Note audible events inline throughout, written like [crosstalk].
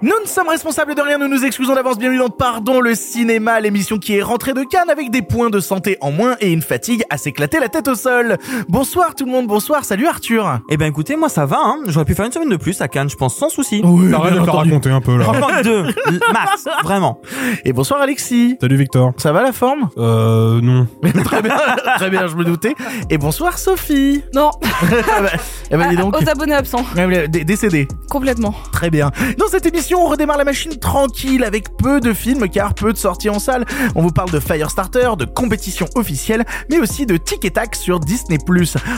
Nous ne sommes responsables de rien, nous nous excusons d'avance, bienvenue dans Pardon le cinéma, l'émission qui est rentrée de Cannes avec des points de santé en moins et une fatigue à s'éclater la tête au sol. Bonsoir tout le monde, bonsoir, salut Arthur. Eh ben écoutez, moi ça va, hein. j'aurais pu faire une semaine de plus à Cannes, je pense, sans souci. Oui, Arrête de te raconter un peu là. Franchement, deux, l- [laughs] max, vraiment. Et bonsoir Alexis. Salut Victor. Ça va la forme? Euh, non. [laughs] Très bien, très bien, je me doutais. Et bonsoir Sophie. Non, Ah [laughs] bah, eh ben, dis donc. aux abonnés absents, dé- Décédé. complètement. Très bien. Dans cette émission, on redémarre la machine tranquille avec peu de films car peu de sorties en salle. On vous parle de Firestarter, de compétition officielle, mais aussi de Tic et Tac sur Disney+.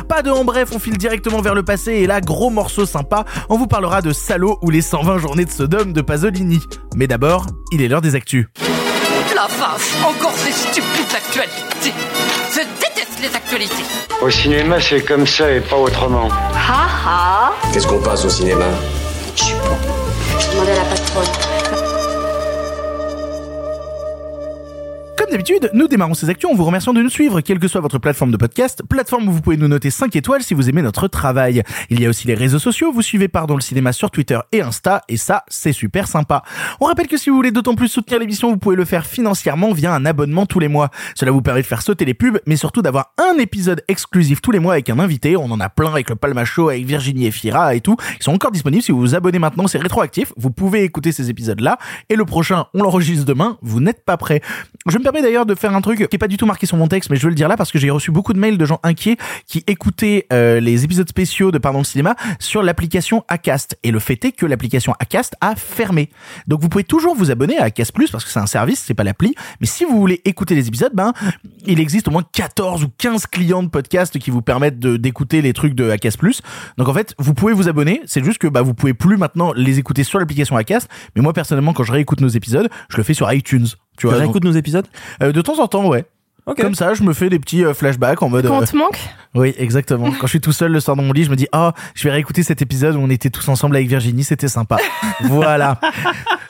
Pas de en bref, on file directement vers le passé et là, gros morceau sympa, on vous parlera de Salo ou les 120 journées de Sodome de Pasolini. Mais d'abord, il est l'heure des actus. La vache, encore ces stupides actualités. Je déteste les actualités. Au cinéma, c'est comme ça et pas autrement. Qu'est-ce qu'on passe au cinéma? Je demandais à la patronne. D'habitude, nous démarrons ces actions en vous remerciant de nous suivre, quelle que soit votre plateforme de podcast, plateforme où vous pouvez nous noter 5 étoiles si vous aimez notre travail. Il y a aussi les réseaux sociaux, vous suivez Pardon le cinéma sur Twitter et Insta, et ça, c'est super sympa. On rappelle que si vous voulez d'autant plus soutenir l'émission, vous pouvez le faire financièrement via un abonnement tous les mois. Cela vous permet de faire sauter les pubs, mais surtout d'avoir un épisode exclusif tous les mois avec un invité. On en a plein avec le Palma Show, avec Virginie et Fira et tout. Ils sont encore disponibles si vous vous abonnez maintenant, c'est rétroactif. Vous pouvez écouter ces épisodes-là, et le prochain, on l'enregistre demain, vous n'êtes pas prêt. Je me permets d'ailleurs de faire un truc qui est pas du tout marqué sur mon texte, mais je veux le dire là parce que j'ai reçu beaucoup de mails de gens inquiets qui écoutaient euh, les épisodes spéciaux de Pardon le cinéma sur l'application Acast. Et le fait est que l'application Acast a fermé. Donc vous pouvez toujours vous abonner à Acast Plus parce que c'est un service, c'est pas l'appli. Mais si vous voulez écouter les épisodes, ben il existe au moins 14 ou 15 clients de podcast qui vous permettent d'écouter les trucs de Acast Plus. Donc en fait, vous pouvez vous abonner. C'est juste que bah vous pouvez plus maintenant les écouter sur l'application Acast. Mais moi personnellement, quand je réécoute nos épisodes, je le fais sur iTunes. Tu Tu vois, donc- réécoutes nos épisodes? Euh, de temps en temps, ouais. Comme ça, je me fais des petits euh, flashbacks en mode. Quand euh, on te manque, oui, exactement. Quand je suis tout seul le soir dans mon lit, je me dis, oh, je vais réécouter cet épisode où on était tous ensemble avec Virginie, c'était sympa. [laughs] voilà.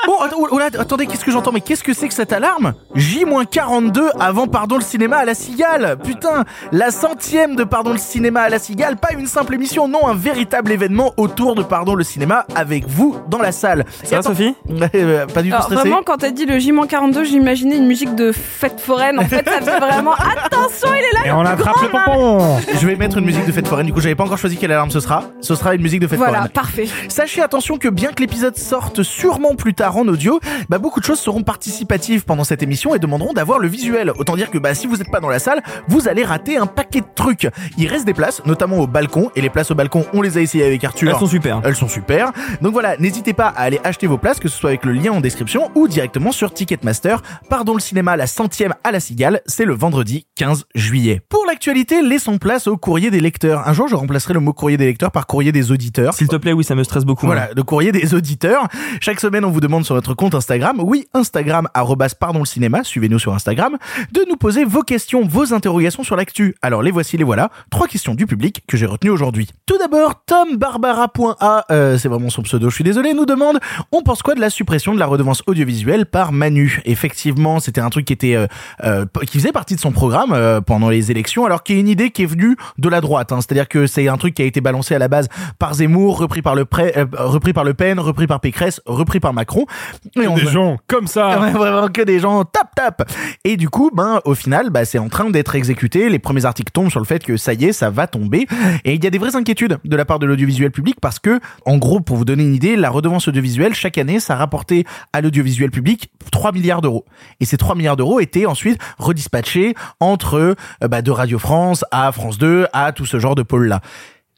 Bon, oh, oh attendez, qu'est-ce que j'entends? Mais qu'est-ce que c'est que cette alarme? J-42 avant Pardon le cinéma à la cigale. Putain, la centième de Pardon le cinéma à la cigale, pas une simple émission, non, un véritable événement autour de Pardon le cinéma avec vous dans la salle. Ça va, Sophie? [laughs] Euh, Pas du tout alors stressé. vraiment quand t'as dit le J-42, j'imaginais une musique de fête foraine. En fait, ça faisait vraiment attention, il est là. Et on attrape le pompon Je vais mettre une musique de fête foraine. Du coup, j'avais pas encore choisi quelle alarme ce sera. Ce sera une musique de fête Voilà, foraine. parfait. Sachez attention que bien que l'épisode sorte sûrement plus tard en audio, bah beaucoup de choses seront participatives pendant cette émission et demanderont d'avoir le visuel. Autant dire que bah si vous n'êtes pas dans la salle, vous allez rater un paquet de trucs. Il reste des places, notamment au balcon, et les places au balcon, on les a essayées avec Arthur. Elles sont super. Elles sont super. Donc voilà, n'hésitez pas à aller acheter vos places, que ce soit avec le lien en description ou directement sur Ticketmaster. Pardon le cinéma, la centième à la cigale, c'est le vendredi 15 juillet. Pour l'actualité, laissons place au courrier des lecteurs. Un jour, je remplacerai le mot courrier des lecteurs par courrier des auditeurs. S'il te plaît, oui, ça me stresse beaucoup. hein. Voilà, le courrier des auditeurs. Chaque semaine, on vous demande sur notre compte Instagram, oui, Instagram, arrobas, pardon le cinéma, suivez-nous sur Instagram, de nous poser vos questions, vos interrogations sur l'actu. Alors, les voici, les voilà. Trois questions du public que j'ai retenues aujourd'hui. Tout d'abord, Tom Barbara.a, euh, c'est vraiment son pseudo, je suis désolé, nous demande, on pense quoi de la suppression de la redevance audiovisuelle par Manu? Effectivement, c'était un truc qui était, euh, euh, qui faisait partie de son programme, euh, pendant les élections, alors qu'il y a une idée qui est venue de la droite, hein. C'est-à-dire que c'est un truc qui a été balancé à la base par Zemmour, repris par le Pré- euh, repris par Le Pen, repris par Pécresse, repris par Macron. Et on Des gens comme ça [laughs] Ouais, vraiment que des gens tap tap. Et du coup, ben au final, bah c'est en train d'être exécuté. Les premiers articles tombent sur le fait que ça y est, ça va tomber. Et il y a des vraies inquiétudes de la part de l'audiovisuel public parce que, en gros, pour vous donner une idée, la redevance audiovisuelle chaque année, ça rapportait à l'audiovisuel public 3 milliards d'euros. Et ces 3 milliards d'euros étaient ensuite redispatchés entre euh, bah, de Radio France à France 2 à tout ce genre de pôle là.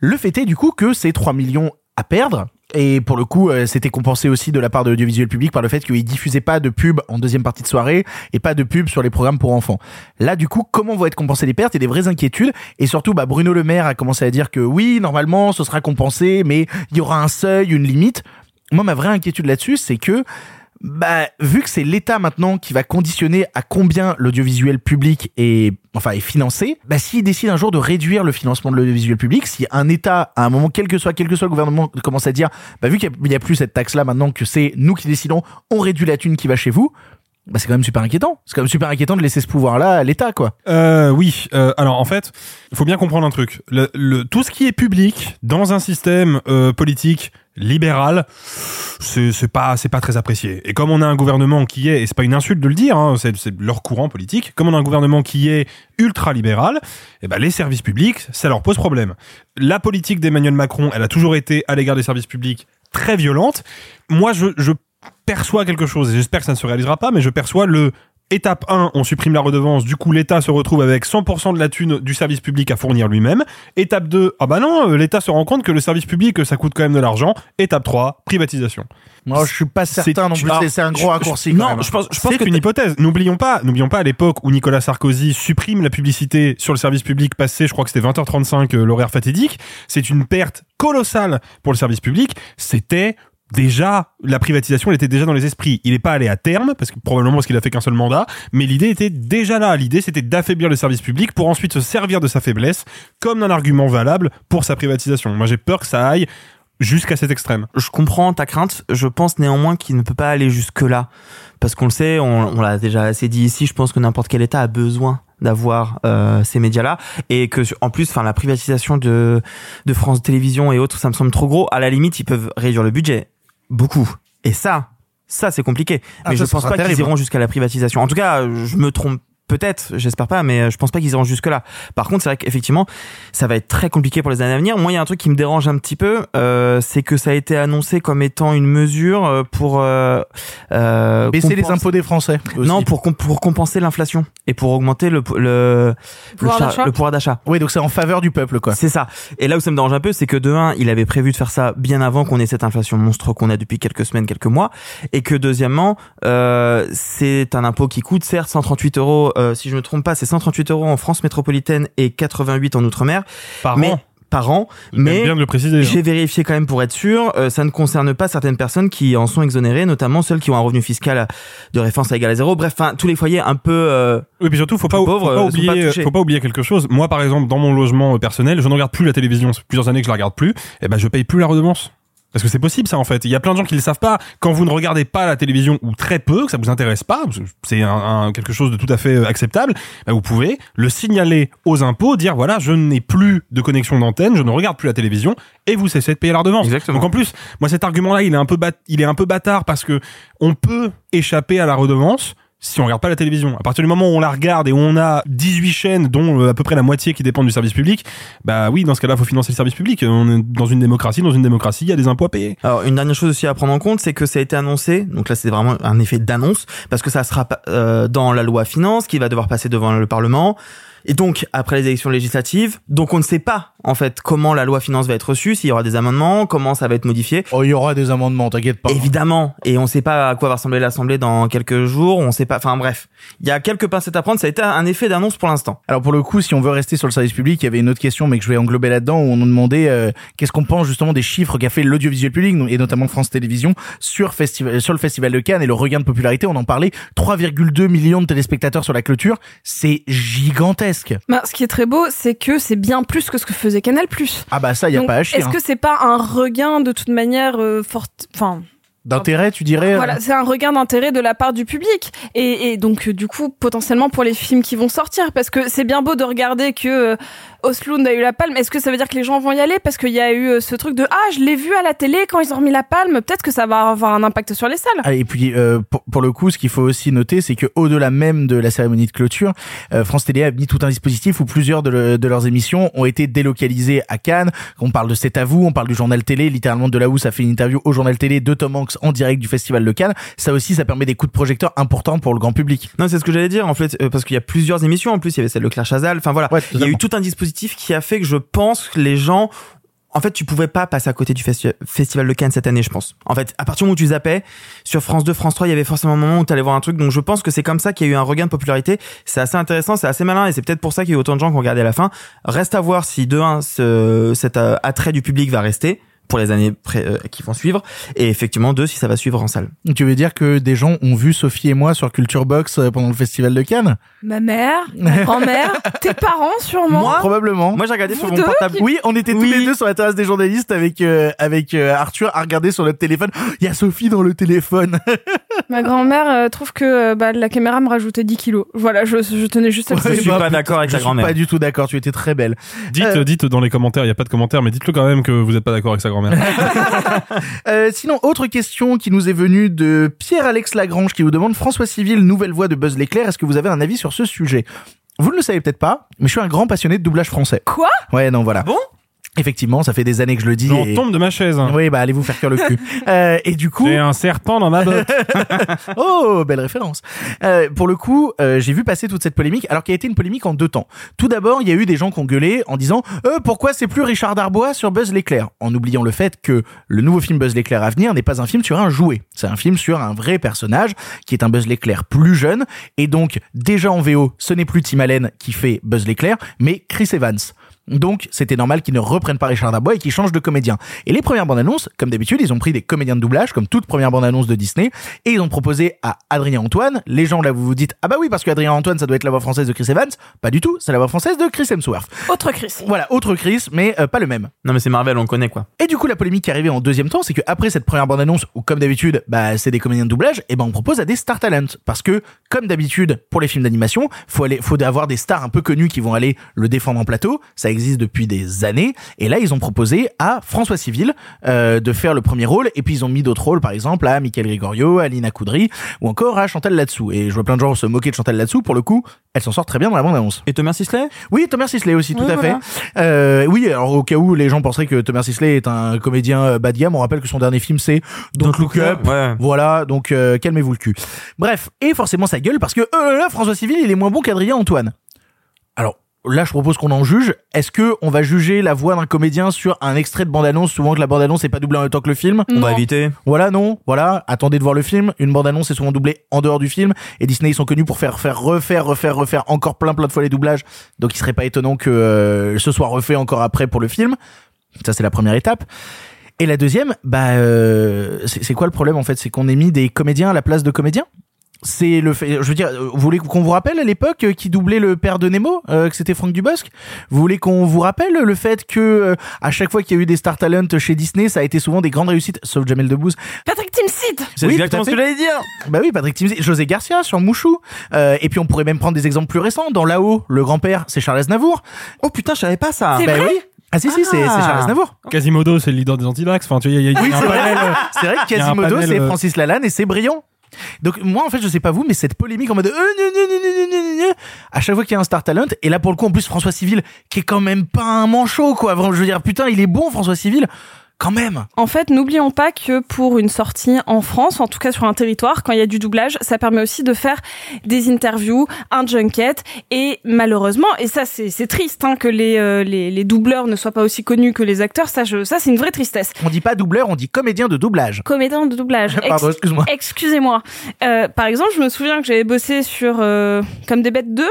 Le fait est du coup que ces 3 millions à perdre, et pour le coup, euh, c'était compensé aussi de la part de l'audiovisuel public par le fait qu'ils diffusaient pas de pub en deuxième partie de soirée et pas de pub sur les programmes pour enfants. Là, du coup, comment vont être compensées les pertes? Et des vraies inquiétudes Et surtout, bah, Bruno Le Maire a commencé à dire que oui, normalement, ce sera compensé, mais il y aura un seuil, une limite. Moi, ma vraie inquiétude là-dessus, c'est que Bah, vu que c'est l'État maintenant qui va conditionner à combien l'audiovisuel public est, enfin, est financé, bah, s'il décide un jour de réduire le financement de l'audiovisuel public, si un État, à un moment, quel que soit, quel que soit le gouvernement, commence à dire, bah, vu qu'il n'y a, plus cette taxe-là maintenant, que c'est nous qui décidons, on réduit la thune qui va chez vous, bah, c'est quand même super inquiétant. C'est quand même super inquiétant de laisser ce pouvoir-là à l'État, quoi. Euh, oui. Euh, alors en fait, il faut bien comprendre un truc. Le, le, tout ce qui est public dans un système euh, politique libéral, c'est pas c'est pas très apprécié. Et comme on a un gouvernement qui est, et c'est pas une insulte de le dire, hein, c'est leur courant politique. Comme on a un gouvernement qui est ultra libéral, eh ben les services publics, ça leur pose problème. La politique d'Emmanuel Macron, elle a toujours été à l'égard des services publics très violente. Moi, je, je perçois quelque chose, et j'espère que ça ne se réalisera pas, mais je perçois le Étape 1, on supprime la redevance, du coup l'État se retrouve avec 100% de la thune du service public à fournir lui-même. Étape 2, ah bah non, euh, l'État se rend compte que le service public, ça coûte quand même de l'argent. Étape 3, privatisation. Moi, je suis pas certain non plus, c'est- un gros raccourci. je- quand Non, même. je pense, je pense c'est une hypothèse. N'oublions pas, n'oublions pas à l'époque où Nicolas Sarkozy supprime la publicité sur le service public passé, je crois que c'était 20h35 euh, l'horaire fatidique. C'est une perte colossale pour le service public. C'était déjà la privatisation elle était déjà dans les esprits. Il n'est pas allé à terme parce que probablement parce qu'il a fait qu'un seul mandat mais l'idée était déjà là. L'idée c'était d'affaiblir le service public pour ensuite se servir de sa faiblesse comme d'un argument valable pour sa privatisation. Moi j'ai peur que ça aille jusqu'à cet extrême. Je comprends ta crainte. Je pense néanmoins qu'il ne peut pas aller jusque-là. Parce qu'on le sait, on, l'a déjà assez dit ici, je pense que n'importe quel État a besoin d'avoir euh, ces médias-là. Et que en plus enfin la privatisation de de France Télévisions et autres ça me semble trop gros. À la limite ils peuvent réduire le budget beaucoup. Et ça ça c'est compliqué. Ah, mais ça, je pense pas qu'ils iront jusqu'à la privatisation. En tout cas je me trompe peut-être j'espère pas mais je pense pas qu'ils iront jusque là par contre c'est vrai qu'effectivement ça va être très compliqué pour les années à venir moi il y a un truc qui me dérange un petit peu euh, c'est que ça a été annoncé comme étant une mesure euh, pour euh, euh, Baisser les impôts des Français. aussi. non pour com- pour compenser l'inflation et pour augmenter le le Pouvoir le, d'achat. le pouvoir d'achat Oui, donc c'est en faveur du peuple, quoi. c'est ça. Et là où ça me dérange un peu, c'est que de un, il avait prévu de faire ça bien avant qu'on ait cette inflation monstre qu'on a depuis quelques semaines, quelques mois, et que deuxièmement, euh, c'est un impôt qui coûte certes 138 euros, euh, si je me trompe pas, c'est 138 euros en France métropolitaine et 88 en outre-mer. Par mais, an. Par an, C'est mais hein. j'ai vérifié quand même pour être sûr, euh, ça ne concerne pas certaines personnes qui en sont exonérées, notamment celles qui ont un revenu fiscal de référence à égal à zéro. Bref, enfin, tous les foyers un peu euh, Oui, puis surtout, faut pas, faut pauvres, pas euh, oublier, faut pas oublier quelque chose. Moi, par exemple, dans mon logement euh, personnel, je ne regarde plus la télévision. Ça fait plusieurs années que je la regarde plus. Et ben, je paye plus la redevance. Parce que c'est possible, ça, en fait. Il y a plein de gens qui le savent pas. Quand vous ne regardez pas la télévision ou très peu, que ça vous intéresse pas, c'est un, un- quelque chose de tout à fait euh, acceptable, bah, vous pouvez le signaler aux impôts, dire voilà, je n'ai plus de connexion d'antenne, je ne regarde plus la télévision, et vous cessez de payer la redevance. Donc en plus, moi, cet argument-là, il est un peu il est un peu bâtard parce que on peut échapper à la redevance si on regarde pas la télévision. À partir du moment où on la regarde et où on a 18 chaînes, dont euh, à peu près la moitié qui dépendent du service public, bah oui, dans ce cas-là, faut financer le service public. On est dans une démocratie, dans une démocratie, il y a des impôts à payer. Alors une dernière chose aussi à prendre en compte, c'est que ça a été annoncé, donc là c'est vraiment un effet d'annonce, parce que ça sera euh, dans la loi finance qui va devoir passer devant le Parlement. Et donc, après les élections législatives, donc on ne sait pas, en fait, comment la loi finance va être reçue, s'il y aura des amendements, comment ça va être modifié. Oh, il y aura des amendements, t'inquiète pas. Évidemment. Et on ne sait pas à quoi va ressembler l'Assemblée dans quelques jours, on sait pas, enfin bref. Il y a quelques pincettes à prendre, ça a été un effet d'annonce pour l'instant. Alors pour le coup, si on veut rester sur le service public, il y avait une autre question, mais que je vais englober là-dedans, où on nous demandait euh, qu'est-ce qu'on pense justement des chiffres qu'a fait l'audiovisuel public, et notamment France Télévisions, sur, festival, sur le festival de Cannes et le regain de popularité. On en parlait, 3,2 millions de téléspectateurs sur la clôture, c'est gigantesque. Bah, ce qui est très beau, c'est que c'est bien plus que ce que faisait Canal+. Ah bah ça, il y a Donc, pas à chier. Est-ce hein. que c'est pas un regain de toute manière euh, forte, enfin. D'intérêt, tu dirais euh, Voilà, c'est un regain d'intérêt de la part du public et, et donc euh, du coup potentiellement pour les films qui vont sortir parce que c'est bien beau de regarder que Osloon a eu la palme. Est-ce que ça veut dire que les gens vont y aller? Parce qu'il y a eu euh, ce truc de ah je l'ai vu à la télé quand ils ont remis la palme. Peut-être que ça va avoir un impact sur les salles. Ah, et puis euh, pour, pour le coup, ce qu'il faut aussi noter, c'est que au-delà même de la cérémonie de clôture, euh, France Télé a mis tout un dispositif où plusieurs de, le- de leurs émissions ont été délocalisées à Cannes. On parle de C'est à vous, on parle du journal télé, littéralement de là où ça fait une interview au journal télé de Tom Hanks en direct du festival de Cannes. Ça aussi, ça permet des coups de projecteur importants pour le grand public. Non, c'est ce que j'allais dire en fait, euh, parce qu'il y a plusieurs émissions en plus. Il y avait celle de Claire Chazal. Enfin voilà, il y a eu tout un dispositif qui a fait que je pense que les gens. En fait, tu pouvais pas passer à côté du festi- festival de Cannes cette année, je pense. En fait, à partir du moment où tu zappais, sur France 2, France 3, il y avait forcément un moment où tu allais voir un truc. Donc, je pense que c'est comme ça qu'il y a eu un regain de popularité. C'est assez intéressant, c'est assez malin, et c'est peut-être pour ça qu'il y a eu autant de gens qui ont regardé à la fin. Reste à voir si de un, ce, cet euh, attrait du public va rester pour les années pré- euh, qui vont suivre. Et effectivement, deux, si ça va suivre en salle. Tu veux dire que des gens ont vu Sophie et moi sur Culture Box euh, pendant le festival de Cannes? Ma mère, ma [laughs] grand-mère, tes parents sûrement. Moi Probablement. Moi, j'ai regardé sur mon portable. Oui, on était tous les deux sur la terrasse des journalistes avec euh, avec euh, Arthur à regarder sur notre téléphone. [gasps] Il y a Sophie dans le téléphone. [laughs] Ma grand-mère euh, trouve que euh, bah, la caméra me rajoutait 10 kilos. Voilà, je, je tenais juste à le Je suis bah, pas d'accord avec Je ta suis grand-mère. pas du tout d'accord. Tu étais très belle. Dites, Euh. dites dans les commentaires, il y a pas de commentaires, mais dites-le quand même que vous êtes pas d'accord avec sa grand-mère. [laughs] Euh, sinon, autre question qui nous est venue de Pierre-Alex Lagrange qui vous demande François Civil, nouvelle voix de Buzz l'éclair. Est-ce que vous avez un avis sur ce sujet? Vous ne le savez peut-être pas, mais je suis un grand passionné de doublage français. Quoi? Ouais, non, voilà. Bon? Effectivement, ça fait des années que je le dis. Et- tombe de ma chaise. hein. Oui, bah allez vous faire cuire le cul. [laughs] Euh, et du coup, J'ai un serpent dans ma botte. [laughs] oh, belle référence. Euh, pour le coup, euh, j'ai vu passer toute cette polémique, alors qu'il y a été une polémique en deux temps. Tout d'abord, il y a eu des gens qui ont gueulé en disant euh, pourquoi c'est plus Richard Darbois sur Buzz l'éclair, en oubliant le fait que le nouveau film Buzz l'éclair à venir n'est pas un film sur un jouet, c'est un film sur un vrai personnage qui est un Buzz l'éclair plus jeune, et donc déjà en VO, ce n'est plus Tim Allen qui fait Buzz l'éclair, mais Chris Evans. Donc, c'était normal qu'ils ne reprennent pas Richard Darbois et qu'ils changent de comédien. Et les premières bandes annonces, comme d'habitude, ils ont pris des comédiens de doublage, comme toute première bande annonce de Disney, et ils ont proposé à Adrien Antoine. Les gens, là, vous vous dites, ah bah oui, parce qu'Adrien Antoine, ça doit être la voix française de Chris Evans. Pas du tout, c'est la voix française de Chris Hemsworth. Autre Chris. Voilà, autre Chris, mais euh, pas le même. Non, mais c'est Marvel, on le connaît, quoi. Et du coup, la polémique qui est arrivée en deuxième temps, c'est que après cette première bande-annonce, où comme d'habitude, bah, c'est des comédiens de doublage, et ben on propose à des star talents. Parce que, comme d'habitude, pour les films d'animation, faut aller, faut avoir des stars un peu connues qui vont aller le défendre en plateau. Ça existe depuis des années. Et là, ils ont proposé à François Civil euh, de faire le premier rôle. Et puis ils ont mis d'autres rôles, par exemple à Michael Gregorio, à Lina Coudry, ou encore à Chantal Latsou. Et je vois plein de gens se moquer de Chantal Latsou. Pour le coup, elle s'en sort très bien dans la bande-annonce. Et Thomas Sisley? Oui, Thomas Sisley aussi, tout à voilà. fait. Euh, oui, alors au cas où les gens penseraient que Thomas Sisley est un comédien euh, bas de gamme, on rappelle que son dernier film c'est Don't, Look Up. Ouais. Voilà, donc euh, calmez-vous le cul. Bref, et forcément ça gueule parce que euh, là, François Civil, il est moins bon qu'Adrien Antoine. Alors là, je propose qu'on en juge. Est-ce que on va juger la voix d'un comédien sur un extrait de bande-annonce, souvent que la bande-annonce n'est pas doublée en même temps que le film? On Non. va éviter. voilà, non, voilà, attendez de voir le film. Une bande-annonce est souvent doublée en dehors du film. Et Disney, ils sont connus pour faire, faire, refaire, refaire, refaire encore plein, plein de fois les doublages. Donc il serait pas étonnant que euh, ce soit refait encore après pour le film. Ça, c'est la première étape. Et la deuxième, bah, euh, c'est c'est quoi le problème en fait? C'est qu'on ait mis des comédiens à la place de comédiens? C'est le fait, je veux dire, euh, vous voulez qu'on vous rappelle à l'époque euh, qui doublait le père de Nemo, euh, que c'était Franck Dubosc? Vous voulez qu'on vous rappelle le fait que euh, à chaque fois qu'il y a eu des star talent chez Disney, ça a été souvent des grandes réussites, sauf Jamel Debbouze, Patrick Timsit C'est Oui, exactement ce que j'allais dire. bah oui, Patrick Timsit, José Garcia sur Mouchou. Euh, et puis on pourrait même prendre des exemples plus récents. Dans là-haut, le grand-père, c'est Charles Aznavour. Oh putain, je savais pas ça. C'est bah vrai? oui. Ah si si, c'est Ah. Charles Aznavour. Quasimodo, c'est le leader des antivax. Enfin, tu vois, il y a, y a Oui, un c'est vrai. panel. euh, C'est vrai que Quasimodo, c'est Francis Lalanne et c'est brillant. Donc moi en fait je sais pas vous mais cette polémique en mode euh, à chaque fois qu'il y a un star talent et là pour le coup en plus François Civil qui est quand même pas un manchot quoi. Je veux dire putain il est bon François Civil quand même En fait, n'oublions pas que pour une sortie en France, en tout cas sur un territoire, quand il y a du doublage, ça permet aussi de faire des interviews, un junket, et malheureusement, et ça c'est triste hein, que les, euh, les les doubleurs ne soient pas aussi connus que les acteurs, ça je, ça c'est une vraie tristesse. on dit pas doubleur on dit comédien de doublage Comédien de doublage. [laughs] Pardon, excuse-moi. Excusez-moi. Euh, par exemple, je me souviens que j'avais bossé sur euh, Comme des bêtes 2.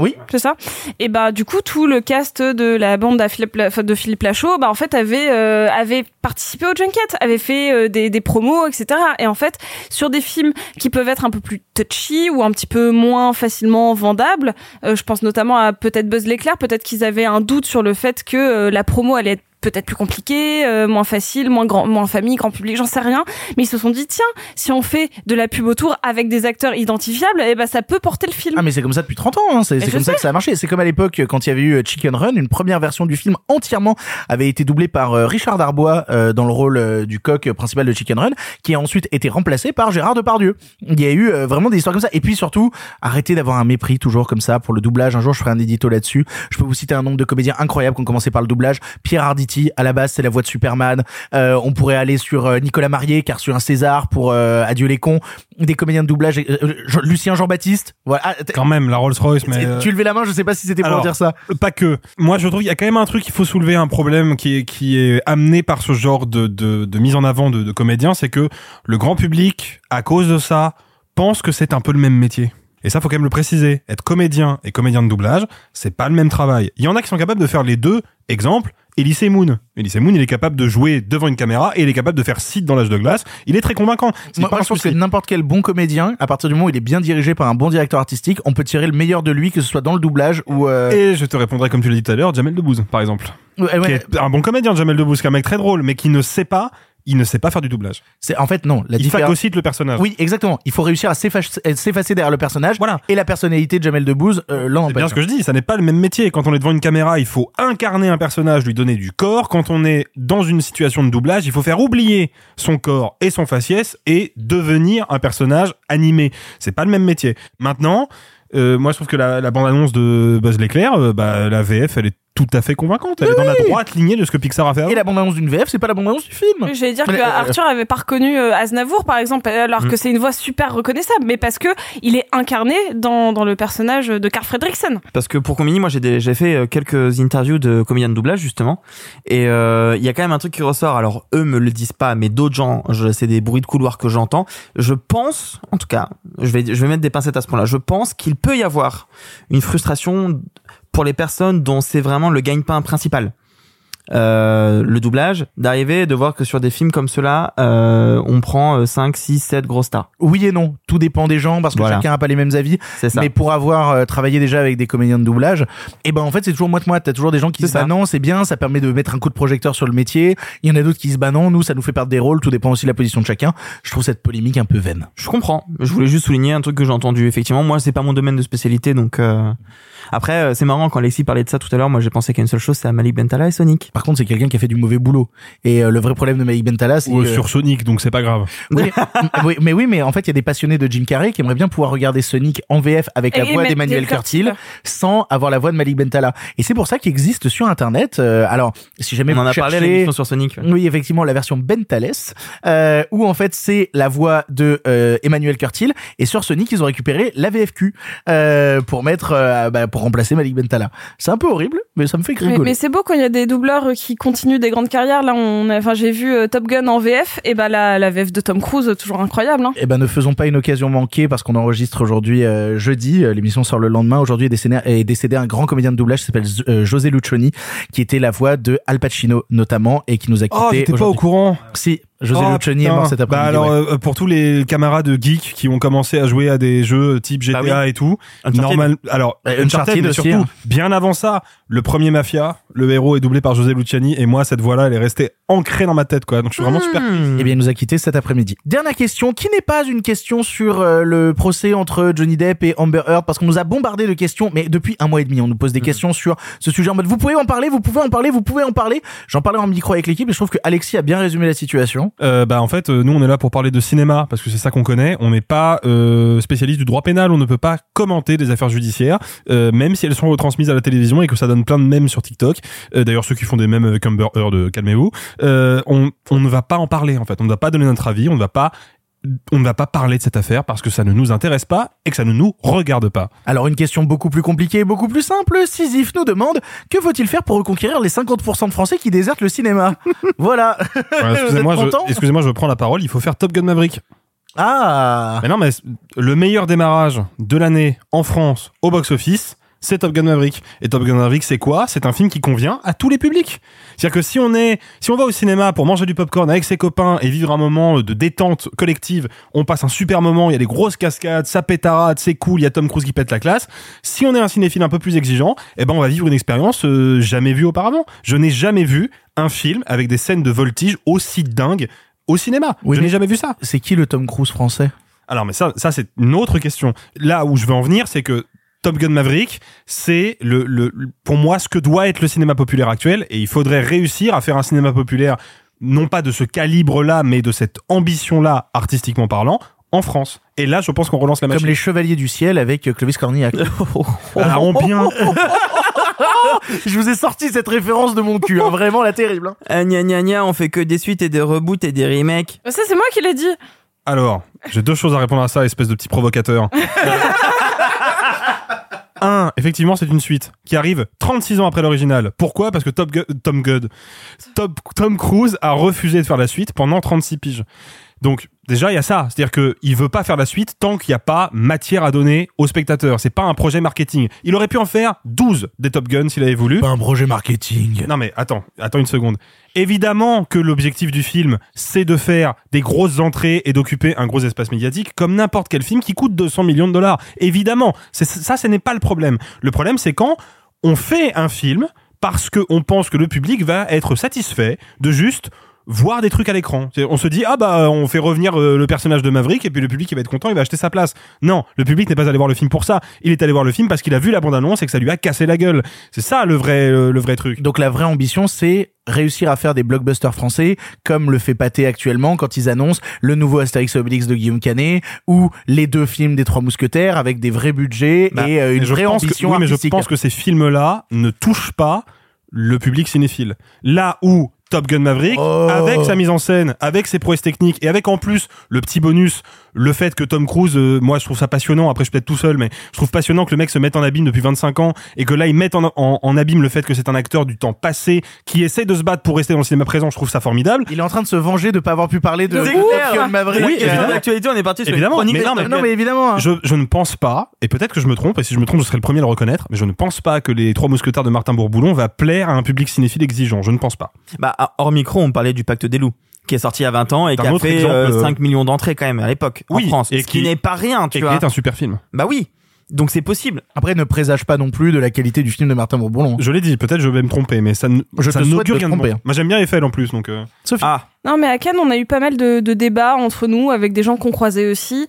Oui. C'est ça. Et bah du coup tout le cast de la bande de Philippe Lachaud, bah en fait avait euh, avait participé au junket, avait fait euh, des, des promos, etc. Et en fait sur des films qui peuvent être un peu plus touchy ou un petit peu moins facilement vendables, euh, je pense notamment à peut-être Buzz l'éclair, peut-être qu'ils avaient un doute sur le fait que euh, la promo allait être peut-être plus compliquée, euh, moins facile, moins grand, moins famille, grand public, j'en sais rien. Mais ils se sont dit tiens, si on fait de la pub autour avec des acteurs identifiables, eh ben ça peut porter le film. Ah mais c'est comme ça depuis 30 ans, hein. c'est comme ça que ça a marché. C'est comme à l'époque quand il y avait eu Chicken Run, une première version du film entièrement avait été doublée par euh, Richard Darbois euh, dans le rôle euh, du coq principal de Chicken Run, qui a ensuite été remplacé par Gérard Depardieu. Il y a eu euh, vraiment des histoires comme ça. Et puis surtout, arrêtez d'avoir un mépris toujours comme ça pour le doublage. Un jour, je ferai un édito là-dessus. Je peux vous citer un nombre de comédiens incroyables qui ont commencé par le doublage. Pierre À la base, c'est la voix de Superman. Euh, on pourrait aller sur euh, Nicolas Marié, car sur un César pour euh, Adieu les cons. Des comédiens de doublage. euh, Jean- Lucien Jean-Baptiste. Voilà. Ah, Quand même, la Rolls-Royce, mais. tu levais la main, je sais pas si c'était pour alors, dire ça. Pas que. Moi, je trouve qu'il y a quand même un truc qu'il faut soulever, un problème qui est, qui est amené par ce genre de, de, de mise en avant de, de comédiens, c'est que le grand public, à cause de ça, pense que c'est un peu le même métier. Et ça, faut quand même le préciser. Être comédien et comédien de doublage, c'est pas le même travail. Il y en a qui sont capables de faire les deux. Exemple, Elise Moon. Elise Moon, il est capable de jouer devant une caméra et il est capable de faire site dans l'âge de glace. Il est très convaincant. C'est Moi, pas moi, je pense que n'importe quel bon comédien, à partir du moment où il est bien dirigé par un bon directeur artistique, on peut tirer le meilleur de lui, que ce soit dans le doublage ou. euh, Et je te répondrai, comme tu l'as dit tout à l'heure, Jamel Debbouze, par exemple. ouais, ouais. Qui est un bon comédien, Jamel Debbouze, qui est un mec très drôle, mais qui ne sait pas, il ne sait pas faire du doublage. C'est en fait non. La Il phagocyte le personnage. Oui, exactement. Il faut réussir à s'effacer derrière le personnage. Voilà. Et la personnalité de Jamel Debbouze euh, C'est bien ce que je dis, ça n'est pas le même métier. Quand on est devant une caméra, il faut incarner un personnage, lui donner du corps. Quand on est dans une situation de doublage, il faut faire oublier son corps et son faciès et devenir un personnage animé. C'est pas le même métier. Maintenant, euh, moi je trouve que la, la bande-annonce de Buzz l'éclair, euh, bah, la VF, elle est tout à fait convaincante. Elle est dans la droite lignée de ce que Pixar a fait avant. Et la bande-annonce d'une VF, c'est pas la bande-annonce du film. J'allais dire que euh, Arthur avait pas reconnu euh, Aznavour par exemple alors Mm. que c'est une voix super reconnaissable mais parce que il est incarné dans, dans le personnage de Carl Fredricksen. Parce que pour Comini, moi j'ai fait euh, quelques interviews de comédiens de doublage justement, et euh, il y a quand même un truc qui ressort. Alors eux me le disent pas, mais d'autres gens, c'est des bruits de couloir que j'entends. Je pense, en tout cas, je vais je vais mettre des pincettes à ce point-là. Je pense qu'il peut y avoir une frustration pour les personnes dont c'est vraiment le gagne-pain principal. Euh, le doublage, d'arriver et de voir que sur des films comme cela, euh, on prend euh, 5, 6, 7 grosses stars. Oui et non. Tout dépend des gens parce que Voilà. chacun a pas les mêmes avis. C'est ça. Mais pour avoir euh, travaillé déjà avec des comédiens de doublage, et ben en fait c'est toujours moite-moite. T'as toujours des gens qui disent bah non c'est bien, ça permet de mettre un coup de projecteur sur le métier. Il y en a d'autres qui disent bah non, nous ça nous fait perdre des rôles. Tout dépend aussi de la position de chacun. Je trouve cette polémique un peu vaine. Je comprends. Je voulais juste souligner un truc que j'ai entendu. Effectivement, moi, c'est pas mon domaine de spécialité, donc. euh, Après, c'est marrant quand Alexis parlait de ça tout à l'heure. Moi, j'ai pensé qu'à une seule chose, c'est à Malik Bentala et Sonic. Par contre c'est quelqu'un qui a fait du mauvais boulot. Et euh, le vrai problème de Malik Bentala c'est Ou euh, que- sur Sonic, donc c'est pas grave. Oui, [laughs] oui, mais oui, mais en fait, il y a des passionnés de Jim Carrey qui aimeraient bien pouvoir regarder Sonic en VF avec la Et voix Emmanuel d'Emmanuel Curtil sans avoir la voix de Malik Bentala. Et c'est pour ça qu'il existe sur Internet. euh, alors, si jamais On en a parlé cherchez- l'émission sur Sonic. ouais. Oui, effectivement, la version Bentales, euh, où en fait c'est la voix de euh, Emmanuel Curtil, et sur Sonic ils ont récupéré la VFQ euh, pour mettre, euh, bah, pour remplacer Malik Bentala. C'est un peu horrible, mais ça me fait Mais, rigoler. mais c'est beau quand il y a des doubleurs euh, qui continuent des grandes carrières. Là, on, a- enfin, j'ai vu euh, Top Gun en VF, et bah la, la VF de Tom Cruise, toujours incroyable. Hein. Eh ben, ne faisons pas une occasion manquée parce qu'on enregistre aujourd'hui euh, jeudi. L'émission sort le lendemain. Aujourd'hui est décédé, est décédé un grand comédien de doublage qui s'appelle euh, José Lucioni, qui était la voix de Al Pacino notamment et qui nous a quitté. Oh, j'étais pas au courant. Si, José Oh, Lucioni est putain. mort cet après-midi. Bah alors, ouais. euh, pour tous les camarades geeks qui ont commencé à jouer à des jeux type GTA Bah oui. et tout, Uncharted. normal. Alors, Euh, Uncharted, Uncharted mais aussi, surtout, hein. bien avant ça, le premier Mafia, le héros est doublé par José Luciani et moi, cette voix-là, elle est restée ancrée dans ma tête, quoi. Donc, je suis vraiment super. Hmm. Eh bien, il nous a quitté cet après-midi. Dernière question, qui n'est pas une question sur euh, le procès entre Johnny Depp et Amber Heard, parce qu'on nous a bombardé de questions, mais depuis un mois et demi, on nous pose des questions sur ce sujet en mode vous pouvez en parler, vous pouvez en parler, vous pouvez en parler. J'en parlais en micro avec l'équipe et je trouve que Alexis a bien résumé la situation. Euh, bah en fait euh, nous on est là pour parler de cinéma parce que c'est ça qu'on connaît. On n'est pas euh, spécialiste du droit pénal. On ne peut pas commenter des affaires judiciaires même si elles sont retransmises à la télévision et que ça donne plein de mèmes sur TikTok. D'ailleurs ceux qui font des mèmes avec Amber Heard calmez-vous. On, on ne va pas en parler en fait. On ne va pas donner notre avis. On ne va pas on ne va pas parler de cette affaire parce que ça ne nous intéresse pas et que ça ne nous regarde pas. Alors une question beaucoup plus compliquée, beaucoup plus simple, Sisyphe nous demande que faut-il faire pour reconquérir les 50% de Français qui désertent le cinéma [laughs] Voilà. Ouais, [laughs] excusez-moi, je, prends la parole. Il faut faire Top Gun Maverick. Ah Mais non, mais le meilleur démarrage de l'année en France au box-office, c'est Top Gun Maverick. Et Top Gun Maverick, c'est quoi? C'est un film qui convient à tous les publics. C'est-à-dire que si on est, si on va au cinéma pour manger du popcorn avec ses copains et vivre un moment de détente collective, on passe un super moment. Il y a des grosses cascades, ça pétarade, c'est cool. Il y a Tom Cruise qui pète la classe. Si on est un cinéphile un peu plus exigeant, eh ben on va vivre une expérience euh, jamais vue auparavant. Je n'ai jamais vu un film avec des scènes de voltige aussi dingues au cinéma. Oui, je n'ai jamais vu ça. C'est qui le Tom Cruise français? Alors, mais ça, ça c'est une autre question. Là où je veux en venir, c'est que Top Gun Maverick, c'est le, le, pour moi ce que doit être le cinéma populaire actuel, et il faudrait réussir à faire un cinéma populaire non pas de ce calibre-là, mais de cette ambition-là, artistiquement parlant, en France. Et là, je pense qu'on relance la machine. Comme les Chevaliers du Ciel avec euh, Clovis Cornillac. [laughs] Ah, on bien. [laughs] Je vous ai sorti cette référence de mon cul, hein, vraiment la terrible. hein. Ah, gna gna gna, on fait que des suites et des reboots et des remakes. Ça, c'est moi qui l'ai dit. Alors, j'ai deux choses à répondre à ça, espèce de petit provocateur. [laughs] Un, effectivement, c'est une suite qui arrive 36 ans après l'original. Pourquoi? Parce que Tom Top, Tom Cruise a refusé de faire la suite pendant 36 piges. Donc déjà il y a ça, c'est-à-dire que il veut pas faire la suite tant qu'il n'y a pas matière à donner aux spectateurs. C'est pas un projet marketing. Il aurait pu en faire 12 des Top Gun s'il avait voulu. Pas un projet marketing. Non mais attends, attends une seconde. Évidemment que l'objectif du film, c'est de faire des grosses entrées et d'occuper un gros espace médiatique, comme n'importe quel film qui coûte 200 millions de dollars. Évidemment, c'est ça, ce n'est pas le problème. Le problème, c'est quand on fait un film parce qu'on pense que le public va être satisfait de juste voir des trucs à l'écran. On se dit ah bah on fait revenir euh, le personnage de Maverick et puis le public il va être content, il va acheter sa place. Non, le public n'est pas allé voir le film pour ça. Il est allé voir le film parce qu'il a vu la bande annonce et que ça lui a cassé la gueule. C'est ça le vrai euh, le vrai truc. Donc la vraie ambition, c'est réussir à faire des blockbusters français comme le fait Pathé actuellement quand ils annoncent le nouveau Astérix et Obélix de Guillaume Canet ou les deux films des Trois Mousquetaires avec des vrais budgets Bah, et euh, une vraie que- ambition oui, mais je pense que ces films-là ne touchent pas le public cinéphile. Là où Top Gun Maverick, Oh. avec sa mise en scène, avec ses prouesses techniques et avec en plus le petit bonus, le fait que Tom Cruise, euh, moi je trouve ça passionnant, après je suis peut-être tout seul, mais je trouve passionnant que le mec se mette en abîme depuis 25 ans et que là il mette en, en, en abîme le fait que c'est un acteur du temps passé qui essaie de se battre pour rester dans le cinéma présent, je trouve ça formidable. Il est en train de se venger de pas avoir pu parler de de Gun Maverick. Oui, évidemment. L'actualité, on est parti sur Évidemment, mais non, mais- non mais évidemment. hein. Je, je ne pense pas, et peut-être que je me trompe, et si je me trompe, je serai le premier à le reconnaître, mais je ne pense pas que les trois mousquetaires de Martin Bourboulon va plaire à un public cinéphile exigeant. Je ne pense pas. Bah, hors micro, on parlait du Pacte des loups, qui est sorti il y a 20 ans et qui a fait exemple, euh, euh, 5 millions d'entrées quand même à l'époque Oui, en France. et ce qui, qui- n'est pas rien, tu Et qui vois. est un super film. Bah oui. Donc c'est possible. Après, ne présage pas non plus de la qualité du film de Martin Bourboulon. Je l'ai dit, peut-être je vais me tromper, mais ça, ne- Je ça te souhaite n'augure rien de bon. tromper. Moi j'aime bien Eiffel en plus, donc. euh, Sophie. Ah, Non, mais à Cannes, on a eu pas mal de, de débats entre nous, avec des gens qu'on croisait aussi,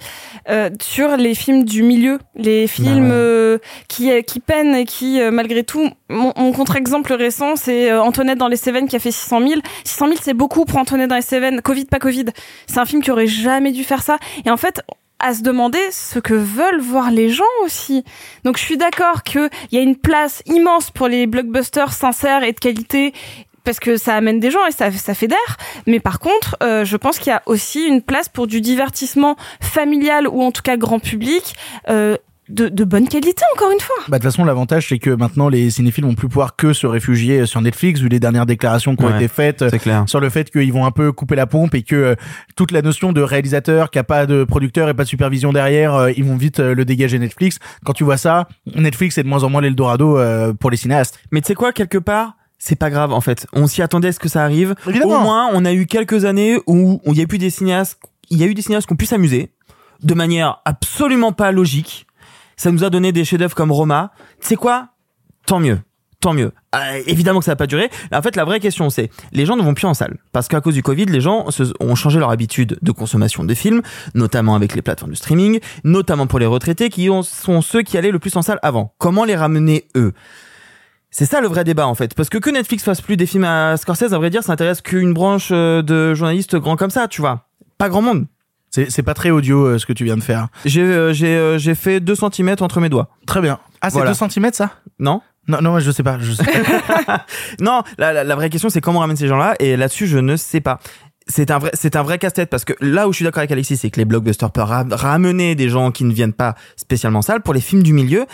euh, sur les films du milieu, les films Bah ouais. euh, qui, qui peinent et qui, euh, malgré tout, mon, mon contre-exemple récent, c'est euh, Antoinette dans les Cévennes qui a fait 600 000. 600 000, c'est beaucoup pour Antoinette dans les Cévennes. Covid, pas Covid. C'est un film qui aurait jamais dû faire ça. Et en fait, à se demander ce que veulent voir les gens aussi. Donc je suis d'accord qu'il y a une place immense pour les blockbusters sincères et de qualité parce que ça amène des gens et ça, ça fait d'air. Mais par contre, euh, je pense qu'il y a aussi une place pour du divertissement familial ou en tout cas grand public. Euh, de, de bonne qualité encore une fois. Bah, de toute façon, l'avantage, c'est que maintenant, les cinéphiles vont plus pouvoir que se réfugier sur Netflix, vu les dernières déclarations qui ont Ouais, été faites c'est clair. sur le fait qu'ils vont un peu couper la pompe et que euh, toute la notion de réalisateur qui a pas de producteur et pas de supervision derrière, euh, ils vont vite euh, le dégager Netflix. Quand tu vois ça, Netflix est de moins en moins l'Eldorado euh, pour les cinéastes. Mais tu sais quoi, quelque part, c'est pas grave en fait. On s'y attendait à ce que ça arrive. Évidemment. Au moins, on a eu quelques années où il y a eu des cinéastes, il y a eu des cinéastes qui ont pu s'amuser de manière absolument pas logique. Ça nous a donné des chefs-d'œuvre comme Roma. Tu sais quoi Tant mieux. Tant mieux. Euh, évidemment que ça va pas durer. En fait, la vraie question, c'est les gens ne vont plus en salle parce qu'à cause du Covid, les gens ont changé leur habitude de consommation de films, notamment avec les plateformes de streaming, notamment pour les retraités qui ont- sont ceux qui allaient le plus en salle avant. Comment les ramener eux? C'est ça le vrai débat en fait, parce que que Netflix fasse plus des films à Scorsese, à vrai dire, ça intéresse qu'une branche euh, de journalistes grands comme ça, tu vois. Pas grand monde. C'est c'est pas très audio euh, ce que tu viens de faire. J'ai euh, j'ai euh, j'ai fait 2 cm entre mes doigts. Très bien. Ah, c'est Voilà. 2 cm ça? Non Non, non, je sais pas. Je sais pas. [laughs] [laughs] Non, la, la, la vraie question c'est comment on ramène ces gens-là et là-dessus je ne sais pas. C'est un vrai c'est un vrai casse-tête parce que là où je suis d'accord avec Alexis, c'est que les blockbusters peuvent ra- ramener des gens qui ne viennent pas spécialement en salle pour les films du milieu.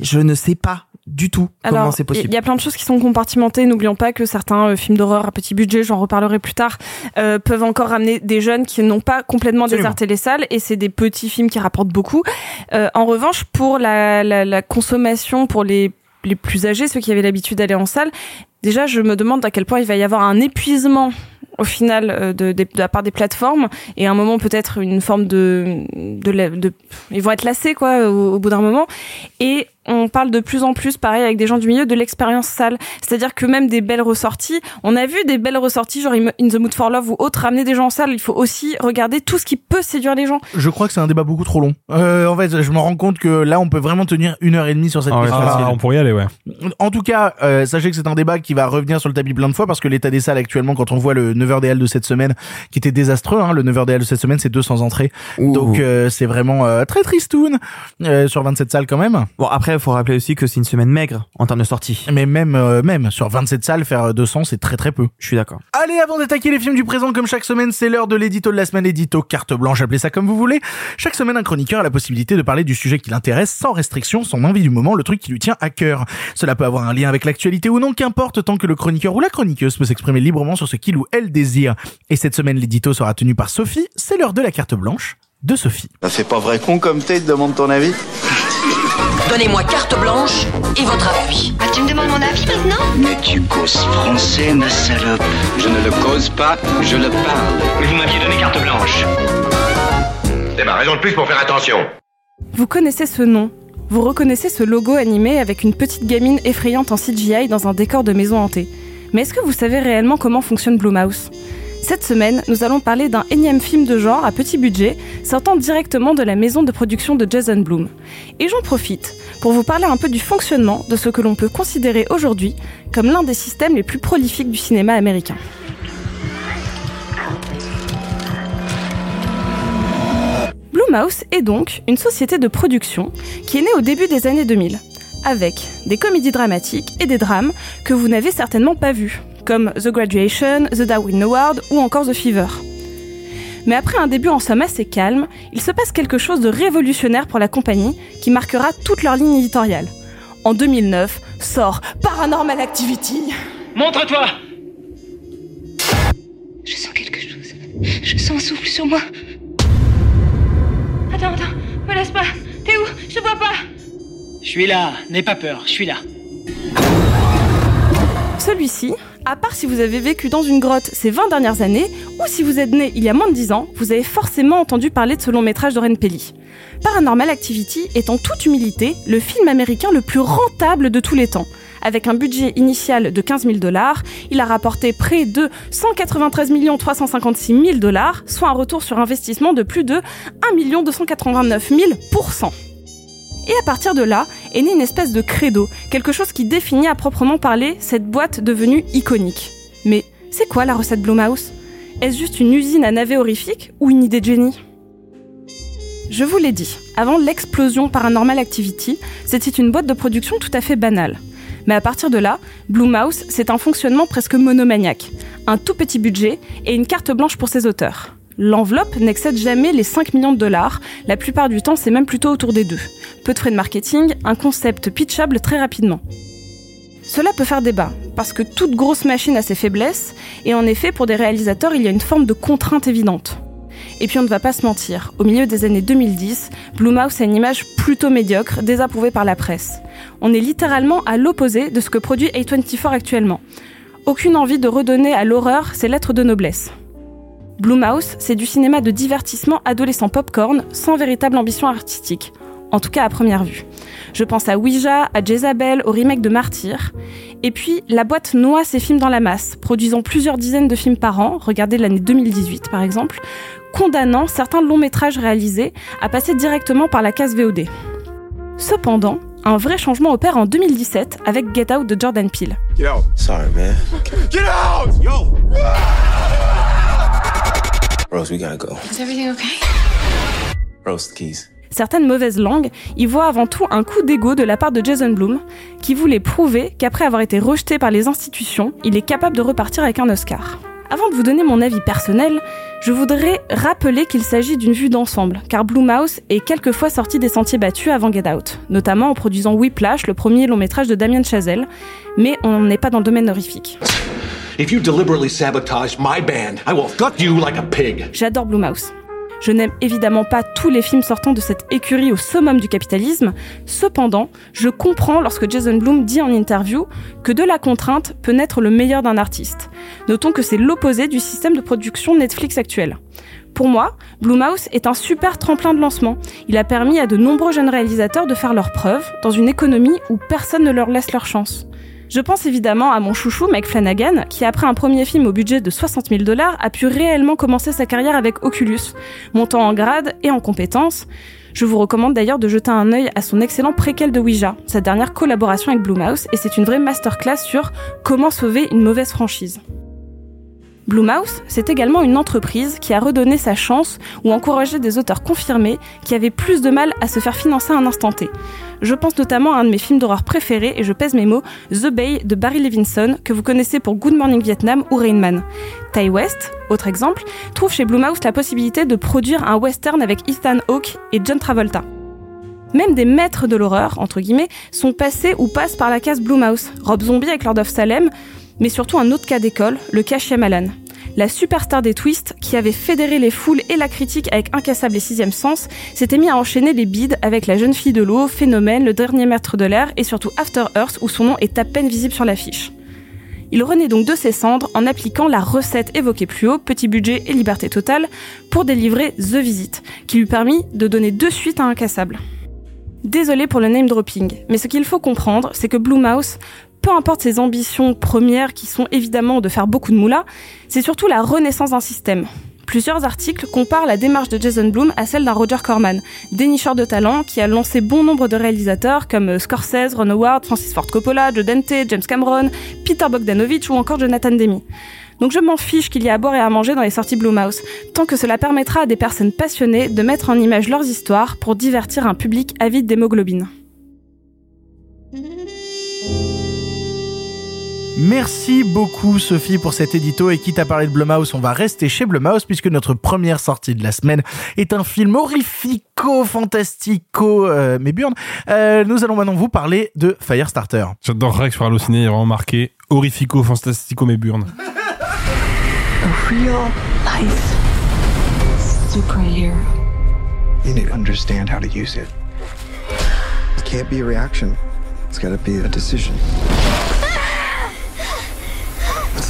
Je ne sais pas du tout comment Alors, c'est il possible. y a plein de choses qui sont compartimentées. N'oublions pas que certains euh, films d'horreur à petit budget, j'en reparlerai plus tard, euh, peuvent encore ramener des jeunes qui n'ont pas complètement Absolument. déserté les salles. Et c'est des petits films qui rapportent beaucoup. Euh, en revanche, pour la, la, la consommation, pour les les plus âgés, ceux qui avaient l'habitude d'aller en salle, déjà je me demande à quel point il va y avoir un épuisement au final de, de, de la part des plateformes et à un moment peut-être une forme de, de, de ils vont être lassés quoi au, au bout d'un moment et on parle de plus en plus pareil avec des gens du milieu de l'expérience salle c'est-à-dire que même des belles ressorties on a vu des belles ressorties genre In the Mood for Love ou autres ramener des gens en salle il faut aussi regarder tout ce qui peut séduire les gens Je crois que c'est un débat beaucoup trop long. Euh, en fait, je me rends compte que là, on peut vraiment tenir une heure et demie sur cette Ah question. Ah, on pourrait y aller, ouais. En tout cas, euh, sachez que c'est un débat qui va revenir sur le tapis plein de fois parce que l'état des salles actuellement, quand on voit le 9h des Halles de cette semaine, qui était désastreux, hein, le 9h des Halles de cette semaine, c'est 200 entrées. Ouh. Donc euh, c'est vraiment euh, très tristoun euh, sur 27 salles quand même. Bon après, il faut rappeler aussi que c'est une semaine maigre en termes de sortie. Mais même, euh, même sur 27 salles, faire 200, c'est très très peu. Je suis d'accord. Allez, avant d'attaquer les films du présent, comme chaque semaine, c'est l'heure de l'édito de la semaine, édito carte blanche, appelez ça comme vous voulez. Chaque semaine, un chroniqueur a la possibilité de parler du sujet qui l'intéresse, sans restriction, son envie du moment, le truc qui lui tient à cœur. Cela peut avoir un lien avec l'actualité ou non, qu'importe, tant que le chroniqueur ou la chroniqueuse peut s'exprimer librement sur ce qu'il ou elle désire. Et cette semaine, l'édito sera tenu par Sophie. c'est l'heure de la carte blanche de Sophie. Ça fait pas vrai con comme t'es, te demande ton avis Donnez-moi carte blanche et votre appui. Ah, tu me demandes mon avis maintenant Mais tu causes français, ma salope. Je ne le cause pas, je le parle. Mais vous m'aviez donné carte blanche. C'est ma raison de plus pour faire attention. Vous connaissez ce nom Vous reconnaissez ce logo animé avec une petite gamine effrayante en CGI dans un décor de maison hantée. Mais est-ce que vous savez réellement comment fonctionne Blumhouse? Cette semaine, nous allons parler d'un énième film de genre à petit budget, sortant directement de la maison de production de Jason Blum. Et j'en profite pour vous parler un peu du fonctionnement de ce que l'on peut considérer aujourd'hui comme l'un des systèmes les plus prolifiques du cinéma américain. Blumhouse est donc une société de production qui est née au début des années 2000, avec des comédies dramatiques et des drames que vous n'avez certainement pas vus, comme The Graduation, The Darwin Award ou encore The Fever. Mais après un début en somme assez calme, il se passe quelque chose de révolutionnaire pour la compagnie qui marquera toute leur ligne éditoriale. En 2009, sort Paranormal Activity. Montre-toi Je sens quelque chose. Je sens un souffle sur moi. Attends, attends, me laisse pas. T'es où? Je te vois pas. Je suis là, n'aie pas peur, je suis là. Celui-ci, à part si vous avez vécu dans une grotte ces 20 dernières années, ou si vous êtes né il y a moins de 10 ans, vous avez forcément entendu parler de ce long métrage d'Oren Pelli. Paranormal Activity est en toute humilité le film américain le plus rentable de tous les temps. Avec un budget initial de 15 000 dollars, il a rapporté près de 193 356 000 dollars, soit un retour sur investissement de plus de 1 289 000 et à partir de là est née une espèce de credo, quelque chose qui définit à proprement parler cette boîte devenue iconique. Mais c'est quoi la recette Blumhouse? Est-ce juste une usine à navets horrifiques ou une idée de génie? Je vous l'ai dit, avant l'explosion Paranormal Activity, c'était une boîte de production tout à fait banale. Mais à partir de là, Blumhouse, c'est un fonctionnement presque monomaniaque. Un tout petit budget et une carte blanche pour ses auteurs. L'enveloppe n'excède jamais les 5 millions de dollars, la plupart du temps c'est même plutôt autour des deux. Peu de frais de marketing, un concept pitchable très rapidement. Cela peut faire débat, parce que toute grosse machine a ses faiblesses, et en effet pour des réalisateurs il y a une forme de contrainte évidente. Et puis on ne va pas se mentir, au milieu des années 2010, Blumhouse a une image plutôt médiocre, désapprouvée par la presse. On est littéralement à l'opposé de ce que produit A24 actuellement. Aucune envie de redonner à l'horreur ses lettres de noblesse. Blumhouse, c'est du cinéma de divertissement adolescent popcorn sans véritable ambition artistique, en tout cas à première vue. Je pense à Ouija, à Jezabel, au remake de Martyr. Et puis, la boîte noie ses films dans la masse, produisant plusieurs dizaines de films par an, regardez l'année 2018 par exemple, condamnant certains longs métrages réalisés à passer directement par la case VOD. Cependant, un vrai changement opère en 2017 avec Get Out de Jordan Peele. Get out. Sorry, man. Get out! Yo! Rose, we gotta go. Is everything okay? Rose, the keys. Certaines mauvaises langues y voient avant tout un coup d'ego de la part de Jason Blum, qui voulait prouver qu'après avoir été rejeté par les institutions, il est capable de repartir avec un Oscar. Avant de vous donner mon avis personnel, je voudrais rappeler qu'il s'agit d'une vue d'ensemble, car Blumhouse est quelquefois sorti des sentiers battus avant Get Out, notamment en produisant Whiplash, le premier long métrage de Damien Chazelle, mais on n'est pas dans le domaine horrifique. If you deliberately sabotage my band, I will gut you like a pig. J'adore Blumhouse. Je n'aime évidemment pas tous les films sortant de cette écurie au summum du capitalisme. Cependant, je comprends lorsque Jason Blum dit en interview que de la contrainte peut naître le meilleur d'un artiste. Notons que c'est l'opposé du système de production Netflix actuel. Pour moi, Blumhouse est un super tremplin de lancement. Il a permis à de nombreux jeunes réalisateurs de faire leurs preuves dans une économie où personne ne leur laisse leur chance. Je pense évidemment à mon chouchou Mike Flanagan, qui après un premier film au budget de 60 000 dollars a pu réellement commencer sa carrière avec Oculus, montant en grade et en compétences. Je vous recommande d'ailleurs de jeter un œil à son excellent préquel de Ouija, sa dernière collaboration avec Blumhouse, et c'est une vraie masterclass sur comment sauver une mauvaise franchise. Blumhouse, c'est également une entreprise qui a redonné sa chance ou encouragé des auteurs confirmés qui avaient plus de mal à se faire financer à un instant T. Je pense notamment à un de mes films d'horreur préférés, et je pèse mes mots, The Bay de Barry Levinson, que vous connaissez pour Good Morning Vietnam ou Rain Man. Ty West, autre exemple, trouve chez Blumhouse la possibilité de produire un western avec Ethan Hawke et John Travolta. Même des maîtres de l'horreur, entre guillemets, sont passés ou passent par la case Blumhouse. Rob Zombie avec Lord of Salem, mais surtout un autre cas d'école, le cas Shyamalan. La superstar des twists, qui avait fédéré les foules et la critique avec Incassable et Sixième Sens, s'était mis à enchaîner les bides avec La Jeune Fille de l'eau, Phénomène, Le Dernier Maître de l'air et surtout After Earth où son nom est à peine visible sur l'affiche. Il renaît donc de ses cendres en appliquant la recette évoquée plus haut, petit budget et liberté totale, pour délivrer The Visit, qui lui permit de donner deux suites à Incassable. Désolé pour le name dropping, mais ce qu'il faut comprendre, c'est que Blumhouse, peu importe ses ambitions premières qui sont évidemment de faire beaucoup de moula, c'est surtout la renaissance d'un système. Plusieurs articles comparent la démarche de Jason Blum à celle d'un Roger Corman, dénicheur de talent qui a lancé bon nombre de réalisateurs comme Scorsese, Ron Howard, Francis Ford Coppola, Joe Dante, James Cameron, Peter Bogdanovich ou encore Jonathan Demi. Donc je m'en fiche qu'il y ait à boire et à manger dans les sorties Blumhouse, tant que cela permettra à des personnes passionnées de mettre en image leurs histoires pour divertir un public avide d'hémoglobine. Merci beaucoup Sophie pour cet édito et quitte à parler de Blumhouse, on va rester chez Blumhouse puisque notre première sortie de la semaine est un film horrifico, fantastico, euh, mais burn. Euh, nous allons maintenant vous parler de Firestarter. J'adorerais que sur Allociné, il y a vraiment marqué horrifico, fantastico, mais burn. A real life superhero. You need to understand how to use it. It can't be a reaction. It's gotta be a decision.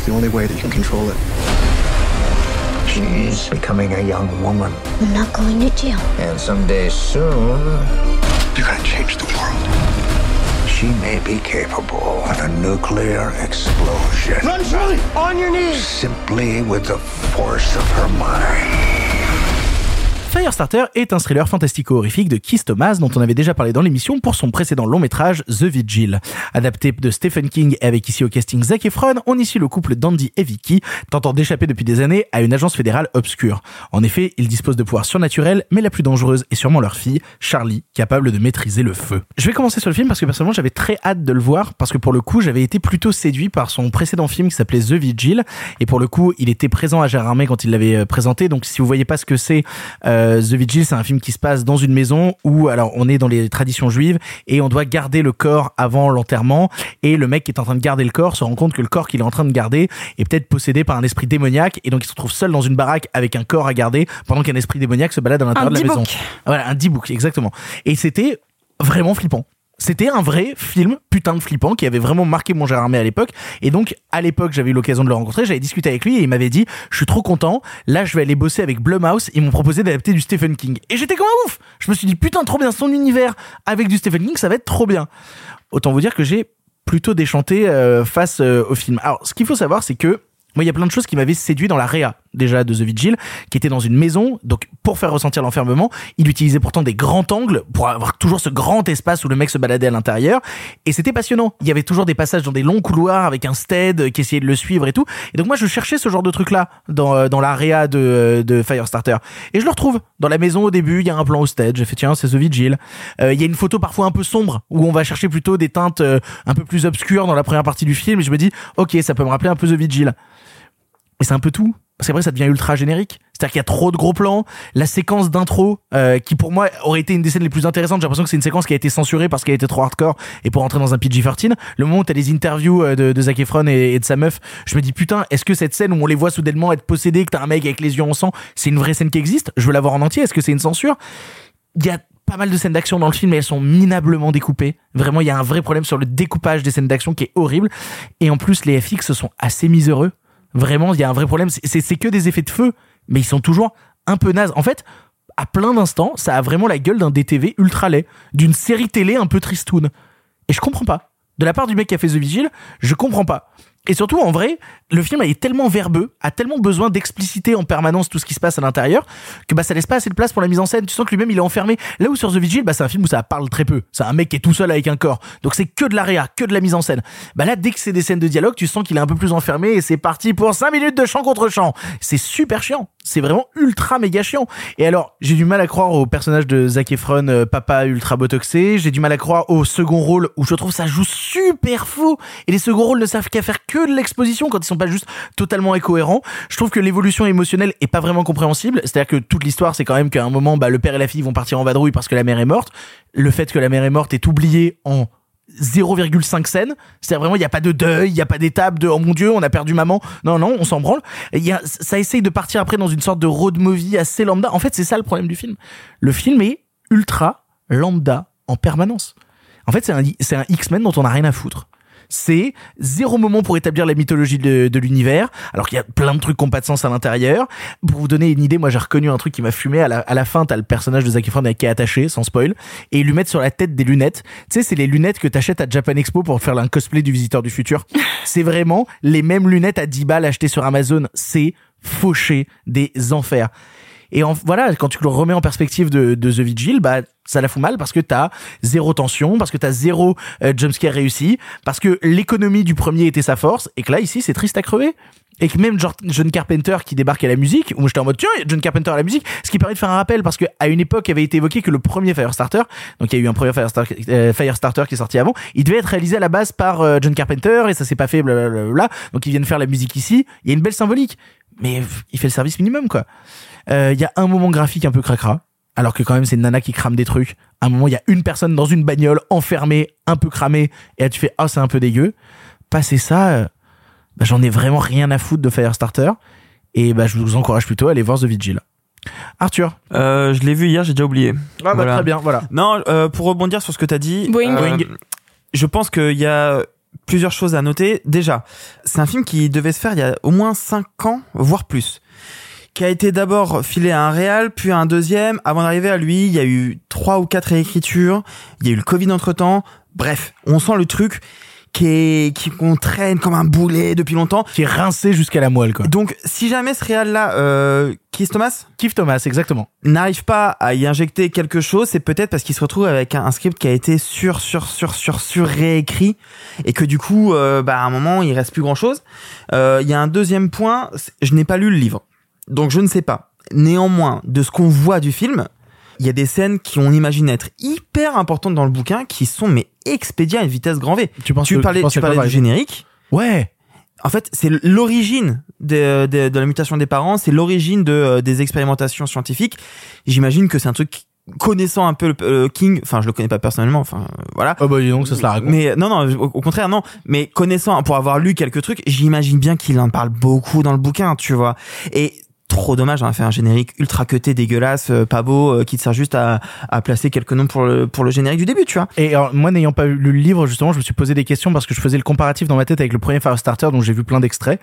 It's the only way that you can control it. She's becoming a young woman. I'm not going to jail. And someday soon, You're gonna change the world. she may be capable of a nuclear explosion. Run, Charlie! On your knees! Simply with the force of her mind. Firestarter est un thriller fantastico-horrifique de Keith Thomas dont on avait déjà parlé dans l'émission pour son précédent long métrage The Vigil. Adapté de Stephen King avec ici au casting Zac Efron, on y suit le couple d'Andy et Vicky tentant d'échapper depuis des années à une agence fédérale obscure. En effet, ils disposent de pouvoirs surnaturels, mais la plus dangereuse est sûrement leur fille, Charlie, capable de maîtriser le feu. Je vais commencer sur le film parce que personnellement j'avais très hâte de le voir parce que pour le coup j'avais été plutôt séduit par son précédent film qui s'appelait The Vigil et pour le coup il était présent à Gérardmer quand il l'avait euh, présenté donc si vous voyez pas ce que c'est euh, The Vigil, c'est un film qui se passe dans une maison où, alors, on est dans les traditions juives et on doit garder le corps avant l'enterrement. Et le mec qui est en train de garder le corps se rend compte que le corps qu'il est en train de garder est peut-être possédé par un esprit démoniaque et donc il se retrouve seul dans une baraque avec un corps à garder pendant qu'un esprit démoniaque se balade à l'intérieur de la maison. Voilà, un D-book, exactement. Et c'était vraiment flippant. C'était un vrai film putain de flippant qui avait vraiment marqué mon Gérard à l'époque. Et donc, à l'époque, j'avais eu l'occasion de le rencontrer, j'avais discuté avec lui et il m'avait dit, je suis trop content, là, je vais aller bosser avec Blumhouse. Ils m'ont proposé d'adapter du Stephen King. Et j'étais comme un ouf! Je me suis dit, putain, trop bien, son univers avec du Stephen King, ça va être trop bien. Autant vous dire que j'ai plutôt déchanté euh, face euh, au film. Alors, ce qu'il faut savoir, c'est que moi, il y a plein de choses qui m'avaient séduit dans la réa, déjà, de The Vigil, qui était dans une maison. Donc, pour faire ressentir l'enfermement, il utilisait pourtant des grands angles pour avoir toujours ce grand espace où le mec se baladait à l'intérieur. Et c'était passionnant. Il y avait toujours des passages dans des longs couloirs avec un stead qui essayait de le suivre et tout. Et donc, moi, je cherchais ce genre de truc-là dans, euh, dans la réa de, euh, de Firestarter. Et je le retrouve. Dans la maison, au début, il y a un plan au stead. J'ai fait, tiens, c'est The Vigil. Euh, il y a une photo parfois un peu sombre où on va chercher plutôt des teintes euh, un peu plus obscures dans la première partie du film. Et je me dis, ok, ça peut me rappeler un peu The Vigil. Et c'est un peu tout. Parce qu'après, ça devient ultra générique. C'est-à-dire qu'il y a trop de gros plans. La séquence d'intro, euh, qui pour moi aurait été une des scènes les plus intéressantes, j'ai l'impression que c'est une séquence qui a été censurée parce qu'elle était trop hardcore et pour entrer dans un PG-13. Le moment où t'as les interviews euh, de, de Zac Efron et, de sa meuf, je me dis putain, est-ce que cette scène où on les voit soudainement être possédés, que t'as un mec avec les yeux en sang, c'est une vraie scène qui existe? Je veux la voir en entier. Est-ce que c'est une censure? Il y a pas mal de scènes d'action dans le film et elles sont minablement découpées. Vraiment, il y a un vrai problème sur le découpage des scènes d'action qui est horrible. Et en plus, les FX sont assez miséreux. Vraiment, il y a un vrai problème. C'est- que des effets de feu, mais ils sont toujours un peu nazes. En fait, à plein d'instants, ça a vraiment la gueule d'un DTV ultra laid, d'une série télé un peu tristoun. Et je comprends pas. De la part du mec qui a fait The Vigil, je comprends pas. Et surtout, en vrai, le film est tellement verbeux, a tellement besoin d'expliciter en permanence tout ce qui se passe à l'intérieur, que bah ça laisse pas assez de place pour la mise en scène. Tu sens que lui-même il est enfermé. Là où sur The Vigil, bah c'est un film où ça parle très peu. C'est un mec qui est tout seul avec un corps. Donc c'est que de la réa, que de la mise en scène. Bah là, dès que c'est des scènes de dialogue, tu sens qu'il est un peu plus enfermé et c'est parti pour 5 minutes de chant contre chant. C'est super chiant. C'est vraiment ultra méga chiant. Et alors, j'ai du mal à croire au personnage de Zac Efron, euh, papa ultra botoxé. J'ai du mal à croire au second rôle où je trouve ça joue super faux. Et les seconds rôles ne savent qu'à faire que de l'exposition quand ils sont pas juste totalement incohérents. Je trouve que l'évolution émotionnelle est pas vraiment compréhensible. C'est-à-dire que toute l'histoire, c'est quand même qu'à un moment, bah, le père et la fille vont partir en vadrouille parce que la mère est morte. Le fait que la mère est morte est oublié en 0,5 scènes. C'est-à-dire vraiment, il n'y a pas de deuil, il n'y a pas d'étape de oh mon dieu, on a perdu maman. Non, non, on s'en branle. Ça essaye de partir après dans une sorte de road movie assez lambda. En fait, c'est ça le problème du film. Le film est ultra lambda en permanence. En fait, c'est un, un X-Men dont on n'a rien à foutre. C'est zéro moment pour établir la mythologie de, de l'univers, alors qu'il y a plein de trucs qui n'ont pas de sens à l'intérieur. Pour vous donner une idée, moi j'ai reconnu un truc qui m'a fumé. À la, à la fin, t'as le personnage de Zac Efron qui est attaché, sans spoil, et ils lui mettent sur la tête des lunettes. Tu sais, c'est les lunettes que t'achètes à Japan Expo pour faire un cosplay du Visiteur du Futur. [laughs] c'est vraiment les mêmes lunettes à 10 balles achetées sur Amazon. C'est fauché des enfers. Et en, voilà, quand tu le remets en perspective de, de The Vigil, bah, ça la fout mal parce que t'as zéro tension, parce que t'as zéro euh, jumpscare réussi, parce que l'économie du premier était sa force, et que là, ici, c'est triste à crever. Et que même genre John Carpenter qui débarque à la musique, où j'étais en mode tiens, il y a John Carpenter à la musique, ce qui permet de faire un rappel parce que à une époque, il avait été évoqué que le premier Firestarter, donc il y a eu un premier Firestarter, euh, Firestarter qui est sorti avant, il devait être réalisé à la base par euh, John Carpenter et ça s'est pas fait, blablabla. Donc ils viennent faire la musique ici. Il y a une belle symbolique, mais il fait le service minimum quoi. Euh, Il y a un moment graphique un peu cracra, alors que quand même c'est une nana qui crame des trucs. À un moment, il y a une personne dans une bagnole enfermée, un peu cramée, et là tu fais ah c'est un peu dégueu. Passer ça, euh, bah, j'en ai vraiment rien à foutre de Firestarter, et bah je vous encourage plutôt à aller voir The Vigil. Arthur. Euh, je l'ai vu hier, j'ai déjà oublié. Ah bah très bien, voilà. Non, euh, pour rebondir sur ce que t'as dit, Boing. euh, Boing. je pense qu'il y a plusieurs choses à noter. Déjà, c'est un film qui devait se faire il y a au moins 5 ans, voire plus. Qui a été d'abord filé à un réal, puis à un deuxième. Avant d'arriver à lui, il y a eu trois ou quatre réécritures. Il y a eu le Covid entre temps. Bref, on sent le truc qui est, qui, qu'on traîne comme un boulet depuis longtemps. Qui est rincé jusqu'à la moelle quoi. Donc, si jamais ce réal-là, euh, Keith Thomas, Keith Thomas, exactement. n'arrive pas à y injecter quelque chose, c'est peut-être parce qu'il se retrouve avec un, un script qui a été sur, sur, sur, sur, sur réécrit et que du coup, euh, bah, à un moment, il reste plus grand chose. Il y a un deuxième point, je n'ai pas lu le livre, donc je ne sais pas. Néanmoins, de ce qu'on voit du film, il y a des scènes qui on imagine être hyper importantes dans le bouquin qui sont mais expédiées à une vitesse grand V. Tu penses Tu que- parlais, tu du générique. Ouais. En fait, c'est l'origine de, de, de la mutation des parents, c'est l'origine de, euh, des expérimentations scientifiques. J'imagine que c'est un truc connaissant un peu le King, enfin je le connais pas personnellement, enfin euh, voilà. Oh bah dis donc, ça se la raconte. Mais non non, au, au contraire non, mais connaissant pour avoir lu quelques trucs, j'imagine bien qu'il en parle beaucoup dans le bouquin, tu vois. Et trop dommage, on a fait un générique ultra cuté, dégueulasse, euh, pas beau, euh, qui te sert juste à, à placer quelques noms pour le pour le générique du début, tu vois. Et alors, moi, n'ayant pas lu le livre, justement, je me suis posé des questions parce que je faisais le comparatif dans ma tête avec le premier Firestarter, dont j'ai vu plein d'extraits.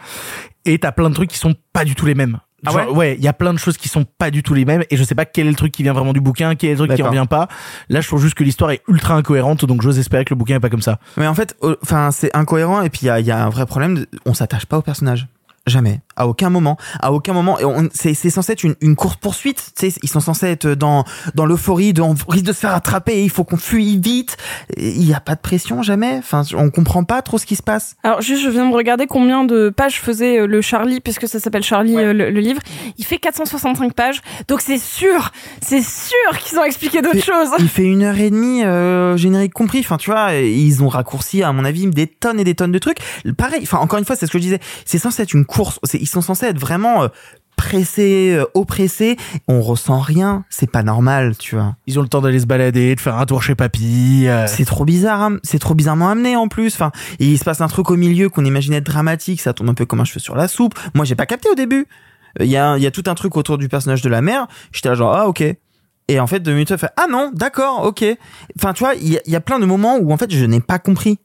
Et t'as plein de trucs qui sont pas du tout les mêmes. Ah ouais, il y a plein de choses qui sont pas du tout les mêmes et je sais pas quel est le truc qui vient vraiment du bouquin, quel est le truc qui revient pas. Là, je trouve juste que l'histoire est ultra incohérente, donc j'ose espérer que le bouquin est pas comme ça. Mais en fait, enfin, c'est incohérent et puis il y a, y a un vrai problème. on s'attache pas au personnage. Jamais. À aucun moment. À aucun moment. Et on- c'est, c'est censé être une, une course poursuite. Tu sais, ils sont censés être dans, dans l'euphorie de, on risque de se faire attraper, il faut qu'on fuit vite. Il y a pas de pression, jamais. Enfin, on comprend pas trop ce qui se passe. Alors juste, je viens de regarder combien de pages faisait euh, le Charlie, puisque ça s'appelle Charlie euh, le, le livre. Il fait 465 pages, donc c'est sûr, c'est sûr qu'ils ont expliqué d'autres choses. Il fait une heure et demie, euh, générique compris. Enfin, tu vois, ils ont raccourci, à mon avis, des tonnes et des tonnes de trucs. Pareil. Enfin, encore une fois, c'est ce que je disais. C'est censé être une course. Ils sont censés être vraiment euh, pressés, euh, oppressés. On ressent rien. C'est pas normal, tu vois. Ils ont le temps d'aller se balader, de faire un tour chez papy. euh, C'est trop bizarre, hein. c'est trop bizarrement amené en plus. Enfin, et il se passe un truc au milieu qu'on imaginait être dramatique, ça tombe un peu comme un cheveu sur la soupe. Moi, j'ai pas capté au début. Il y a, il y a tout un truc autour du personnage de la mère. J'étais là genre ah ok. Et en fait, deux minutes, fait ah non, d'accord, ok. Enfin, tu vois, il y, a- il y a plein de moments où en fait je n'ai pas compris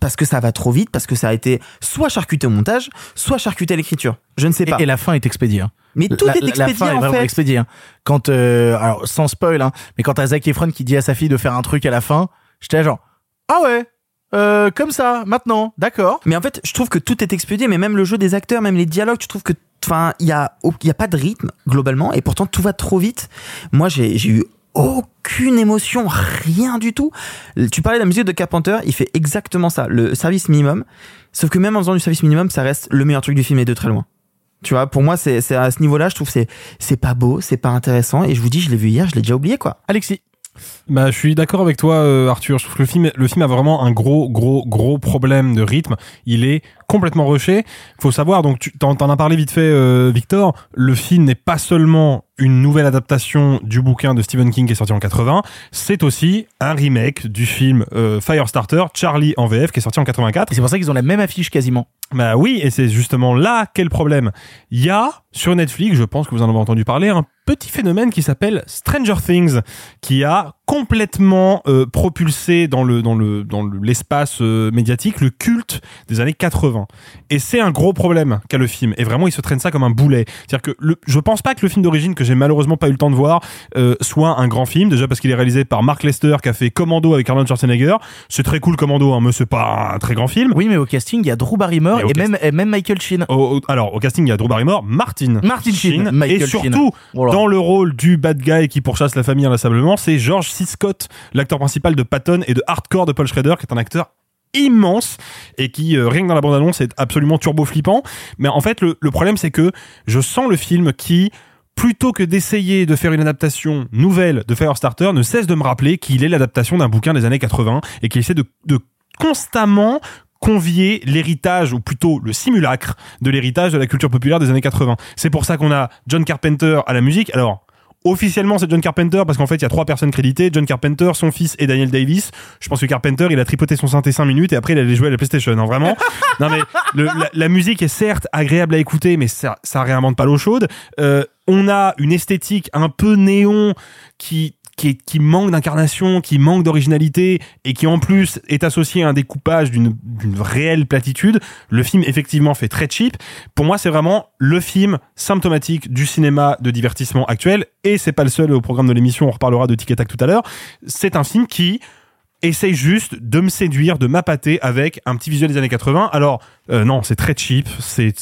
parce que ça va trop vite, parce que ça a été soit charcuté au montage, soit charcuté à l'écriture. Je ne sais pas. Et, et la fin est expédiée. hein. Mais tout la, est la- La expédié fin est en vraiment fait. expédiée. hein. Quand, euh, alors sans spoil, hein, mais quand t'as Zac Efron qui dit à sa fille de faire un truc à la fin, j'étais genre ah ouais, euh, comme ça, maintenant, d'accord. Mais en fait, je trouve que tout est expédié, mais même le jeu des acteurs, même les dialogues, tu trouves que, enfin, il y a, y a pas de rythme globalement, et pourtant tout va trop vite. Moi, j'ai eu aucune émotion, rien du tout. Tu parlais de la musique de Carpenter, il fait exactement ça, le service minimum. Sauf que même en faisant du service minimum, ça reste le meilleur truc du film et de très loin. Tu vois, pour moi, c'est, à ce niveau-là, je trouve c'est, c'est pas beau, c'est pas intéressant, et je vous dis, je l'ai vu hier, je l'ai déjà oublié, quoi. Alexis. Bah, je suis d'accord avec toi, euh, Arthur. Je trouve que le film, le film a vraiment un gros, gros, gros problème de rythme. Il est complètement rushé. Faut savoir, donc tu t'en, as parlé vite fait, euh, Victor. Le film n'est pas seulement une nouvelle adaptation du bouquin de Stephen King qui est sorti en 80, c'est aussi un remake du film euh, Firestarter, Charlie en VF, qui est sorti en 84. Et c'est pour ça qu'ils ont la même affiche quasiment. Bah oui, et c'est justement là quel problème. Il y a sur Netflix, je pense que vous en avez entendu parler, un petit phénomène qui s'appelle Stranger Things, qui a complètement euh, propulsé dans le dans le dans le- l'espace euh, médiatique le culte des années 80. Et c'est un gros problème qu'a le film. Et vraiment, il se traîne ça comme un boulet. C'est-à-dire que le, je pense pas que le film d'origine que j'ai malheureusement pas eu le temps de voir euh, soit un grand film. Déjà parce qu'il est réalisé par Mark Lester qui a fait Commando avec Arnold Schwarzenegger. C'est très cool Commando, hein, mais c'est pas un très grand film. Oui, mais au casting, il y a Drew Barrymore et même, et même Michael Sheen. Au- au- alors, au casting, il y a Drew Barrymore, Martin. Martin Sheen, Michael et Sheen. surtout, Voilà. dans le rôle du bad guy qui pourchasse la famille inlassablement, c'est George C. Scott, l'acteur principal de Patton et de Hardcore de Paul Schrader, qui est un acteur immense et qui euh, rien que dans la bande annonce est absolument turbo flippant mais en fait le, le problème c'est que je sens le film qui plutôt que d'essayer de faire une adaptation nouvelle de Firestarter ne cesse de me rappeler qu'il est l'adaptation d'un bouquin des années 80 et qu'il essaie de, de constamment convier l'héritage, ou plutôt le simulacre de l'héritage de la culture populaire des années 80. C'est pour ça qu'on a John Carpenter à la musique. Alors, officiellement, c'est John Carpenter parce qu'en fait, il y a trois personnes créditées. John Carpenter, son fils et Daniel Davis. Je pense que Carpenter, il a tripoté son synthé 5 minutes et après, il allait jouer à la PlayStation. Non, vraiment. [laughs] non, mais le- la, la musique est certes agréable à écouter, mais ça, ça réinvente pas l'eau chaude. Euh, on a une esthétique un peu néon qui qui, manque d'incarnation, qui manque d'originalité et qui en plus est associé à un découpage d'une réelle platitude. Le film effectivement fait très cheap. Pour moi, c'est vraiment le film symptomatique du cinéma de divertissement actuel et c'est pas le seul au programme de l'émission. On reparlera de Tic et Tac tout à l'heure. C'est un film qui essaye juste de me séduire, de m'appâter avec un petit visuel des années 80. Alors euh, non, c'est très cheap, c'est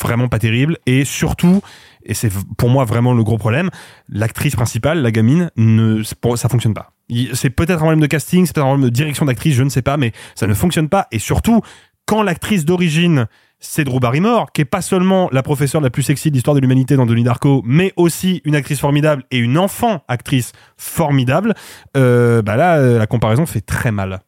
vraiment pas terrible et surtout et c'est pour moi vraiment le gros problème, l'actrice principale, la gamine, ne ça fonctionne pas. C'est peut-être un problème de casting, c'est peut-être un problème de direction d'actrice, je ne sais pas, mais ça ne fonctionne pas et surtout quand l'actrice d'origine c'est Drew Barrymore, qui est pas seulement la professeure la plus sexy de l'histoire de l'humanité dans Donnie Darko, mais aussi une actrice formidable et une enfant actrice formidable. Euh, bah là, euh, la comparaison fait très mal.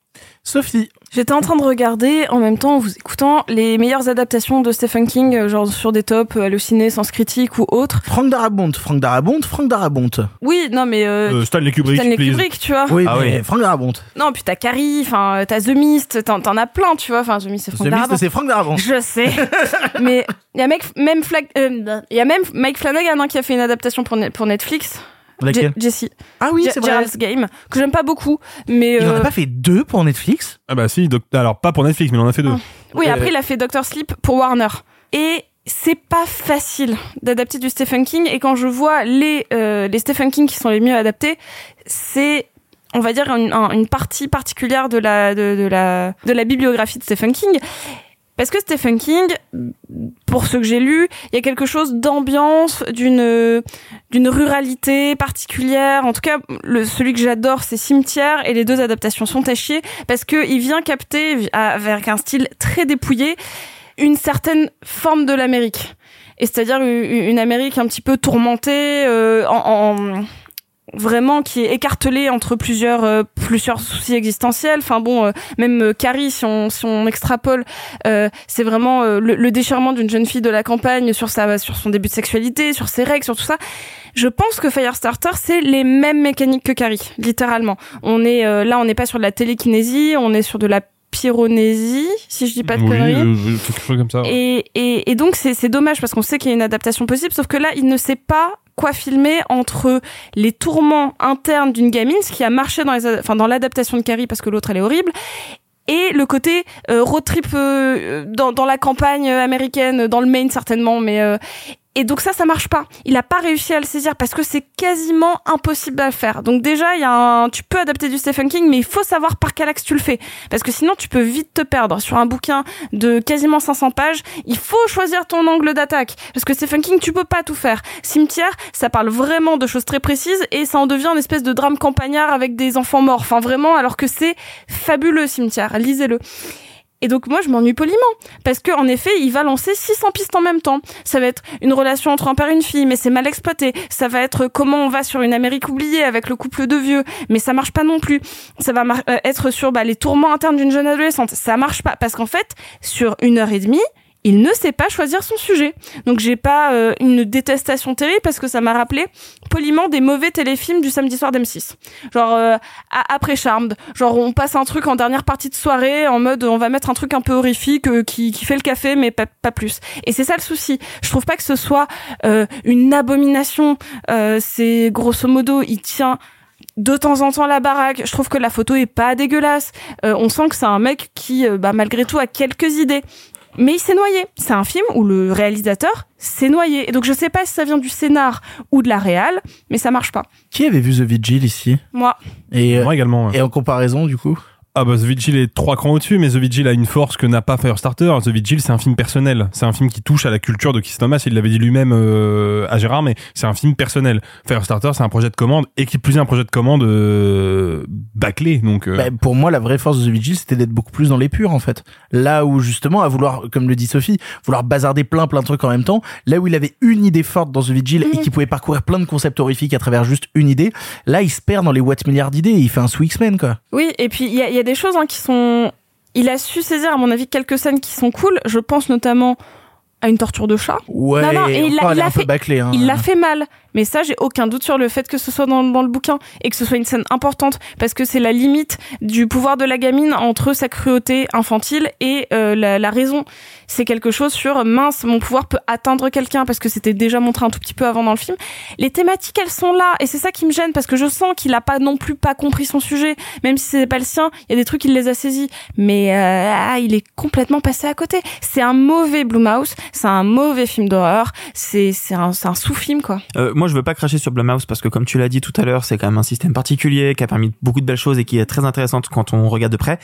Sophie. J'étais en train de regarder en même temps en vous écoutant les meilleures adaptations de Stephen King, euh, genre sur des tops, euh, Allociné, Sens Critique ou autre. Franck Darabont, Franck Darabont, Franck Darabont. Oui, non mais euh, Euh, Stanley Kubrick, Stanley please. Kubrick, tu vois. Oui, Ah mais oui. Franck Darabont. Non, puis t'as Carrie, enfin t'as The Mist, t'en t'en as plein, tu vois. Enfin The Mist, c'est Frank The Mist, Darabont. c'est Franck Darabont. Je sais, [laughs] mais il y a mec, même euh, y a même Mike Flanagan hein, qui a fait une adaptation pour Netflix. Laquelle Jessie. Ah oui, c'est vrai. Game que j'aime pas beaucoup, mais Il en a euh, pas fait deux pour Netflix? Ah bah si, doc- alors pas pour Netflix, mais il en a fait deux. oui. Euh, Après, il a fait Doctor Sleep pour Warner et c'est pas facile d'adapter du Stephen King. Et quand je vois les euh, les Stephen King qui sont les mieux adaptés, c'est on va dire une, un- une partie particulière de la de, de la de la bibliographie de Stephen King. Parce que Stephen King, pour ce que j'ai lu, il y a quelque chose d'ambiance, d'une d'une ruralité particulière. En tout cas, le, celui que j'adore, c'est Cimetière, et les deux adaptations sont à chier parce que il vient capter avec un style très dépouillé une certaine forme de l'Amérique. Et c'est-à-dire une, une Amérique un petit peu tourmentée, euh, en, en- vraiment qui est écartelée entre plusieurs euh, plusieurs soucis existentiels. Enfin bon, euh, même euh, Carrie, si on si on extrapole, euh, c'est vraiment euh, le, le déchirement d'une jeune fille de la campagne sur sa sur son début de sexualité, sur ses règles, sur tout ça. Je pense que Firestarter, c'est les mêmes mécaniques que Carrie, littéralement. On est euh, là, on n'est pas sur de la télékinésie, on est sur de la pyronésie, si je dis pas de oui, conneries. euh, quelque chose comme ça. ouais. Et, et, et donc c'est c'est dommage parce qu'on sait qu'il y a une adaptation possible, sauf que là il ne sait pas quoi filmer entre les tourments internes d'une gamine, ce qui a marché dans les, enfin dans l'adaptation de Carrie parce que l'autre elle est horrible, et le côté euh, road trip euh, dans, dans la campagne américaine, dans le Maine certainement, mais euh, et donc ça, ça marche pas. Il a pas réussi à le saisir parce que c'est quasiment impossible à faire. Donc déjà, il y a un, tu peux adapter du Stephen King, mais il faut savoir par quel axe tu le fais, parce que sinon tu peux vite te perdre sur un bouquin de quasiment 500 pages. Il faut choisir ton angle d'attaque, parce que Stephen King, tu peux pas tout faire. Cimetière, ça parle vraiment de choses très précises et ça en devient une espèce de drame campagnard avec des enfants morts. Enfin vraiment, alors que c'est fabuleux Cimetière. Lisez-le. Et donc moi je m'ennuie poliment parce que en effet il va lancer 600 pistes en même temps. Ça va être une relation entre un père et une fille mais c'est mal exploité. Ça va être comment on va sur une Amérique oubliée avec le couple de vieux mais ça marche pas non plus. Ça va euh, être sur bah, les tourments internes d'une jeune adolescente. Ça marche pas parce qu'en fait sur une heure et demie il ne sait pas choisir son sujet. Donc j'ai pas euh, une détestation terrible parce que ça m'a rappelé poliment des mauvais téléfilms du samedi soir d'M6. Genre euh, après Charmed, genre on passe un truc en dernière partie de soirée en mode on va mettre un truc un peu horrifique euh, qui, qui fait le café mais pas, pas plus. Et c'est ça le souci. Je trouve pas que ce soit euh, une abomination. Euh, c'est grosso modo il tient de temps en temps la baraque. Je trouve que la photo est pas dégueulasse. Euh, on sent que c'est un mec qui, euh, bah, malgré tout, a quelques idées. Mais il s'est noyé. C'est un film où le réalisateur s'est noyé. Et donc je sais pas si ça vient du scénar ou de la réal, mais ça marche pas. Qui avait vu The Vigil ici? Moi. et, euh, Moi également. ouais. et en comparaison, du coup? Ah bah The Vigil est trois crans au-dessus, mais The Vigil a une force que n'a pas Firestarter. The Vigil, c'est un film personnel. C'est un film qui touche à la culture de Keith Thomas. Il l'avait dit lui-même euh, à Gérard, mais c'est un film personnel. Firestarter, c'est un projet de commande, et qui plus est un projet de commande euh, bâclé. Donc, euh, Bah, pour moi, la vraie force de The Vigil, c'était d'être beaucoup plus dans l'épure, en fait. Là où, justement, à vouloir, comme le dit Sophie, vouloir bazarder plein, plein de trucs en même temps, là où il avait une idée forte dans The Vigil et qui pouvait parcourir plein de concepts horrifiques à travers juste une idée, là, il se perd dans les watts milliards d'idées et il fait un sous X-Men, quoi. Oui, et puis il y a, il y a des choses hein, qui sont. Il a su saisir, à mon avis, quelques scènes qui sont cool. Je pense notamment à une torture de chat. Ouais, Non, non, et il l'a- fait- hein. Il l'a fait mal. Mais ça, j'ai aucun doute sur le fait que ce soit dans, le bouquin et que ce soit une scène importante parce que c'est la limite du pouvoir de la gamine entre sa cruauté infantile et euh, la, raison. C'est quelque chose sur mince, mon pouvoir peut atteindre quelqu'un parce que c'était déjà montré un tout petit peu avant dans le film. Les thématiques, elles sont là et c'est ça qui me gêne parce que je sens qu'il a pas non plus pas compris son sujet, même si c'est pas le sien. Il y a des trucs il les a saisis, mais euh, ah, il est complètement passé à côté. C'est un mauvais Blumhouse, c'est un mauvais film d'horreur, c'est c'est un, un sous-film quoi. Euh, je veux pas cracher sur Blumhouse parce que, comme tu l'as dit tout à l'heure, c'est quand même un système particulier qui a permis beaucoup de belles choses et qui est très intéressante quand on regarde de près.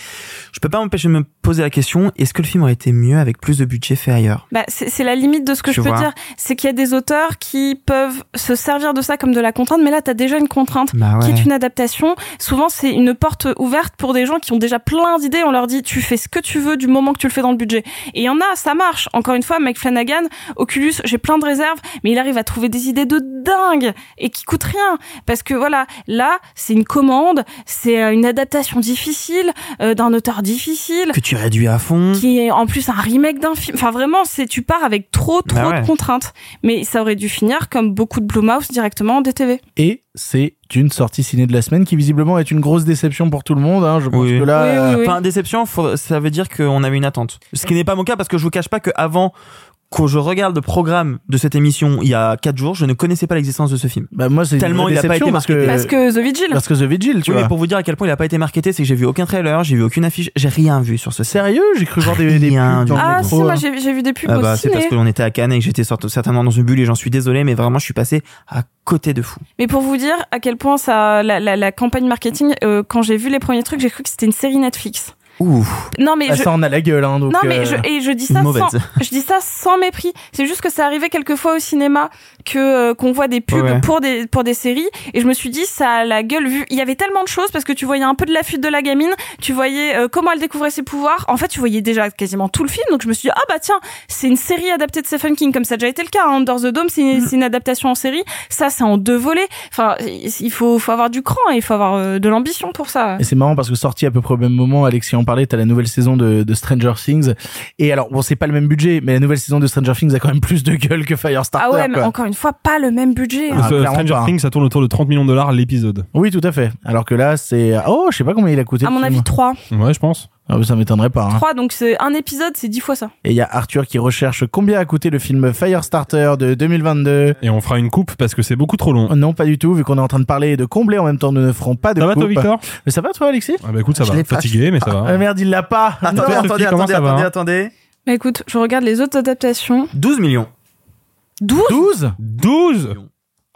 Je peux pas m'empêcher de me poser la question est-ce que le film aurait été mieux avec plus de budget fait ailleurs? Bah, c'est la limite de ce que Tu je peux vois. dire. C'est qu'il y a des auteurs qui peuvent se servir de ça comme de la contrainte, mais là, t'as déjà une contrainte Bah qui est une adaptation. Souvent, c'est une porte ouverte pour des gens qui ont déjà plein d'idées. On leur dit, tu fais ce que tu veux du moment que tu le fais dans le budget. Et il y en a, ça marche. Encore une fois, Mike Flanagan, Oculus, j'ai plein de réserves, mais il arrive à trouver des idées de dingue et qui coûtent rien. Parce que voilà, là, c'est une commande, c'est euh, une adaptation difficile euh, d'un auteur difficile Que tu réduis à fond qui est en plus un remake d'un film. Enfin vraiment, c'est tu pars avec trop trop Bah ouais. de contraintes. Mais ça aurait dû finir comme beaucoup de Blumhouse directement en DTV. Et c'est une sortie ciné de la semaine qui visiblement est une grosse déception pour tout le monde. Hein. Je pense Oui. que là, euh, Enfin, déception, ça veut dire qu'on avait une attente. Ce qui n'est pas mon cas parce que je vous cache pas que avant que je regarde le programme de cette émission il y a 4 jours, je ne connaissais pas l'existence de ce film. bah moi c'est une Tellement il a pas été parce que Parce que The Vigil. parce que The Vigil, tu Oui, vois. mais pour vous dire à quel point il a pas été marketé, c'est que j'ai vu aucun trailer, j'ai vu aucune affiche, j'ai rien vu sur ce. Sérieux, j'ai cru voir des, des pubs Ah métro, si, moi hein. j'ai j'ai vu des pubs Ah bah, c'est parce que l'on était à Cannes et que j'étais certainement dans une bulle et j'en suis désolé, mais vraiment je suis passé à côté de fou. Mais pour vous dire à quel point ça, la, la, la campagne marketing, euh, quand j'ai vu les premiers trucs, j'ai cru que c'était une série Netflix. Ouh. Non mais je... ça en a la gueule, hein, donc. non mais euh, je, et je dis ça mauvaise. sans, je dis ça sans mépris. C'est juste que ça arrivait quelquefois au cinéma que euh, qu'on voit des pubs Ouais, pour des pour des séries et je me suis dit ça a la gueule vu. Il y avait tellement de choses parce que tu voyais un peu de la fuite de la gamine, tu voyais euh, comment elle découvrait ses pouvoirs. En fait, tu voyais déjà quasiment tout le film. Donc je me suis dit ah bah tiens, c'est une série adaptée de Stephen King comme ça a déjà été le cas. Hein. Under the Dome, c'est Mm. une, c'est une adaptation en série. Ça, c'est en deux volets. Enfin, il faut faut avoir du cran et il faut avoir euh, de l'ambition pour ça. Et c'est marrant parce que sorti à peu près au même moment, Alexis en parlait, t'as la nouvelle saison de, de Stranger Things. Et alors, bon, c'est pas le même budget, mais la nouvelle saison de Stranger Things a quand même plus de gueule que Firestarter. Ah ouais, mais quoi. encore une fois, pas le même budget. Ah, clairement Stranger pas. Things, ça tourne autour de 30 millions de dollars l'épisode. Oui, tout à fait. Alors que là, c'est, oh, je sais pas combien il a coûté. À mon film. avis, 3. Ouais, je pense. Ah, ça m'étonnerait pas. Hein. 3, donc c'est un épisode, c'est 10 fois ça. Et il y a Arthur qui recherche combien a coûté le film Firestarter de 2022. Et on fera une coupe parce que c'est beaucoup trop long. Non, pas du tout, vu qu'on est en train de parler et de combler en même temps, nous ne ferons pas de Ça va coupe. toi, Victor? Mais ça va toi, Alexis? Ah bah écoute, ça Je va. Fatigué, mais ça va. Ah merde, il l'a pas. Attendez, Non. attendez, attendez, ça va, attendez, hein? attendez. Bah écoute, je regarde les autres adaptations. 12 millions. 12 12 12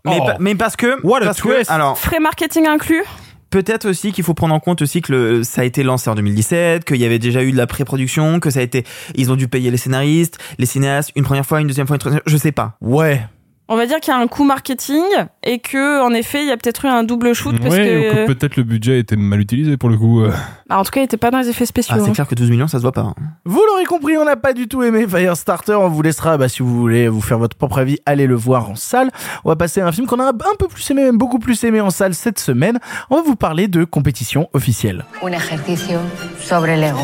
Mais, Oh. pa- mais parce que, What a parce que, twist. alors, Frais marketing inclus peut-être aussi qu'il faut prendre en compte aussi que ça a été lancé en 2017, qu'il y avait déjà eu de la pré-production, que ça a été, ils ont dû payer les scénaristes, les cinéastes, une première fois, une deuxième fois, une troisième, je sais pas. Ouais. On va dire qu'il y a un coût marketing et que en effet, il y a peut-être eu un double shoot parce ouais, que ou que peut-être le budget était mal utilisé pour le coup. euh. Bah, en tout cas, il était pas dans les effets spéciaux. Ah, c'est hein. clair que 12 millions, ça se voit pas. hein. Vous l'aurez compris, on n'a pas du tout aimé Firestarter. On vous laissera, bah, si vous voulez vous faire votre propre avis, allez le voir en salle. On va passer à un film qu'on a un peu plus aimé, même beaucoup plus aimé en salle cette semaine. On va vous parler de compétition officielle. Un ejercicio sobre el ego.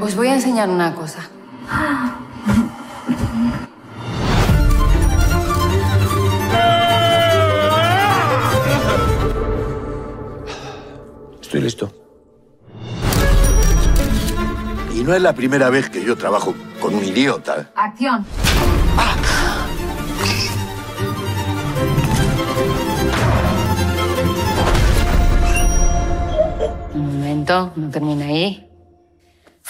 Os voy a enseñar una cosa. [laughs] Estoy listo. Y no es la primera vez que yo trabajo con un idiota. Acción. Un momento, no termina ahí.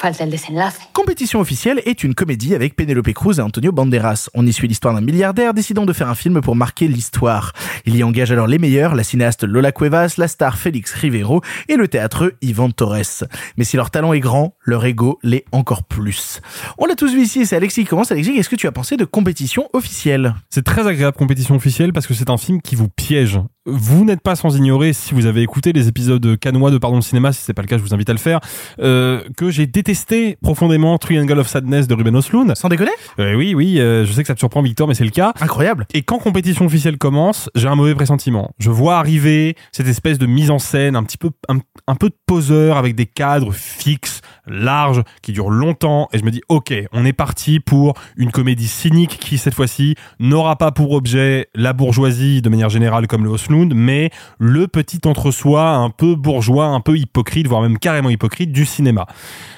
Falta el desenlace. Compétition officielle est une comédie avec Penelope Cruz et Antonio Banderas. On y suit l'histoire d'un milliardaire décidant de faire un film pour marquer l'histoire. Il y engage alors les meilleurs, la cinéaste Lola Cuevas, la star Félix Rivero et le théâtreux Ivan Torres. Mais si leur talent est grand, leur ego l'est encore plus. On l'a tous vu ici, c'est Alexis qui commence. Alexis, qu'est-ce que tu as pensé de compétition officielle? C'est très agréable compétition officielle parce que c'est un film qui vous piège. Vous n'êtes pas sans ignorer, si vous avez écouté les épisodes canois de Pardon le cinéma, si c'est pas le cas, je vous invite à le faire, euh, que j'ai détesté profondément Triangle of Sadness de Ruben Östlund. Sans déconner Euh, Oui, oui, euh, je sais que ça te surprend Victor, mais c'est le cas. Incroyable. Et quand compétition officielle commence, j'ai un mauvais pressentiment. Je vois arriver cette espèce de mise en scène un petit peu, un, un peu de poseur avec des cadres fixes, larges, qui durent longtemps, et je me dis, ok, on est parti pour une comédie cynique qui, cette fois-ci, n'aura pas pour objet la bourgeoisie de manière générale comme le Oslund, mais le petit entre-soi un peu bourgeois, un peu hypocrite, voire même carrément hypocrite du cinéma.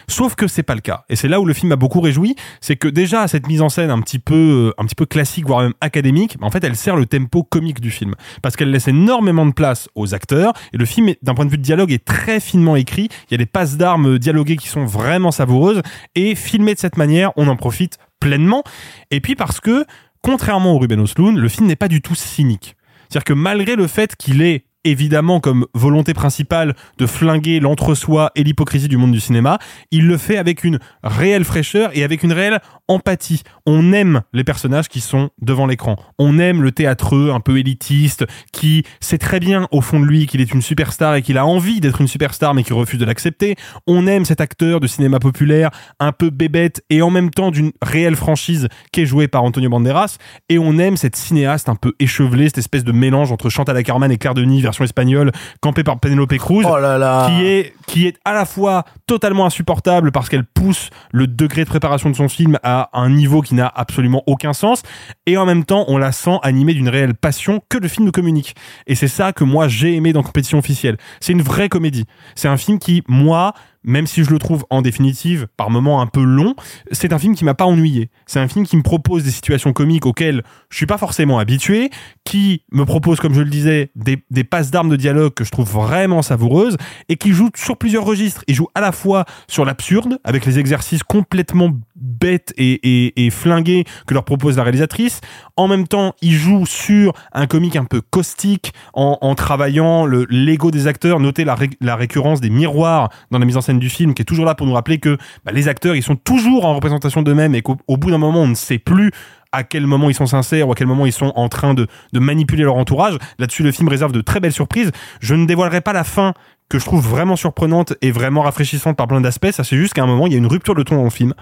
Sauf que c'est pas le cas. Et c'est là où le film m'a beaucoup réjoui, c'est que déjà cette mise en scène un petit peu, un petit peu classique, voire même académique, en fait, elle sert le tempo comique du film. Parce qu'elle laisse énormément de place aux acteurs, et le film, d'un point de vue de dialogue, est très finement écrit. Il y a des passes d'armes dialoguées qui sont vraiment savoureuses, et filmé de cette manière, on en profite pleinement. Et puis parce que, contrairement au Ruben Östlund, le film n'est pas du tout cynique. C'est-à-dire que malgré le fait qu'il est évidemment comme volonté principale de flinguer l'entre-soi et l'hypocrisie du monde du cinéma, il le fait avec une réelle fraîcheur et avec une réelle empathie. On aime les personnages qui sont devant l'écran. On aime le théâtreux un peu élitiste qui sait très bien au fond de lui qu'il est une superstar et qu'il a envie d'être une superstar mais qui refuse de l'accepter. On aime cet acteur de cinéma populaire un peu bébête et en même temps d'une réelle franchise qui est jouée par Antonio Banderas et on aime cette cinéaste un peu échevelée, cette espèce de mélange entre Chantal Ackerman et Claire Denis version espagnole campée par Penelope Cruz Oh là là. qui est qui est à la fois totalement insupportable parce qu'elle pousse le degré de préparation de son film à un niveau qui n'a absolument aucun sens et en même temps on la sent animée d'une réelle passion que le film nous communique. Et c'est ça que moi j'ai aimé dans compétition officielle. C'est une vraie comédie. C'est un film qui moi même si je le trouve en définitive par moments un peu long, c'est un film qui m'a pas ennuyé. C'est un film qui me propose des situations comiques auxquelles je suis pas forcément habitué, qui me propose, comme je le disais, des, des passes d'armes de dialogue que je trouve vraiment savoureuses et qui joue sur plusieurs registres. Il joue à la fois sur l'absurde, avec les exercices complètement bêtes et, et, flingués que leur propose la réalisatrice. En même temps, il joue sur un comique un peu caustique en, en travaillant le l'ego des acteurs. Notez la, la récurrence des miroirs dans la mise en scène du film qui est toujours là pour nous rappeler que bah, les acteurs, ils sont toujours en représentation d'eux-mêmes et qu'au au bout d'un moment, on ne sait plus à quel moment ils sont sincères ou à quel moment ils sont en train de, de manipuler leur entourage. Là-dessus, le film réserve de très belles surprises. Je ne dévoilerai pas la fin que je trouve vraiment surprenante et vraiment rafraîchissante par plein d'aspects. Ça, c'est juste qu'à un moment, il y a une rupture de ton dans le film.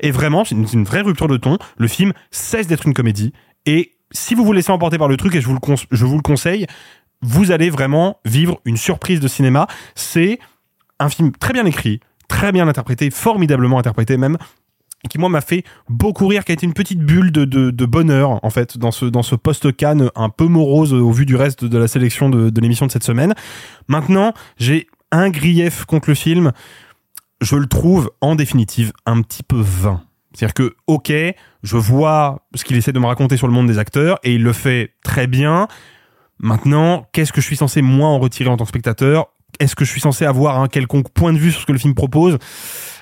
Et vraiment, c'est une, une vraie rupture de ton. Le film cesse d'être une comédie. Et si vous vous laissez emporter par le truc, et je vous le, je vous le conseille, vous allez vraiment vivre une surprise de cinéma. C'est un film très bien écrit, très bien interprété, formidablement interprété même, qui moi m'a fait beaucoup rire, qui a été une petite bulle de, de, de bonheur en fait dans ce dans ce post Cannes un peu morose au vu du reste de la sélection de, de l'émission de cette semaine. Maintenant, j'ai un grief contre le film. Je le trouve en définitive un petit peu vain. C'est-à-dire que, ok, je vois ce qu'il essaie de me raconter sur le monde des acteurs et il le fait très bien. Maintenant, qu'est-ce que je suis censé moi en retirer en tant que spectateur? Est-ce que je suis censé avoir un quelconque point de vue sur ce que le film propose?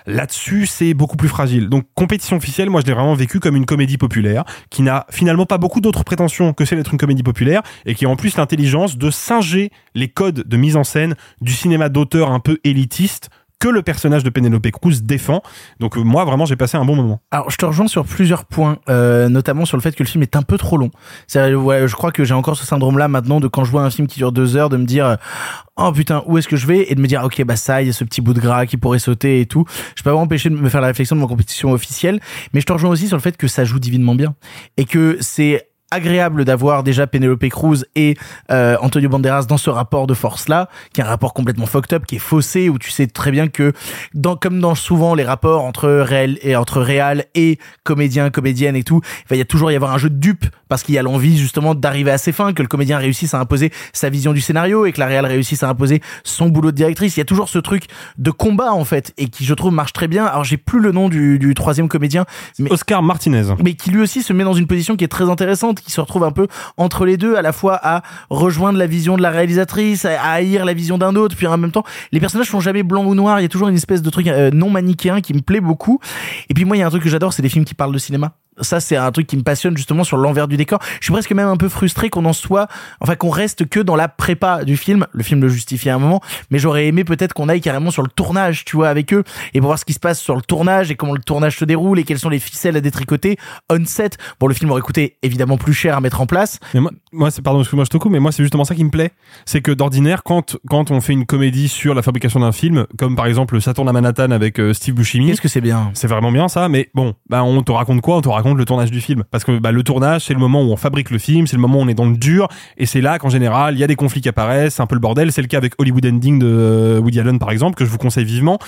Là-dessus, c'est beaucoup plus fragile. Donc, compétition officielle, moi, je l'ai vraiment vécu comme une comédie populaire, qui n'a finalement pas beaucoup d'autres prétentions que celle d'être une comédie populaire, et qui a en plus l'intelligence de singer les codes de mise en scène du cinéma d'auteur un peu élitiste que le personnage de Penelope Cruz défend. Donc euh, moi vraiment j'ai passé un bon moment. Alors je te rejoins sur plusieurs points, euh, notamment sur le fait que le film est un peu trop long. Ouais, je crois que j'ai encore ce syndrome-là maintenant de quand je vois un film qui dure deux heures, de me dire euh, oh putain où est-ce que je vais? Et de me dire ok bah ça il y a ce petit bout de gras qui pourrait sauter et tout. Je peux pas m'empêcher de me faire la réflexion de mon compétition officielle, mais je te rejoins aussi sur le fait que ça joue divinement bien et que c'est agréable d'avoir déjà Penelope Cruz et euh, Antonio Banderas dans ce rapport de force là, qui est un rapport complètement fucked up, qui est faussé, où tu sais très bien que dans comme dans souvent les rapports entre réel et entre réal et comédien, comédienne et tout, il va y a toujours y avoir un jeu de dupe parce qu'il y a l'envie justement d'arriver à ses fins, que le comédien réussisse à imposer sa vision du scénario et que la réal réussisse à imposer son boulot de directrice. Il y a toujours ce truc de combat en fait et qui je trouve marche très bien. Alors j'ai plus le nom du, du troisième comédien, mais Oscar Martinez. mais qui lui aussi se met dans une position qui est très intéressante, qui se retrouve un peu entre les deux, à la fois à rejoindre la vision de la réalisatrice, à haïr la vision d'un autre, puis en même temps, les personnages sont jamais blancs ou noirs, il y a toujours une espèce de truc euh, non manichéen qui me plaît beaucoup. Et puis moi, il y a un truc que j'adore, c'est les films qui parlent de cinéma. Ça, c'est un truc qui me passionne justement sur l'envers du décor. Je suis presque même un peu frustré qu'on en soit, enfin qu'on reste que dans la prépa du film. Le film le justifie à un moment, mais j'aurais aimé peut-être qu'on aille carrément sur le tournage, tu vois, avec eux, et pour voir ce qui se passe sur le tournage et comment le tournage se déroule et quelles sont les ficelles à détricoter on set. Bon, le film aurait coûté évidemment plus cher à mettre en place. Mais moi, moi c'est pardon, excuse-moi, je te coupe, mais moi c'est justement ça qui me plaît, c'est que d'ordinaire, quand quand on fait une comédie sur la fabrication d'un film, comme par exemple Ça tourne à Manhattan avec euh, Steve Buscemi, Qu'est-ce que c'est bien? c'est vraiment bien ça, mais bon, bah on te raconte quoi? On te raconte le tournage du film, parce que bah, le tournage c'est le moment où on fabrique le film, c'est le moment où on est dans le dur, et c'est là qu'en général il y a des conflits qui apparaissent, c'est un peu le bordel. C'est le cas avec Hollywood Ending de euh, Woody Allen par exemple, que je vous conseille vivement.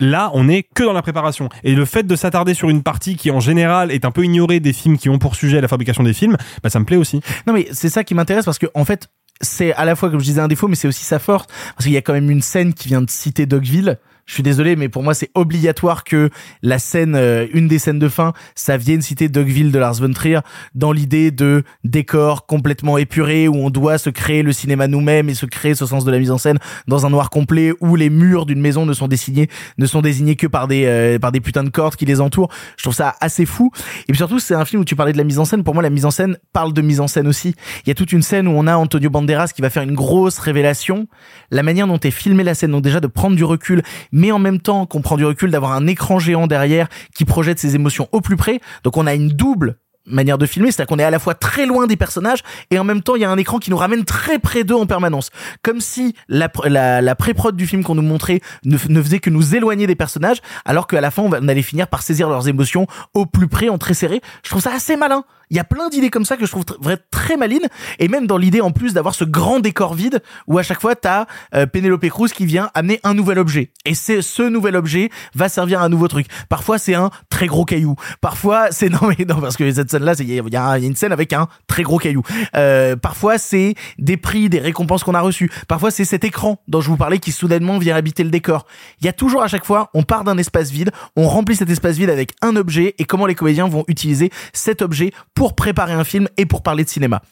Là, on est que dans la préparation. Et le fait de s'attarder sur une partie qui, en général, est un peu ignorée des films qui ont pour sujet la fabrication des films, bah, ça me plaît aussi. Non mais c'est ça qui m'intéresse parce que en fait c'est à la fois comme je disais un défaut mais c'est aussi sa force parce qu'il y a quand même une scène qui vient de citer Dogville. Je suis désolé mais pour moi c'est obligatoire que la scène euh, une des scènes de fin ça vienne citer Dogville de Lars von Trier dans l'idée de décor complètement épuré où on doit se créer le cinéma nous-mêmes et se créer ce sens de la mise en scène dans un noir complet où les murs d'une maison ne sont dessinés ne sont désignés que par des euh, par des putains de cordes qui les entourent. Je trouve ça assez fou et puis surtout c'est un film où tu parlais de la mise en scène pour moi la mise en scène parle de mise en scène aussi. Il y a toute une scène où on a Antonio Banderas qui va faire une grosse révélation, la manière dont est filmée la scène donc déjà de prendre du recul mais en même temps qu'on prend du recul d'avoir un écran géant derrière qui projette ses émotions au plus près. Donc on a une double manière de filmer, c'est-à-dire qu'on est à la fois très loin des personnages et en même temps il y a un écran qui nous ramène très près d'eux en permanence. Comme si la, pr- la, la pré-prod du film qu'on nous montrait ne, faisait que nous éloigner des personnages alors qu'à la fin on, on allait finir par saisir leurs émotions au plus près, en très serré. Je trouve ça assez malin. Il y a plein d'idées comme ça que je trouve tr- vrai, très malines et même dans l'idée en plus d'avoir ce grand décor vide où à chaque fois t'as euh, Penelope Cruz qui vient amener un nouvel objet et c'est ce nouvel objet va servir à un nouveau truc. Parfois c'est un très gros caillou. Parfois [laughs] c'est non mais non parce que cette scène là il y, a- une scène avec un très gros caillou. Euh, parfois c'est des prix, des récompenses qu'on a reçues. Parfois c'est cet écran dont je vous parlais qui soudainement vient habiter le décor. Il y a toujours à chaque fois on part d'un espace vide, on remplit cet espace vide avec un objet et comment les comédiens vont utiliser cet objet préparer un film et pour parler de cinéma.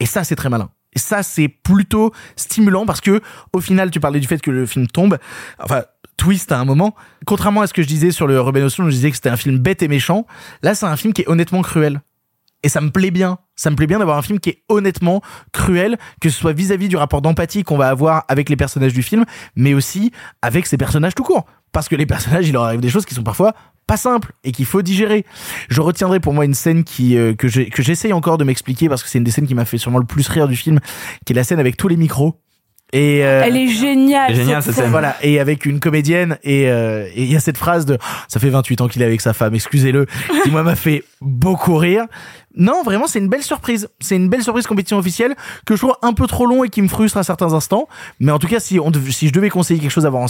Et ça c'est très malin. Et ça, c'est plutôt stimulant parce que, au final, tu parlais du fait que le film tombe. Enfin, twist à un moment. Contrairement à ce que je disais sur le Rebel Ocean, je disais que c'était un film bête et méchant. Là, c'est un film qui est honnêtement cruel. Et ça me plaît bien. Ça me plaît bien d'avoir un film qui est honnêtement cruel, que ce soit vis-à-vis du rapport d'empathie qu'on va avoir avec les personnages du film, mais aussi avec ces personnages tout court. Parce que les personnages, il leur arrive des choses qui sont parfois pas simples et qu'il faut digérer. Je retiendrai pour moi une scène qui euh, que j'ai- que j'essaye encore de m'expliquer parce que c'est une des scènes qui m'a fait sûrement le plus rire du film, qui est la scène avec tous les micros. Et euh, Elle est géniale. Génial, cette scène. voilà, et avec une comédienne, et euh, et il y a cette phrase de ça fait 28 ans qu'il est avec sa femme, excusez-le, qui moi m'a fait beaucoup rire. Non, vraiment, c'est une belle surprise. C'est une belle surprise compétition officielle que je trouve un peu trop long et qui me frustre à certains instants. Mais en tout cas, si on si je devais conseiller quelque chose à voir en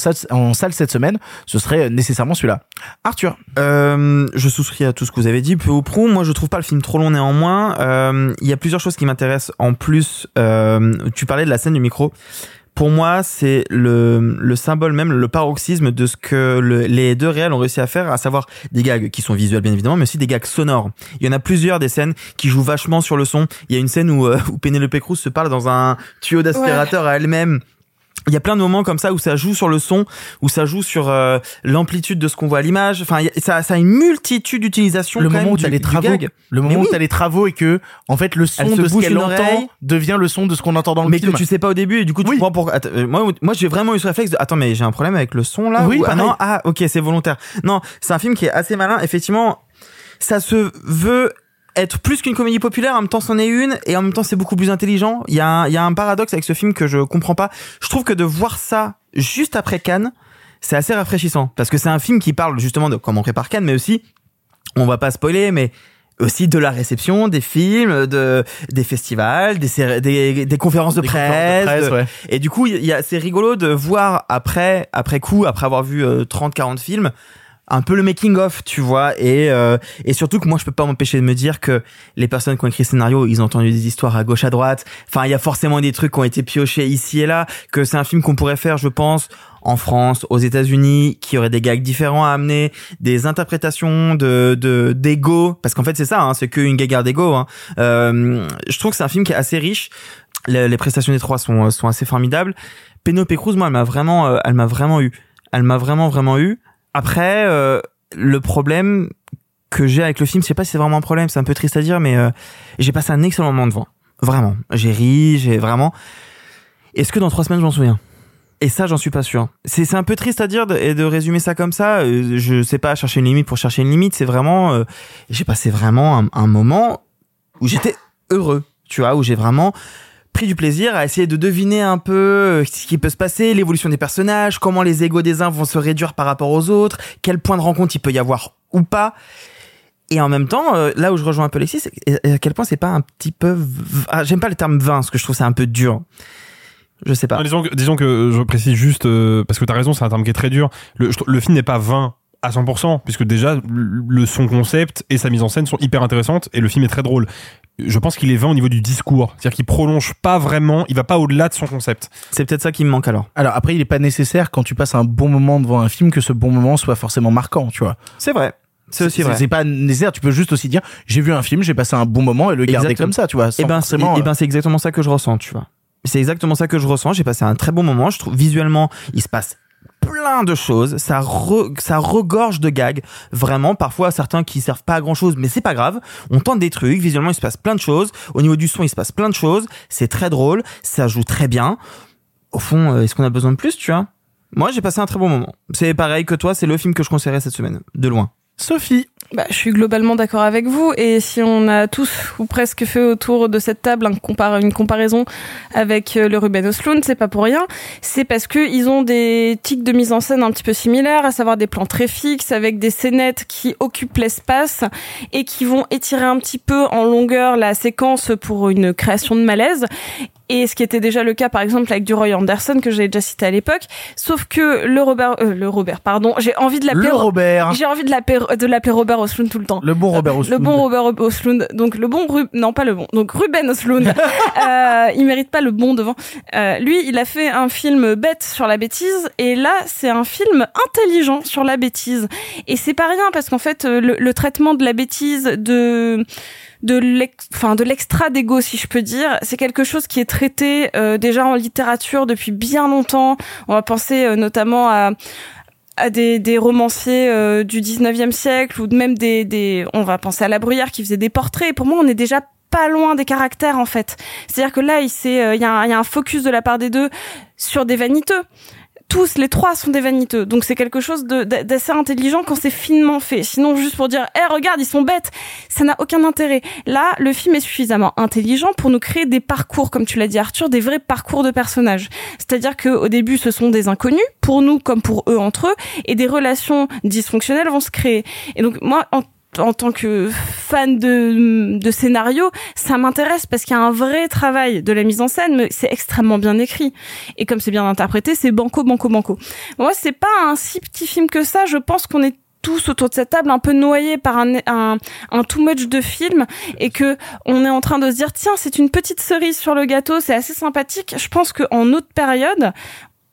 salle, cette semaine, ce serait nécessairement celui-là. Arthur. Euh, je souscris à tout ce que vous avez dit, peu ou prou. Moi, je trouve pas le film trop long néanmoins. Euh, Il y a plusieurs choses qui m'intéressent. En plus, euh, tu parlais de la scène du micro. Pour moi, c'est le, le symbole même, le paroxysme de ce que le- les deux réels ont réussi à faire, à savoir des gags qui sont visuels bien évidemment, mais aussi des gags sonores. Il y en a plusieurs des scènes qui jouent vachement sur le son. Il y a une scène où, euh, où Penelope Cruz se parle dans un tuyau d'aspirateur à elle-même il y a plein de moments comme ça où ça joue sur le son, où ça joue sur euh, l'amplitude de ce qu'on voit à l'image. Enfin, a- ça, ça a une multitude d'utilisations. le quand moment même où t'as les travaux, le Mais moment où oui. t'as les travaux et que en fait le son de ce qu'elle entend devient le son de ce qu'on entend dans le mais film. que tu sais pas au début et du coup tu prends pour Attends, euh, moi moi j'ai vraiment eu ce réflexe de attends mais j'ai un problème avec le son là Oui, ou- ah non ah ok c'est volontaire non c'est un film qui est assez malin effectivement ça se veut être plus qu'une comédie populaire, en même temps c'en est une, et en même temps c'est beaucoup plus intelligent. Il y, a un, il y a un paradoxe avec ce film que je comprends pas. Je trouve que de voir ça juste après Cannes, c'est assez rafraîchissant. Parce que c'est un film qui parle justement de comment on prépare Cannes, mais aussi, on va pas spoiler, mais aussi de la réception des films, de des festivals, des des, des conférences de Des presse. conférences de presse, de- ouais. Et du coup, il y a c'est rigolo de voir après après coup, après avoir vu 30 40 films, un peu le making of, tu vois, et euh, et surtout que moi je peux pas m'empêcher de me dire que les personnes qui ont écrit le scénario, ils ont entendu des histoires à gauche à droite. Enfin, il y a forcément des trucs qui ont été piochés ici et là, que c'est un film qu'on pourrait faire, je pense, en France, aux États-Unis, qui aurait des gags différents à amener, des interprétations de de d'ego, parce qu'en fait c'est ça, hein, c'est qu'une guéguerre d'ego. Hein. Euh, je trouve que c'est un film qui est assez riche. Les, prestations des trois sont sont assez formidables. Penelope Cruz, moi, elle m'a vraiment, euh, elle m'a vraiment eu. Elle m'a vraiment vraiment eu. Après, euh, le problème que j'ai avec le film, je sais pas si c'est vraiment un problème, c'est un peu triste à dire, mais euh, j'ai passé un excellent moment devant. Vraiment, j'ai ri, j'ai vraiment. Est-ce que dans trois semaines, je m'en souviens? Et ça, j'en suis pas sûr. C'est un peu triste à dire et de résumer ça comme ça. Euh, Je sais pas chercher une limite pour chercher une limite. C'est vraiment, j'ai passé vraiment un, un moment où j'étais heureux, tu vois, où j'ai vraiment pris du plaisir à essayer de deviner un peu euh, ce qui peut se passer, l'évolution des personnages, comment les égos des uns vont se réduire par rapport aux autres, quel point de rencontre il peut y avoir ou pas. Et en même temps, euh, là où je rejoins un peu Alexis, c'est à quel point c'est pas un petit peu... Ah, J'aime pas le terme vain, parce que je trouve ça un peu dur. Je sais pas. Disons, que, disons que je précise juste, euh, parce que t'as raison, c'est un terme qui est très dur. Le, le film n'est pas vain à 100%, puisque déjà, le- son concept et sa mise en scène sont hyper intéressantes, et le film est très drôle. Je pense qu'il est vain au niveau du discours. C'est-à-dire qu'il prolonge pas vraiment, il va pas au-delà de son concept. C'est peut-être ça qui me manque alors. Alors après, il est pas nécessaire quand tu passes un bon moment devant un film que ce bon moment soit forcément marquant, tu vois. C'est vrai. C'est aussi vrai. C'est pas nécessaire. Tu peux juste aussi dire, j'ai vu un film, j'ai passé un bon moment et le garder Exactement. comme ça, tu vois. Et ben, c'est forcément, eh ben, c'est exactement ça que je ressens, tu vois. C'est exactement ça que je ressens. J'ai passé un très bon moment. Je trouve visuellement, il se passe plein de choses. Ça, re- ça regorge de gags. Vraiment, parfois certains qui servent pas à grand chose, mais c'est pas grave. On tente des trucs. Visuellement, il se passe plein de choses. Au niveau du son, il se passe plein de choses. C'est très drôle. Ça joue très bien. Au fond, euh, est-ce qu'on a besoin de plus, tu vois? Moi, j'ai passé un très bon moment. C'est pareil que toi. C'est le film que je conseillerais cette semaine, de loin. Sophie. Bah, je suis globalement d'accord avec vous et si on a tous ou presque fait autour de cette table une comparaison avec euh, le Ruben Östlund, c'est pas pour rien. C'est parce que ils ont des tics de mise en scène un petit peu similaires, à savoir des plans très fixes avec des scénettes qui occupent l'espace et qui vont étirer un petit peu en longueur la séquence pour une création de malaise. Et ce qui était déjà le cas, par exemple, avec du Roy Anderson que j'avais déjà cité à l'époque. Sauf que le Robert, euh, le Robert, pardon, j'ai envie de l'appeler Le Robert. J'ai envie de l'appeler de l'appeler Robert Oslund tout le temps. Le bon Robert Le Oslund. bon Robert Oslund. Donc le bon Ru- non pas le bon. Donc Ruben Oslund. [laughs] euh, il mérite pas le bon devant. Euh, lui, il a fait un film bête sur la bêtise et là, c'est un film intelligent sur la bêtise. Et c'est pas rien parce qu'en fait, euh, le, le traitement de la bêtise de de de l'extra d'ego si je peux dire, c'est quelque chose qui est traité euh, déjà en littérature depuis bien longtemps. On va penser euh, notamment à à des, des romanciers euh, du 19e siècle ou même des, des on va penser à la Bruyère qui faisait des portraits. Pour moi, on est déjà pas loin des caractères en fait. C'est-à-dire que là, il euh, y, a il y a un focus de la part des deux sur des vaniteux. Tous les trois sont des vaniteux, donc c'est quelque chose d'assez intelligent quand c'est finement fait. Sinon, juste pour dire, eh regarde, ils sont bêtes, ça n'a aucun intérêt. Là, le film est suffisamment intelligent pour nous créer des parcours, comme tu l'as dit Arthur, des vrais parcours de personnages. C'est-à-dire que au début, ce sont des inconnus pour nous comme pour eux entre eux, et des relations dysfonctionnelles vont se créer. Et donc moi, en en tant que fan de, de scénario, ça m'intéresse parce qu'il y a un vrai travail de la mise en scène, mais c'est extrêmement bien écrit. Et comme c'est bien interprété, c'est banco, banco, banco. Moi, c'est pas un si petit film que ça. Je pense qu'on est tous autour de cette table un peu noyés par un, un, un too much de film et que on est en train de se dire tiens c'est une petite cerise sur le gâteau c'est assez sympathique je pense qu'en autre période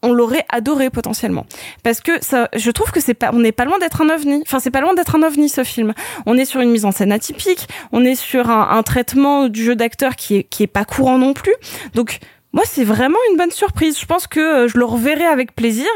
on l'aurait adoré potentiellement. Parce que ça je trouve que c'est pas on n'est pas loin d'être un ovni. Enfin c'est pas loin d'être un ovni ce film. On est sur une mise en scène atypique. On est sur un, traitement du jeu d'acteur qui est qui est pas courant non plus. Donc moi, c'est vraiment une bonne surprise. Je pense que euh, je le reverrai avec plaisir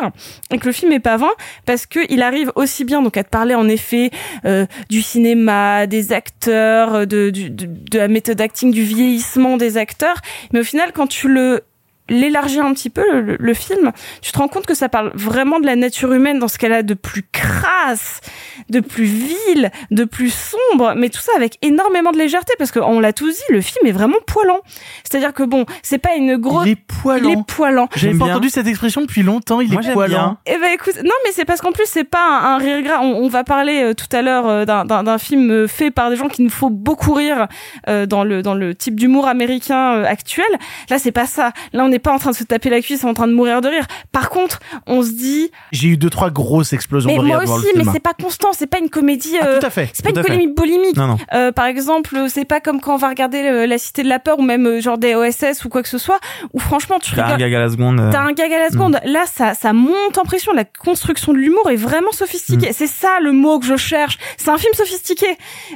et que le film est pas vain parce que il arrive aussi bien donc à te parler en effet euh, du cinéma, des acteurs, euh, de, de, de la méthode acting, du vieillissement des acteurs. Mais au final, quand tu le l'élargir un petit peu le, le film, tu te rends compte que ça parle vraiment de la nature humaine dans ce qu'elle a de plus crasse, de plus vil, de plus sombre, mais tout ça avec énormément de légèreté parce qu'on l'a tous dit, le film est vraiment poilant. C'est-à-dire que bon, c'est pas une grosse Il est poilant. il est poilant. J'avais pas entendu cette expression depuis longtemps, il Moi, est poilant. bien. Eh ben écoute, non mais c'est parce qu'en plus c'est pas un, un rire gras. On, on va parler euh, tout à l'heure euh, d'un- film euh, fait par des gens qui nous faut beaucoup rire euh, dans le dans le type d'humour américain euh, actuel. Là c'est pas ça. Là on n'est pas en train de se taper la cuisse, en train de mourir de rire. Par contre, on se dit J'ai eu deux trois grosses explosions mais de rire moi aussi, le mais c'est pas constant, c'est pas une comédie. Ah, euh, tout à fait, C'est pas tout une comédie bulimique. Non, non. Euh, par exemple, c'est pas comme quand on va regarder euh, La Cité de la peur ou même euh, genre des OSS ou quoi que ce soit, où franchement tu T'as un gag à la seconde. euh. T'as un gag à la seconde. Là, ça, ça monte en pression. La construction de l'humour est vraiment sophistiquée. C'est ça le mot que je cherche. C'est un film sophistiqué.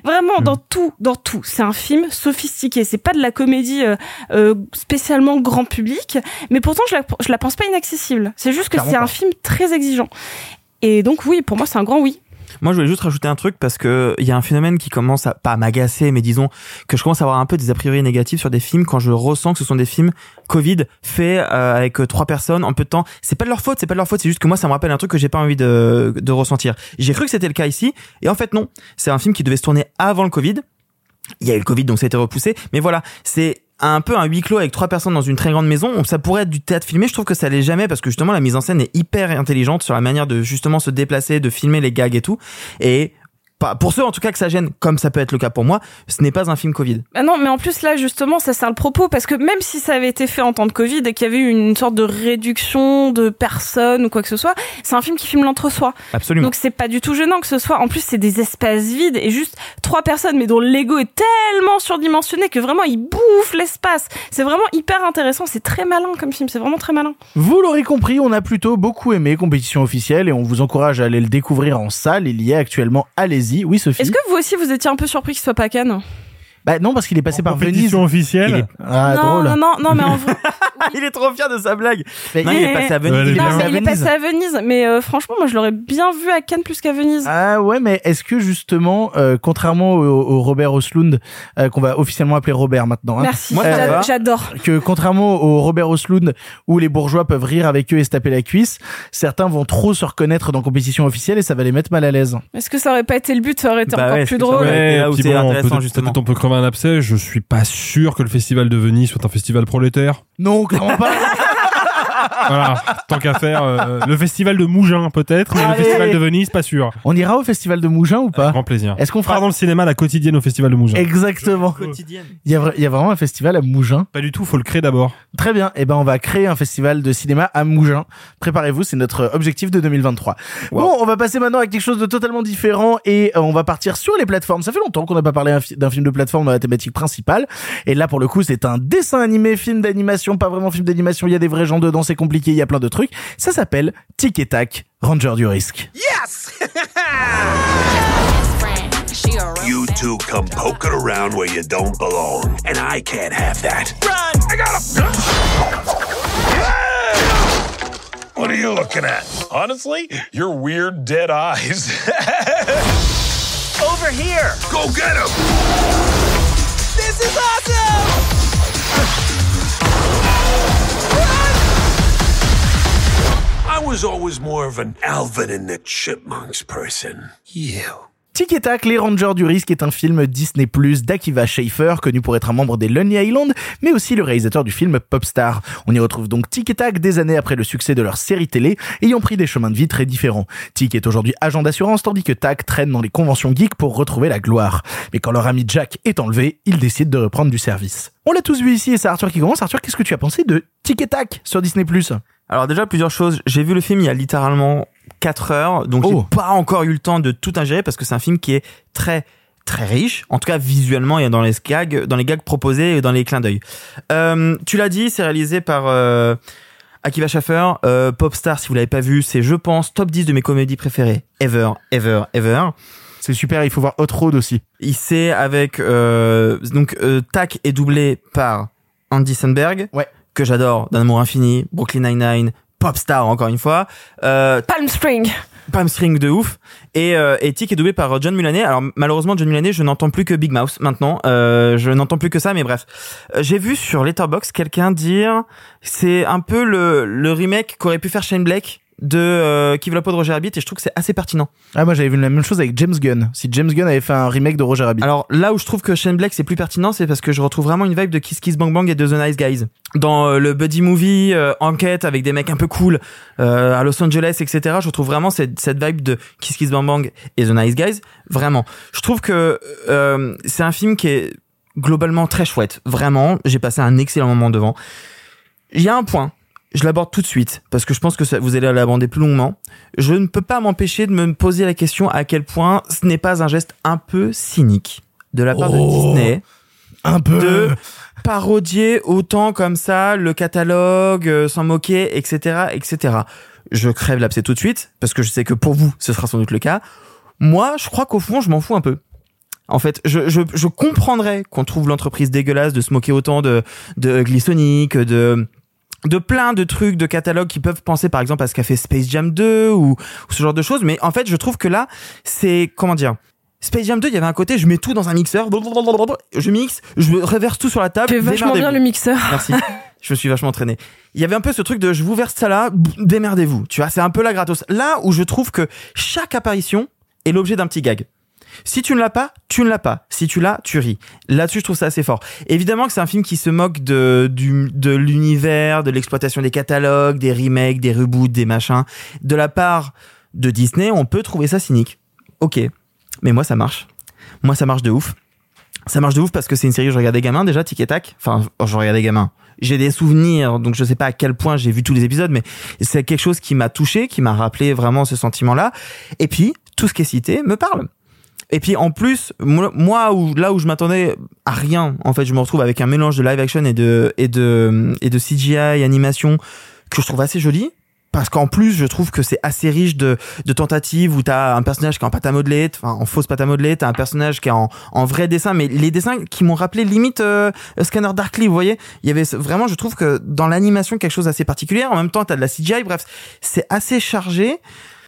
Vraiment, dans tout, dans tout. C'est un film sophistiqué. C'est pas de la comédie euh, euh, spécialement grand public, mais pourtant je la, je la pense pas inaccessible. C'est juste que c'est un film très exigeant. Et donc oui, pour moi, c'est un grand oui. Moi, je voulais juste rajouter un truc parce que il y a un phénomène qui commence à pas m'agacer, mais disons que je commence à avoir un peu des a priori négatifs sur des films quand je ressens que ce sont des films Covid faits euh, avec euh, trois personnes en peu de temps. C'est pas de leur faute, c'est pas de leur faute, c'est juste que moi ça me rappelle un truc que j'ai pas envie de, de ressentir. J'ai cru que c'était le cas ici, et en fait non. C'est un film qui devait se tourner avant le Covid. Il y a eu le Covid, donc ça a été repoussé. Mais voilà, c'est un peu un huis clos avec trois personnes dans une très grande maison. Ça pourrait être du théâtre filmé. Je trouve que ça l'est jamais parce que justement la mise en scène est hyper intelligente sur la manière de justement se déplacer, de filmer les gags et tout. Et pour ceux en tout cas que ça gêne, comme ça peut être le cas pour moi, ce n'est pas un film Covid. Ah non, mais en plus là justement, ça sert le propos parce que même si ça avait été fait en temps de Covid et qu'il y avait eu une sorte de réduction de personnes ou quoi que ce soit, c'est un film qui filme l'entre-soi. Absolument. Donc c'est pas du tout gênant que ce soit. En plus, c'est des espaces vides et juste trois personnes, mais dont l'ego est tellement surdimensionné que vraiment il bouffe l'espace. C'est vraiment hyper intéressant. C'est très malin comme film. C'est vraiment très malin. Vous l'aurez compris, on a plutôt beaucoup aimé Compétition officielle et on vous encourage à aller le découvrir en salle. Il y est actuellement, allez-y. Oui, Sophie. Est-ce que vous aussi vous étiez un peu surpris qu'il soit pas Cannes? Bah non, parce qu'il est passé par Venise. Officielle. Est- Ah, non, drôle. non, non, non, mais en vrai. [laughs] il est trop fier de sa blague. Mais- non, il est passé à Venise. Ouais, il est bien. passé Non, à mais il est Venise. passé à Venise. Mais euh, franchement, moi, je l'aurais bien vu à Cannes plus qu'à Venise. Ah ouais, mais est-ce que justement, euh, contrairement au, au Robert Oslund, euh, qu'on va officiellement appeler Robert maintenant, hein, Merci, euh, j'a- j'adore. que contrairement au Robert Oslund, où les bourgeois peuvent rire avec eux et se taper la cuisse, certains vont trop se reconnaître dans compétition officielle et ça va les mettre mal à l'aise. Est-ce que ça aurait pas été le but? Ça aurait été Bah encore ouais, plus drôle. Ouais, là où puis c'est bon, intéressant, justement. peut-être on peut crever un abcès. Je suis pas sûr que le festival de Venise soit un festival prolétaire. Non, clairement pas. [laughs] voilà, tant qu'à faire. euh, le festival de Mougins peut-être, mais Allez. le festival de Venise pas sûr. On ira au festival de Mougins ou pas? Grand plaisir. Est-ce qu'on fera dans le cinéma la quotidienne au festival de Mougins Exactement. Quotidienne. Il y, a, vra- il y a vraiment un festival à Mougins. Pas du tout, faut le créer d'abord. Très bien. Eh ben, on va créer un festival de cinéma à Mougins. Préparez-vous, c'est notre objectif de 2023. Bon, on va passer maintenant à quelque chose de totalement différent et euh, on va partir sur les plateformes. Ça fait longtemps qu'on n'a pas parlé un fi- d'un film de plateforme dans la thématique principale. Et là, pour le coup, c'est un dessin animé, film d'animation, pas vraiment film d'animation. Il y a des vrais gens dedans, c'est compliqué, il y a plein de trucs. Ça s'appelle Tic et Tac, Ranger du risque. Yes! You two come poking around where you don't belong, and I can't have that. Run! I got him! What are you looking at? Honestly, your weird dead eyes. Over here! Go get him! this is awesome! Was always more of an Alvin and the Chipmunks person. You. Tic et Tac, les Rangers du risque est un film Disney Plus d'Akiva Schaffer, connu pour être un membre des Lonely Island, mais aussi le réalisateur du film Popstar. On y retrouve donc Tic et Tac des années après le succès de leur série télé, ayant pris des chemins de vie très différents. Tic est aujourd'hui agent d'assurance, tandis que Tac traîne dans les conventions geeks pour retrouver la gloire. Mais quand leur ami Jack est enlevé, ils décident de reprendre du service. On l'a tous vu ici et c'est Arthur qui commence. Arthur, qu'est-ce que tu as pensé de Tic et Tac sur Disney Plus? Alors déjà plusieurs choses. J'ai vu le film il y a littéralement 4 heures, donc Oh. j'ai pas encore eu le temps de tout ingérer parce que c'est un film qui est très très riche, en tout cas visuellement et dans les gags, dans les gags proposés et dans les clins d'œil. Euh, tu l'as dit, c'est réalisé par euh, Akiva Schaffer, euh, Popstar. Si vous l'avez pas vu, c'est je pense top 10 de mes comédies préférées ever, ever, ever. C'est super, il faut voir Hot Road aussi. Il c'est avec euh, donc euh, Tac est doublé par Andy Samberg. Ouais. Que j'adore, d'un amour infini, Brooklyn Nine-Nine, Popstar encore une fois, euh, Palm Spring. Palm Spring de ouf. Et, euh, et est doublé par John Mulaney. Alors malheureusement John Mulaney, je n'entends plus que Big Mouse maintenant. Euh, je n'entends plus que ça, mais bref. Euh, J'ai vu sur Letterboxd quelqu'un dire c'est un peu le, le remake qu'aurait pu faire Shane Black de euh, Qui veut la peau de Roger Rabbit et je trouve que c'est assez pertinent. Ah, moi j'avais vu la même chose avec James Gunn. Si James Gunn avait fait un remake de Roger Rabbit. Alors là où je trouve que Shane Black c'est plus pertinent, c'est parce que je retrouve vraiment une vibe de Kiss Kiss Bang Bang et de The Nice Guys. Dans euh, le buddy movie euh, enquête avec des mecs un peu cool euh, à Los Angeles, etc. Je retrouve vraiment cette, cette vibe de Kiss Kiss Bang Bang et The Nice Guys. Vraiment. Je trouve que euh, c'est un film qui est globalement très chouette. Vraiment. J'ai passé un excellent moment devant. Il y a un point je l'aborde tout de suite parce que je pense que ça, vous allez l'aborder plus longuement. Je ne peux pas m'empêcher de me poser la question à quel point ce n'est pas un geste un peu cynique de la part Oh, de Disney un peu de parodier autant comme ça le catalogue, euh, s'en moquer, etc., etc. Je crève l'abcès tout de suite parce que je sais que pour vous ce sera sans doute le cas. Moi, je crois qu'au fond, je m'en fous un peu. En fait, je, je, je comprendrais qu'on trouve l'entreprise dégueulasse de se moquer autant de, de Glissonic, de, de plein de trucs de catalogue qui peuvent penser par exemple à ce qu'a fait Space Jam 2 ou, ou ce genre de choses. Mais en fait je trouve que là c'est comment dire Space Jam 2 il y avait un côté je mets tout dans un mixeur je mixe je reverse tout sur la table Tu fais vachement bien le mixeur. merci. Je me suis vachement entraîné. Il y avait un peu ce truc de je vous verse ça là démerdez-vous. Tu vois c'est un peu la gratos. Là où je trouve que chaque apparition est l'objet d'un petit gag si tu ne l'as pas, tu ne l'as pas. Si tu l'as, tu ris. Là-dessus, je trouve ça assez fort. Évidemment que c'est un film qui se moque de, du, de l'univers, de l'exploitation des catalogues, des remakes, des reboots, des machins. De la part de Disney, on peut trouver ça cynique. Ok. Mais moi, ça marche. Moi, ça marche de ouf. Ça marche de ouf parce que c'est une série que je regardais gamin déjà, Tic et Tac. Enfin, je regardais gamin. J'ai des souvenirs, donc je sais pas à quel point j'ai vu tous les épisodes, mais c'est quelque chose qui m'a touché, qui m'a rappelé vraiment ce sentiment-là. Et puis, tout ce qui est cité me parle. Et puis en plus, moi, là où je m'attendais à rien, en fait, je me retrouve avec un mélange de live action et de et de et de CGI animation que je trouve assez joli. Parce qu'en plus, je trouve que c'est assez riche de, de tentatives où t'as un personnage qui est en pâte à modeler, enfin en fausse pâte à modeler, t'as un personnage qui est en, en vrai dessin, mais les dessins qui m'ont rappelé limite euh, Scanner Darkly, vous voyez Il y avait vraiment, je trouve que dans l'animation quelque chose d'assez particulier. En même temps, t'as de la CGI, bref, c'est assez chargé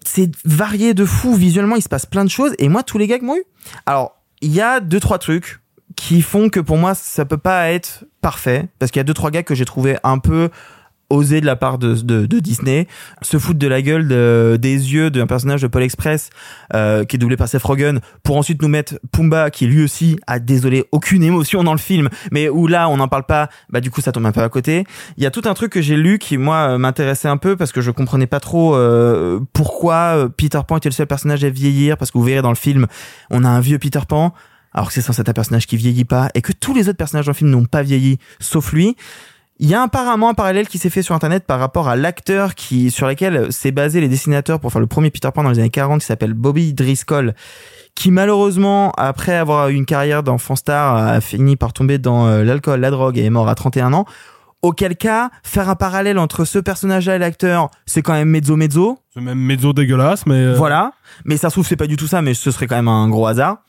c'est varié de fou. Visuellement il se passe plein de choses. Et moi tous les gags m'ont eu. Alors il y a deux trois trucs qui font que pour moi ça peut pas être parfait. Parce qu'il y a deux trois gags que j'ai trouvé un peu osés de la part de, de, de Disney se foutre de la gueule de- des yeux d'un personnage de Paul Express euh, qui est doublé par Seth Rogen pour ensuite nous mettre Pumba qui lui aussi a désolé aucune émotion dans le film mais où là on n'en parle pas bah du coup ça tombe un peu à côté. Il y a tout un truc que j'ai lu qui moi euh, m'intéressait un peu parce que je comprenais pas trop euh, pourquoi euh, Peter Pan était le seul personnage à vieillir parce que vous verrez dans le film on a un vieux Peter Pan alors que c'est censé être un personnage qui vieillit pas et que tous les autres personnages dans le film n'ont pas vieilli sauf lui il y a apparemment un parallèle qui s'est fait sur internet par rapport à l'acteur qui sur lequel s'est basé les dessinateurs pour faire le premier Peter Pan dans les années 40 qui s'appelle Bobby Driscoll qui malheureusement après avoir eu une carrière d'enfant star a fini par tomber dans euh, l'alcool, la drogue et est mort à 31 ans. Auquel cas, faire un parallèle entre ce personnage-là et l'acteur, c'est quand même mezzo mezzo. C'est même mezzo dégueulasse, mais. euh, Voilà. Mais ça se trouve, c'est pas du tout ça, mais ce serait quand même un gros hasard.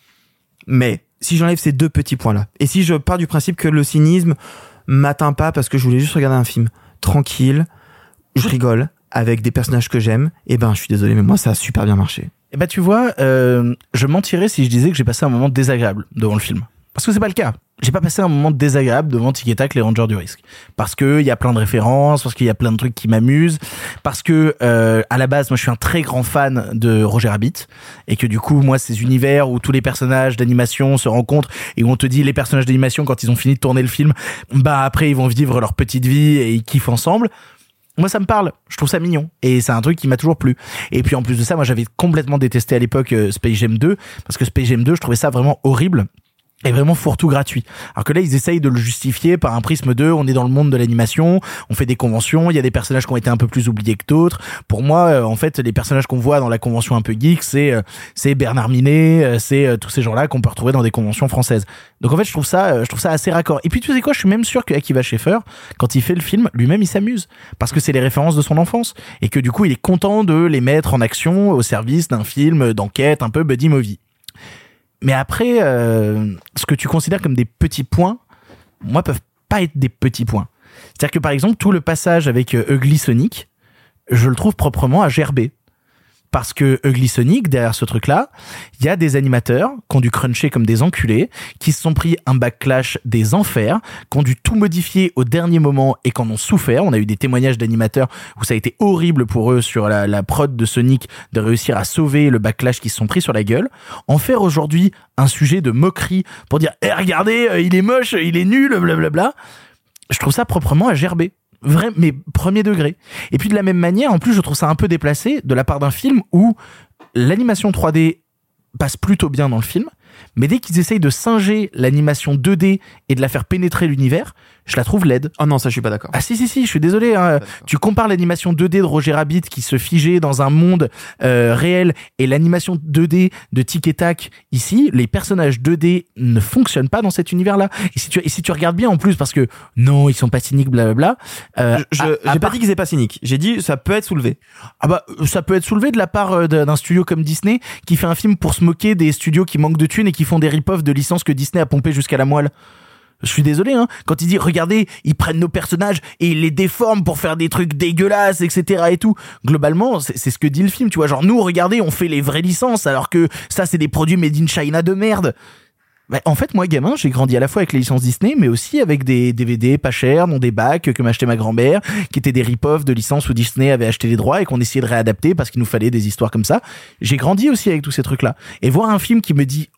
Mais si j'enlève ces deux petits points-là, et si je pars du principe que le cynisme m'atteint pas parce que je voulais juste regarder un film tranquille, je rigole avec des personnages que j'aime, et ben je suis désolé, mais moi ça a super bien marché. Et bah tu vois, euh, je mentirais si je disais que j'ai passé un moment désagréable devant le film. Parce que c'est pas le cas. J'ai pas passé un moment désagréable devant Tic et Tac, les Rangers du risque. Parce que il y a plein de références, parce qu'il y a plein de trucs qui m'amusent, parce que euh, à la base, moi je suis un très grand fan de Roger Rabbit et que du coup, moi ces univers où tous les personnages d'animation se rencontrent et où on te dit les personnages d'animation quand ils ont fini de tourner le film, bah après ils vont vivre leur petite vie et ils kiffent ensemble. Moi, ça me parle. Je trouve ça mignon. Et c'est un truc qui m'a toujours plu. Et puis, en plus de ça, moi, j'avais complètement détesté à l'époque euh, Space Jam 2. Parce que Space Jam 2, je trouvais ça vraiment horrible. Et vraiment fourre-tout gratuit. Alors que là, ils essayent de le justifier par un prisme de, on est dans le monde de l'animation, on fait des conventions, il y a des personnages qui ont été un peu plus oubliés que d'autres. Pour moi, euh, en fait, les personnages qu'on voit dans la convention un peu geek, c'est euh, c'est Bernard Minet, euh, c'est tous ces gens-là qu'on peut retrouver dans des conventions françaises. Donc en fait, je trouve ça, je trouve ça assez raccord. Et puis tu sais quoi, je suis même sûr que Akiva Scheffer, quand il fait le film, lui-même il s'amuse parce que c'est les références de son enfance et que du coup, il est content de les mettre en action au service d'un film d'enquête un peu buddy movie. Mais après, euh, ce que tu considères comme des petits points, moi, peuvent pas être des petits points. C'est-à-dire que par exemple, tout le passage avec euh, Ugly Sonic, je le trouve proprement à gerber. Parce que Ugly Sonic, derrière ce truc-là, il y a des animateurs qui ont dû cruncher comme des enculés, qui se sont pris un backlash des enfers, qui ont dû tout modifier au dernier moment et qui en ont souffert. On a eu des témoignages d'animateurs où ça a été horrible pour eux sur la, prod de Sonic de réussir à sauver le backlash qu'ils se sont pris sur la gueule. En faire aujourd'hui un sujet de moquerie pour dire, eh, regardez, euh, il est moche, il est nul, blablabla. Je trouve ça proprement à gerber mais premier degré. Et puis de la même manière, en plus, je trouve ça un peu déplacé de la part d'un film où l'animation 3D passe plutôt bien dans le film, mais dès qu'ils essayent de singer l'animation 2D et de la faire pénétrer l'univers, je la trouve laide. Oh non, ça je suis pas d'accord. Ah si si si, je suis désolé. Hein. Tu compares l'animation 2D de Roger Rabbit qui se figeait dans un monde euh, réel et l'animation 2D de Tic et Tac ici, les personnages 2D ne fonctionnent pas dans cet univers-là. Et si tu et si tu regardes bien en plus parce que non, ils sont pas cyniques, blablabla. Euh, Je à j'ai pas part- dit qu'ils étaient pas cyniques. J'ai dit ça peut être soulevé. ah bah ça peut être soulevé de la part euh, d'un d'un studio comme Disney qui fait un film pour se moquer des studios qui manquent de thunes et qui font des rip-offs de licences que Disney a pompé jusqu'à la moelle. Je suis désolé, hein. Quand il dit, regardez, ils prennent nos personnages et ils les déforment pour faire des trucs dégueulasses, etc. et tout. Globalement, c'est ce que dit le film, tu vois. Genre, nous, regardez, on fait les vraies licences alors que ça, c'est des produits made in China de merde. Bah, en fait, moi, gamin, j'ai grandi à la fois avec les licences Disney, mais aussi avec des DVD pas chers, non des bacs que m'achetait ma grand-mère, qui étaient des rip-offs de licences où Disney avait acheté les droits et qu'on essayait de réadapter parce qu'il nous fallait des histoires comme ça. J'ai grandi aussi avec tous ces trucs-là. Et voir un film qui me dit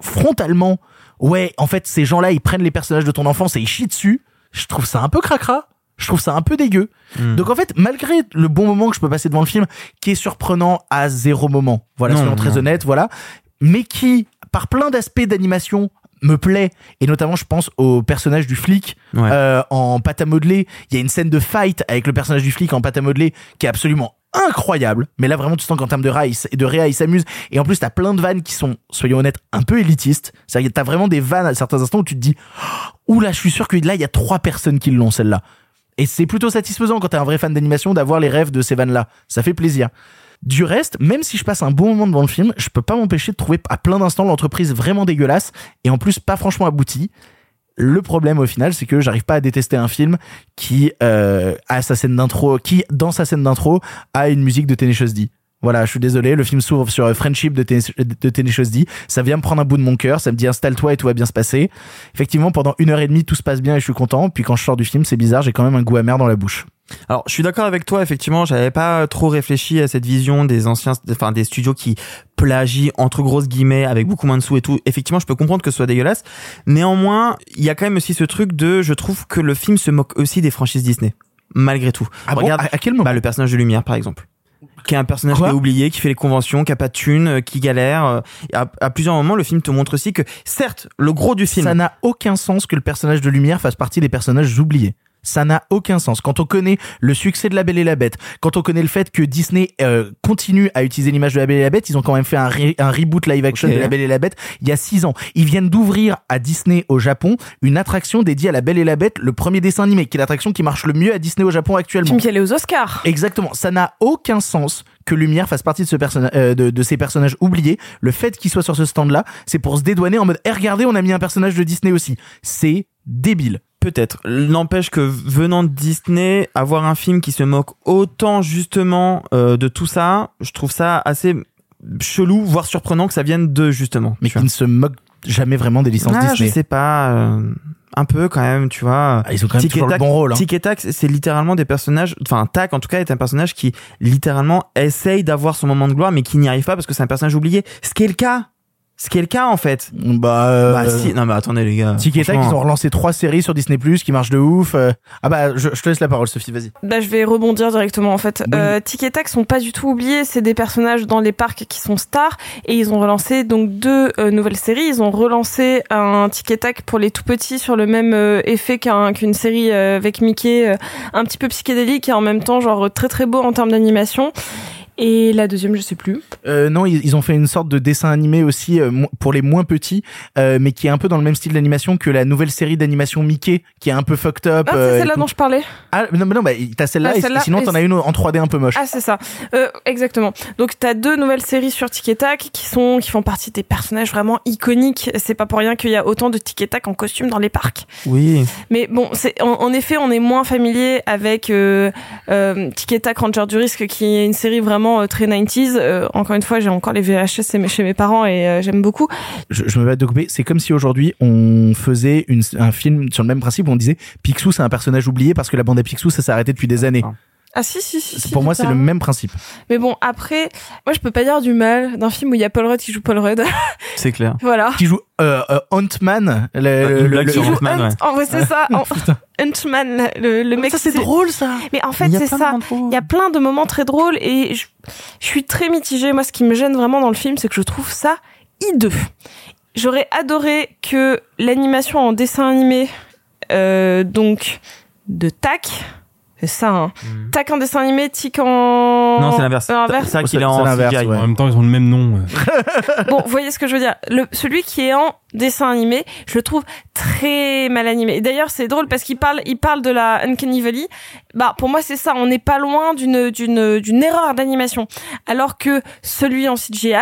frontalement, ouais, en fait, ces gens-là, ils prennent les personnages de ton enfance et ils chient dessus, je trouve ça un peu cracra. Je trouve ça un peu dégueu. Donc en fait, malgré le bon moment que je peux passer devant le film, qui est surprenant à zéro moment, voilà, soyons très non. honnêtes, voilà, mais qui, par plein d'aspects d'animation, me plaît, et notamment je pense au personnage du flic Ouais. euh, en pâte à modeler. Il y a une scène de fight avec le personnage du flic en pâte à modeler qui est absolument incroyable. Mais là vraiment tu sens qu'en termes de réa, il, s- de réa, il s'amuse. Et en plus t'as plein de vannes qui sont, soyons honnêtes, un peu élitistes. C'est-à-dire t'as vraiment des vannes à certains instants où tu te dis, ouh là je suis sûr que là il y a trois personnes qui l'ont celle-là. Et c'est plutôt satisfaisant quand t'es un vrai fan d'animation d'avoir les rêves de ces vannes-là. Ça fait plaisir. Du reste, même si je passe un bon moment devant le film, je peux pas m'empêcher de trouver à plein d'instants l'entreprise vraiment dégueulasse et en plus pas franchement aboutie. Le problème au final, c'est que j'arrive pas à détester un film qui euh, a sa scène d'intro, qui dans sa scène d'intro a une musique de Tenacious D. Voilà, je suis désolé, le film s'ouvre sur euh, Friendship de, de Tenacious. Ça vient me prendre un bout de mon cœur, ça me dit installe-toi et tout va bien se passer. Effectivement, pendant une heure et demie, tout se passe bien et je suis content. Puis quand je sors du film, c'est bizarre, j'ai quand même un goût amer dans la bouche. Alors, je suis d'accord avec toi. Effectivement, j'avais pas trop réfléchi à cette vision des anciens, enfin des studios qui plagient entre grosses guillemets avec beaucoup moins de sous et tout. Effectivement, je peux comprendre que ce soit dégueulasse. Néanmoins, il y a quand même aussi ce truc de, je trouve que le film se moque aussi des franchises Disney, malgré tout. Ah bon? À- à quel moment? bah, Le personnage de Lumière, par exemple. Qui est un personnage Quoi? qui est oublié, qui fait les conventions, qui a pas de thunes, euh, qui galère. euh, À, à plusieurs moments, le film te montre aussi que, certes, le gros du film. Ça n'a aucun sens que le personnage de Lumière fasse partie des personnages oubliés. Ça n'a aucun sens. Quand on connaît le succès de La Belle et la Bête, quand on connaît le fait que Disney euh, continue à utiliser l'image de La Belle et la Bête, ils ont quand même fait un, re- un reboot live action de La Belle et la Bête il y a six ans. Ils viennent d'ouvrir à Disney au Japon une attraction dédiée à La Belle et la Bête, le premier dessin animé, qui est l'attraction qui marche le mieux à Disney au Japon actuellement. Film qui allait aux Oscars. Exactement. Ça n'a aucun sens que Lumière fasse partie de, ce personnage, euh, de, de ces personnages oubliés. Le fait qu'il soit sur ce stand-là, c'est pour se dédouaner en mode, eh, regardez, on a mis un personnage de Disney aussi. C'est débile. Peut-être. N'empêche que venant de Disney, avoir un film qui se moque autant justement euh, de tout ça, je trouve ça assez chelou, voire surprenant que ça vienne de justement. Mais qui ne se moque jamais vraiment des licences Ah, Disney. Je sais pas. euh, un peu quand même, tu vois. Ah, ils ont quand même toujours le Tac- bon rôle, hein. Tic et Tac, c'est littéralement des personnages. Enfin, Tac, en tout cas, est un personnage qui littéralement essaye d'avoir son moment de gloire, mais qui n'y arrive pas parce que c'est un personnage oublié. Ce qui est le cas. Ce qui est le cas en fait. Bah, euh, Bah si. Non mais attendez les gars. Tic et Tac, ils ont relancé trois séries sur Disney Plus qui marchent de ouf. euh. Ah bah, je, je te laisse la parole, Sophie, vas-y. Bah, je vais rebondir directement en fait. Oui. Euh, Tic et Tac sont pas du tout oubliés, c'est des personnages dans les parcs qui sont stars et ils ont relancé donc deux euh, nouvelles séries. Ils ont relancé un Tic et Tac pour les tout petits sur le même euh, effet qu'un- qu'une série euh, avec Mickey, euh, un petit peu psychédélique et en même temps genre très très beau en termes d'animation. Et la deuxième, je sais plus. Euh, non, ils, ils ont fait une sorte de dessin animé aussi euh, pour les moins petits, euh, mais qui est un peu dans le même style d'animation que la nouvelle série d'animation Mickey, qui est un peu fucked up. Ah, euh, c'est et celle-là dont je parlais. Ah non, mais non, bah, t'as celle-là, Ah, celle-là, sinon t'en as une en 3D un peu moche. Ah, c'est ça. Euh, exactement. Donc, t'as deux nouvelles séries sur Tic et Tac qui sont, qui font partie des personnages vraiment iconiques. C'est pas pour rien qu'il y a autant de Tic et Tac en costume dans les parcs. Oui. Mais bon, c'est en, en effet, on est moins familier avec euh, euh, Tic et Tac Ranger du risque, qui est une série vraiment euh, très 90s. Euh, encore une fois, j'ai encore les VHS chez mes- chez mes parents et euh, j'aime beaucoup. je, je me bats de couper. C'est comme si aujourd'hui on faisait une, un film sur le même principe où on disait Picsou c'est un personnage oublié parce que la bande à Picsou ça s'est arrêté depuis des années. Ah si si si. si, Pour moi c'est le même principe. Mais bon, après, moi je peux pas dire du mal d'un film où il y a Paul Rudd qui joue Paul Rudd. [laughs] C'est clair. voilà. Qui joue euh, euh, Ant-Man. le- Une le- le- Ant-Man, ouais. En vrai, c'est ça. [laughs] Ant-Man, le, le mec. Ça c'est drôle ça. Mais en fait, c'est ça. Il y a plein de moments très drôles et je, je suis très mitigée. Moi, ce qui me gêne vraiment dans le film, c'est que je trouve ça hideux. J'aurais adoré que l'animation en dessin animé, euh, donc de Tac, ça, hein. Tac en dessin animé, Tic en. Non, c'est l'inverse. L'inverse. C'est vrai qu'il est en CGI. ouais. En même temps, ils ont le même nom. [laughs] Bon, vous voyez ce que je veux dire. Le, celui qui est en dessin animé, je le trouve très mal animé. Et d'ailleurs, c'est drôle parce qu'il parle, il parle de la Uncanny Valley. Bah, pour moi, c'est ça. On n'est pas loin d'une, d'une, d'une erreur d'animation. Alors que celui en CGI,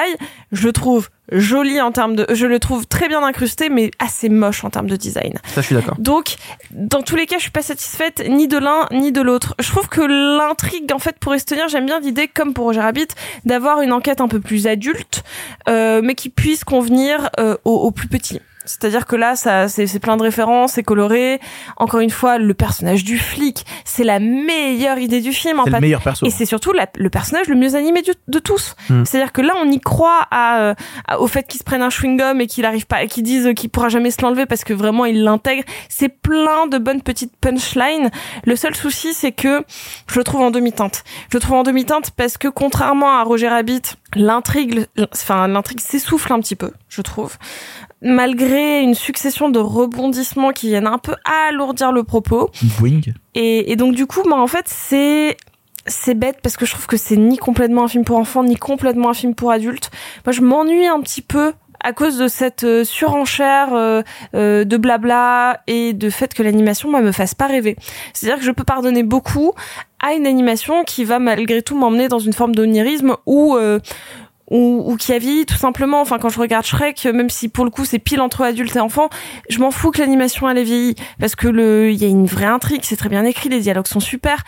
je le trouve joli en termes de, je le trouve très bien incrusté, mais assez moche en termes de design. Ça, je suis d'accord. Donc, dans tous les cas, je suis pas satisfaite ni de l'un ni de l'autre. Je trouve que l'intrigue, en fait, pourrait se tenir. J'aime bien l'idée, comme pour Roger Rabbit, d'avoir une enquête un peu plus adulte, euh, mais qui puisse convenir euh, aux, aux plus petits. C'est-à-dire que là, ça, c'est plein de références, c'est coloré. Encore une fois, le personnage du flic, c'est la meilleure idée du film. en C'est le meilleur perso. Et c'est surtout la- le personnage le mieux animé du- de tous. Mm. C'est-à-dire que là, on y croit à, euh, à- au fait qu'il se prenne un chewing-gum et qu'il arrive pas, qu'ils disent qu'il pourra jamais se l'enlever parce que vraiment il l'intègre. C'est plein de bonnes petites punchlines. Le seul souci, c'est que je le trouve en demi-teinte. Je le trouve en demi-teinte parce que contrairement à Roger Rabbit, l'intrigue, enfin l'intrigue s'essouffle un petit peu, je trouve. Malgré une succession de rebondissements qui viennent un peu alourdir le propos. Boing. Et, et donc du coup, moi en fait, c'est c'est bête parce que je trouve que c'est ni complètement un film pour enfants ni complètement un film pour adultes. Moi, je m'ennuie un petit peu à cause de cette euh, surenchère euh, euh, de blabla et de fait que l'animation moi me fasse pas rêver. C'est-à-dire que je peux pardonner beaucoup à une animation qui va malgré tout m'emmener dans une forme d'onirisme euh, ou, ou qui a vieilli tout simplement. Enfin, quand je regarde Shrek, même si pour le coup c'est pile entre adultes et enfants, je m'en fous que l'animation elle ait vieilli parce que le, il y a une vraie intrigue, c'est très bien écrit, les dialogues sont super.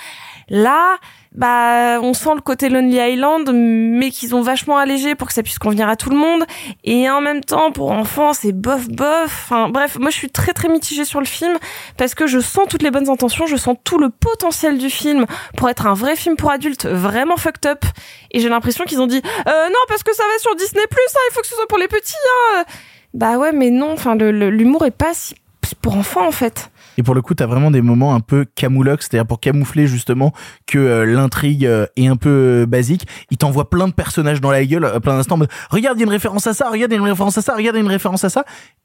Là, bah, on sent le côté Lonely Island, mais qu'ils ont vachement allégé pour que ça puisse convenir à tout le monde. Et en même temps, pour enfants, c'est bof bof. Enfin, bref, moi je suis très très mitigée sur le film parce que je sens toutes les bonnes intentions, je sens tout le potentiel du film pour être un vrai film pour adultes, vraiment fucked up. Et j'ai l'impression qu'ils ont dit, euh, non, parce que ça va sur Disney Plus, hein, il faut que ce soit pour les petits. Hein. Bah ouais, mais non. Enfin, l'humour est pas si pour enfants en fait. Et pour le coup, t'as vraiment des moments un peu camoulox, c'est-à-dire pour camoufler justement que euh, l'intrigue euh, est un peu euh, basique. Il t'envoie plein de personnages dans la gueule, à plein d'instants. Regarde, il y a une référence à ça. Regarde, il y a une référence à ça. Regarde, il y a une référence à ça.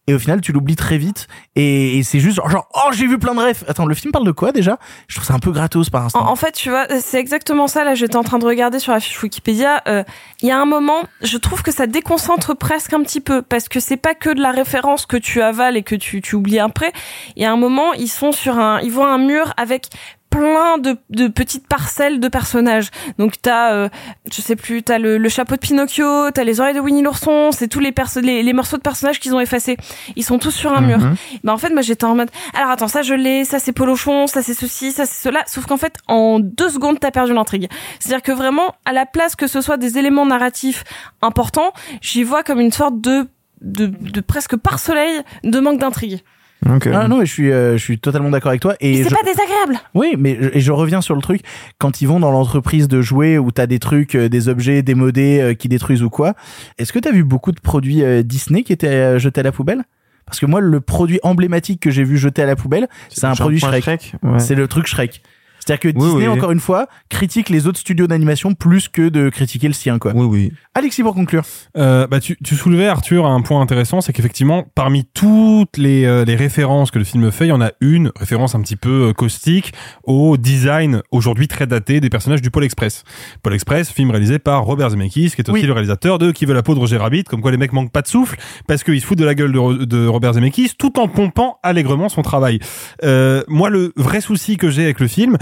Et au final, tu l'oublies très vite. Et, c'est juste genre, oh, j'ai vu plein de refs. Attends, le film parle de quoi déjà? Je trouve ça un peu gratos par instant. En, fait, tu vois, c'est exactement ça. Là, j'étais en train de regarder sur la fiche Wikipédia. Euh, Il y a un moment, je trouve que ça déconcentre presque un petit peu parce que c'est pas que de la référence que tu avales et que tu, tu oublies après. Il y a un moment, ils sont sur un, ils voient un mur avec plein de, de petites parcelles de personnages. Donc t'as, euh, je sais plus, t'as le, le chapeau de Pinocchio, t'as les oreilles de Winnie l'ourson, c'est tous les, les, les morceaux de personnages qu'ils ont effacés. Ils sont tous sur un mur. Bah en fait moi j'étais en mode alors attends ça je l'ai ça c'est Polochon ça c'est ceci ça c'est cela sauf qu'en fait en deux secondes t'as perdu l'intrigue c'est à dire que vraiment à la place que ce soit des éléments narratifs importants j'y vois comme une sorte de de, de presque par soleil de manque d'intrigue Ah non, mais je suis, euh, je suis totalement d'accord avec toi. Et c'est je- pas désagréable Oui, mais je- et je reviens sur le truc quand ils vont dans l'entreprise de jouets où t'as des trucs, euh, des objets démodés euh, qui détruisent ou quoi. Est-ce que t'as vu beaucoup de produits euh, Disney qui étaient euh, jetés à la poubelle? Parce que moi, le produit emblématique que j'ai vu jeté à la poubelle, c'est un produit Shrek. Shrek, ouais. C'est le truc Shrek. C'est-à-dire que Disney, oui. encore une fois, critique les autres studios d'animation plus que de critiquer le sien, quoi. Oui, oui. Alexis, pour conclure. Euh, bah, tu, tu soulevais, Arthur, un point intéressant, c'est qu'effectivement, parmi toutes les, euh, les références que le film fait, il y en a une, référence un petit peu euh, caustique, au design aujourd'hui très daté des personnages du Pôle Express. Pôle Express, film réalisé par Robert Zemeckis, qui est aussi Oui. le réalisateur de Qui veut la peau de Roger Rabbit, comme quoi les mecs manquent pas de souffle, parce qu'ils se foutent de la gueule de, de Robert Zemeckis, tout en pompant allègrement son travail. Euh, moi, le vrai souci que j'ai avec le film,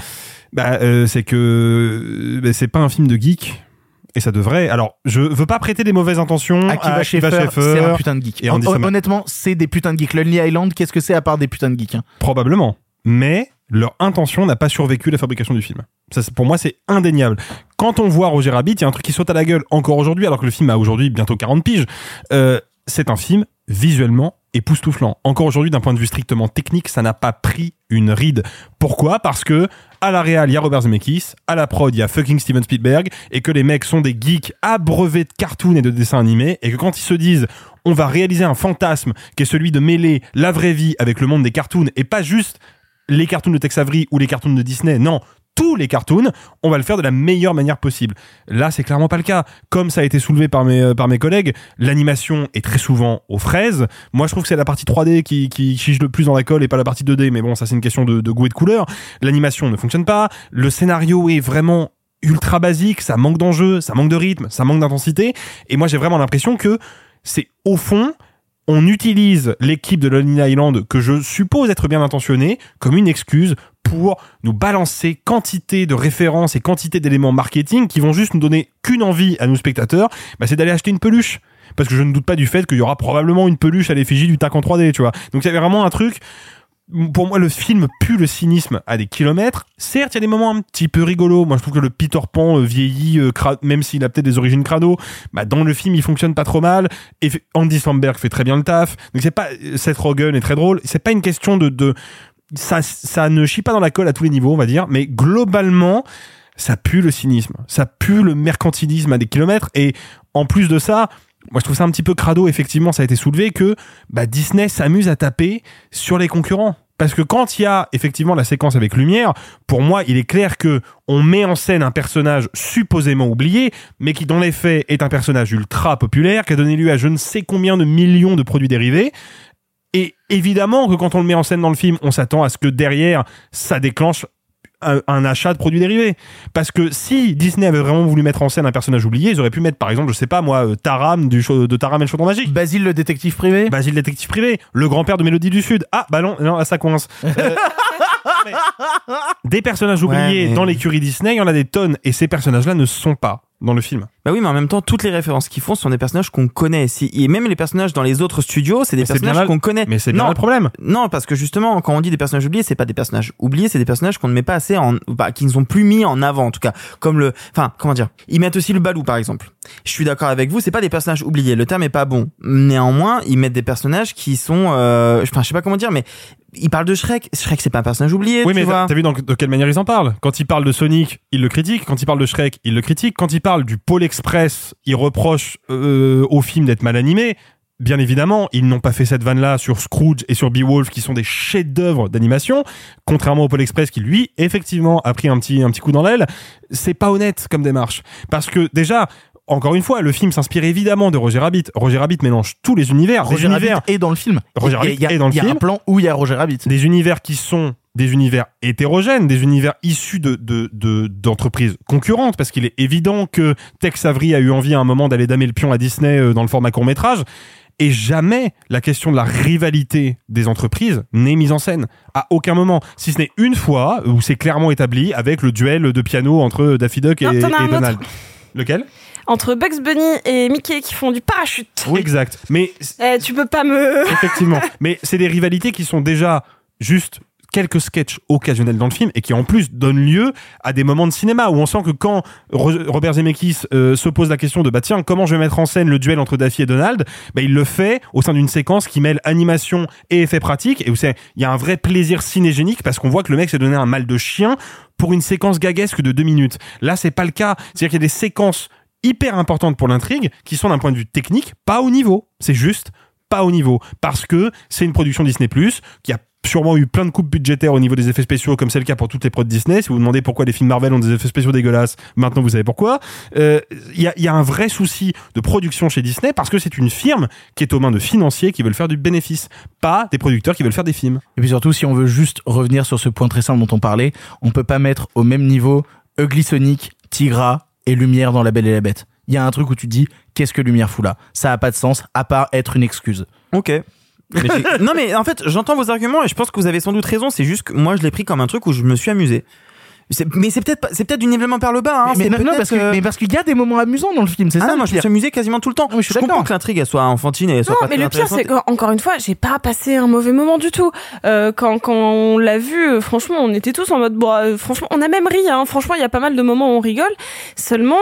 bah, euh, c'est que bah, c'est pas un film de geek. Et ça devrait. Alors, je veux pas prêter des mauvaises intentions à Scheffer, c'est un putain de geek. Et Hon- honnêtement, c'est des putains de geeks. Lonely Island, qu'est-ce que c'est à part des putains de geeks hein? Probablement. Mais leur intention n'a pas survécu la fabrication du film. Ça, c'est- pour moi, c'est indéniable. Quand on voit Roger Rabbit, il y a un truc qui saute à la gueule encore aujourd'hui, alors que le film a aujourd'hui bientôt 40 piges. Euh, c'est un film visuellement époustouflant. Encore aujourd'hui, d'un point de vue strictement technique, ça n'a pas pris une ride. Pourquoi? Parce que à la réal, il y a Robert Zemeckis, à la prod, il y a fucking Steven Spielberg, et que les mecs sont des geeks abreuvés de cartoons et de dessins animés, et que quand ils se disent on va réaliser un fantasme qui est celui de mêler la vraie vie avec le monde des cartoons, et pas juste les cartoons de Tex Avery ou les cartoons de Disney, non, tous les cartoons, on va le faire de la meilleure manière possible. Là, c'est clairement pas le cas. Comme ça a été soulevé par mes, euh, par mes collègues, l'animation est très souvent aux fraises. Moi, je trouve que c'est la partie 3D qui, qui le plus dans la colle et pas la partie 2D, mais bon, ça c'est une question de, de goût et de couleur. L'animation ne fonctionne pas, le scénario est vraiment ultra basique, ça manque d'enjeu, ça manque de rythme, ça manque d'intensité, et moi j'ai vraiment l'impression que c'est au fond, on utilise l'équipe de Lonely Island, que je suppose être bien intentionnée, comme une excuse pour nous balancer quantité de références et quantité d'éléments marketing qui vont juste nous donner qu'une envie à nos spectateurs, bah, c'est d'aller acheter une peluche. Parce que je ne doute pas du fait qu'il y aura probablement une peluche à l'effigie du tac en 3D, tu vois. Donc il y avait vraiment un truc. Pour moi, le film pue le cynisme à des kilomètres. Certes, il y a des moments un petit peu rigolos. Moi, je trouve que le Peter Pan euh, vieillit, euh, même s'il a peut-être des origines crado, bah, dans le film, il fonctionne pas trop mal. Et Andy Samberg fait très bien le taf. Donc c'est pas, Seth Rogen est très drôle. C'est pas une question de, de, ça, ça ne chie pas dans la colle à tous les niveaux, on va dire. Mais globalement, ça pue le cynisme. Ça pue le mercantilisme à des kilomètres. Et en plus de ça, moi, je trouve ça un petit peu crado, effectivement, ça a été soulevé, que bah, Disney s'amuse à taper sur les concurrents. Parce que quand il y a effectivement la séquence avec Lumière, pour moi, il est clair que on met en scène un personnage supposément oublié, mais qui dans les faits est un personnage ultra populaire, qui a donné lieu à je ne sais combien de millions de produits dérivés. Et évidemment que quand on le met en scène dans le film, on s'attend à ce que derrière, ça déclenche un, un achat de produits dérivés. Parce que si Disney avait vraiment voulu mettre en scène un personnage oublié, ils auraient pu mettre par exemple, je sais pas moi, euh, Taram du show, de Taram et le chaudron magique. Basile le détective privé. Basile le détective privé. Le grand-père de Mélodie du Sud. Ah, bah non, non, ça coince. Euh, [laughs] des personnages oubliés Ouais, mais- dans l'écurie Disney, il y en a des tonnes. Et ces personnages-là ne sont pas dans le film. Bah oui, mais en même temps, toutes les références qu'ils font sont des personnages qu'on connaît. Et même les personnages dans les autres studios, c'est des Mais personnages qu'on connaît. mais c'est bien non, le problème. Non, parce que justement, quand on dit des personnages oubliés, c'est pas des personnages oubliés, c'est des personnages qu'on ne met pas assez en, bah, qui ne sont plus mis en avant, en tout cas. Comme le, enfin, comment dire? Ils mettent aussi le balou, par exemple. Je suis d'accord avec vous, c'est pas des personnages oubliés. Le terme est pas bon. Néanmoins, ils mettent des personnages qui sont, euh, enfin, je sais pas comment dire, mais ils parlent de Shrek. Shrek, c'est pas un personnage oublié, Oui, tu mais t'as vu dans, de quelle manière ils en parlent? Quand ils parlent de Sonic, ils le critiquent. Quand ils parlent de Shrek, ils le critiquent. Quand ils parlent du Pôle Express, ils reprochent euh, au film d'être mal animé. Bien évidemment, ils n'ont pas fait cette vanne-là sur Scrooge et sur Beowulf, qui sont des chefs-d'œuvre d'animation, contrairement au Pôle Express, qui lui, effectivement, a pris un petit un petit coup dans l'aile. C'est pas honnête comme démarche, parce que déjà. Encore une fois, le film s'inspire évidemment de Roger Rabbit. Roger Rabbit mélange tous les univers. Roger univers Rabbit est dans le film. Roger Rabbit il y a- est dans le Il y a film. un plan où il y a Roger Rabbit. des univers qui sont des univers hétérogènes, des univers issus de de- de- d'entreprises concurrentes, parce qu'il est évident que Tex Avery a eu envie à un moment d'aller damer le pion à Disney euh, dans le format court métrage, et jamais la question de la rivalité des entreprises n'est mise en scène à aucun moment, si ce n'est une fois où c'est clairement établi avec le duel de piano entre Daffy Duck et, Non, Donald. Lequel? Entre Bugs Bunny et Mickey qui font du parachute. Exact. Mais Eh, tu peux pas me. [laughs] Effectivement. Mais c'est des rivalités qui sont déjà juste quelques sketchs occasionnels dans le film et qui en plus donnent lieu à des moments de cinéma où on sent que quand Ro- Robert Zemeckis euh, se pose la question de bah tiens comment je vais mettre en scène le duel entre Daffy et Donald bah il le fait au sein d'une séquence qui mêle animation et effets pratiques et où c'est il y a un vrai plaisir cinégénique parce qu'on voit que le mec s'est donné un mal de chien pour une séquence gaguesque de deux minutes là c'est pas le cas c'est-à-dire qu'il y a des séquences hyper importantes pour l'intrigue qui sont d'un point de vue technique pas au niveau c'est juste pas au niveau parce que c'est une production Disney Plus qui a sûrement eu plein de coupes budgétaires au niveau des effets spéciaux, comme c'est le cas pour toutes les prods Disney. Si vous vous demandez pourquoi les films Marvel ont des effets spéciaux dégueulasses, maintenant vous savez pourquoi. Euh, Il y, a, y a un vrai souci de production chez Disney parce que c'est une firme qui est aux mains de financiers qui veulent faire du bénéfice, pas des producteurs qui veulent faire des films. Et puis surtout, si on veut juste revenir sur ce point très simple dont on parlait, on peut pas mettre au même niveau Ugly Sonic, Tigra et Lumière dans La Belle et la Bête. Il y a un truc où tu te dis, qu'est-ce que Lumière fout là? Ça a pas de sens, à part être une excuse. Ok. [laughs] non mais en fait j'entends vos arguments et je pense que vous avez sans doute raison c'est juste que moi je l'ai pris comme un truc où je me suis amusé mais c'est peut-être c'est peut-être du nivellement par le bas hein. mais, non, non, parce que- mais parce qu'il y a des moments amusants dans le film, c'est Ah ça non, moi je me suis amusé quasiment tout le temps. je suis comprends que l'intrigue elle soit enfantine et elle soit Non, pas mais le pire, c'est qu'encore une fois, j'ai pas passé un mauvais moment du tout. Euh, quand, quand on l'a vu, euh, franchement, on était tous en mode, bon, euh, franchement, on a même ri, hein. Franchement, il y a pas mal de moments où on rigole. Seulement,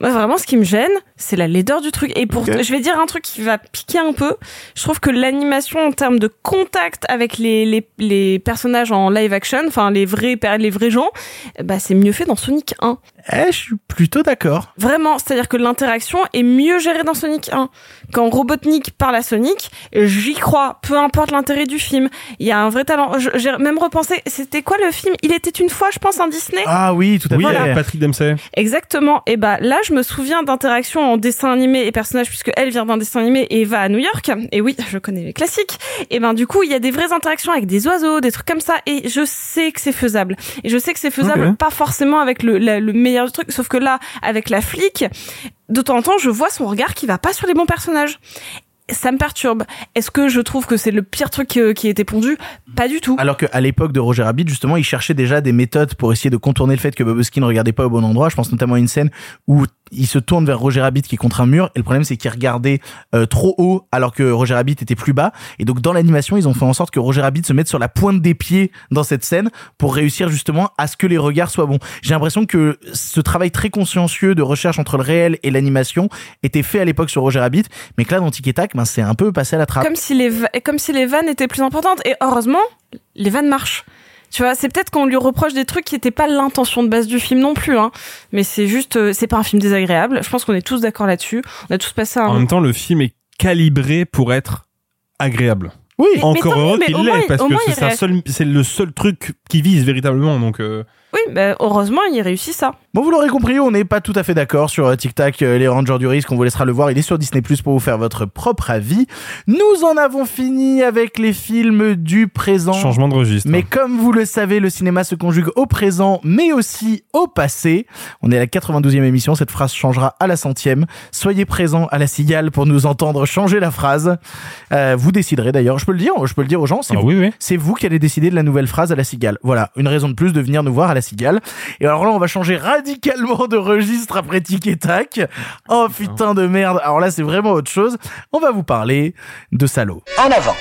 moi, vraiment, ce qui me gêne, c'est la laideur du truc. Et pour, je vais dire un truc qui va piquer un peu. Je trouve que l'animation en termes de contact avec les, les, les personnages en live action, enfin, les vrais, les vrais gens, bah, c'est mieux fait dans Sonic 1. Eh, je suis plutôt d'accord. Vraiment, c'est-à-dire que l'interaction est mieux gérée dans Sonic 1. Quand Robotnik parle à Sonic, j'y crois, peu importe l'intérêt du film. Il y a un vrai talent. J'ai même repensé, c'était quoi le film? Il était une fois, je pense, un Disney Ah oui, tout à Oui, fait. avec Patrick Dempsey. Exactement. Et bah là, je me souviens d'interactions en dessin animé et personnage puisque elle vient d'un dessin animé et va à New York. Et oui, je connais les classiques. Et ben du coup, il y a des vraies interactions avec des oiseaux, des trucs comme ça. Et je sais que c'est faisable. Et je sais que c'est faisable, pas forcément avec le, la- le truc. Sauf que là, avec la flic, de temps en temps, je vois son regard qui va pas sur les bons personnages. Ça me perturbe. Est-ce que je trouve que c'est le pire truc qui a été pondu? Pas du tout. Alors qu'à l'époque de Roger Rabbit, justement, il cherchait déjà des méthodes pour essayer de contourner le fait que Bob Hoskins ne regardait pas au bon endroit. Je pense notamment à une scène où il se tourne vers Roger Rabbit qui est contre un mur. Et le problème, c'est qu'il regardait euh, trop haut alors que Roger Rabbit était plus bas. Et donc, dans l'animation, ils ont fait en sorte que Roger Rabbit se mette sur la pointe des pieds dans cette scène pour réussir justement à ce que les regards soient bons. J'ai l'impression que ce travail très consciencieux de recherche entre le réel et l'animation était fait à l'époque sur Roger Rabbit, mais que là, dans Tic et Tac, ben, c'est un peu passé à la trappe. Comme si les comme si les vannes étaient plus importantes. Et heureusement, les vannes marchent. Tu vois, c'est peut-être qu'on lui reproche des trucs qui n'étaient pas l'intention de base du film non plus, hein. Mais c'est juste, euh, c'est pas un film désagréable. Je pense qu'on est tous d'accord là-dessus. On a tous passé un. En même temps, le film est calibré pour être agréable. Oui, Mais- encore mais heureux qu'il l'est, parce que c'est c'est le seul truc qui vise véritablement. Donc, euh, Oui, bah, heureusement, il réussit ça. Bon, vous l'aurez compris, on n'est pas tout à fait d'accord sur euh, Tic Tac, euh, les Rangers du risque. On vous laissera le voir. Il est sur Disney Plus pour vous faire votre propre avis. Nous en avons fini avec les films du présent. changement de registre. Mais comme vous le savez, le cinéma se conjugue au présent, mais aussi au passé. On est à la 92e émission. Cette phrase changera à la centième. Soyez présents à la cigale pour nous entendre changer la phrase. Euh, vous déciderez d'ailleurs. Je peux le dire. Je peux le dire aux gens. C'est Ah vous. oui, oui. C'est vous qui allez décider de la nouvelle phrase à la cigale. Voilà, une raison de plus de venir nous voir à la cigale. Et alors là, on va changer radicalement de registre après tic et tac. Oh putain de merde. Alors là, c'est vraiment autre chose. On va vous parler de salaud. En avant.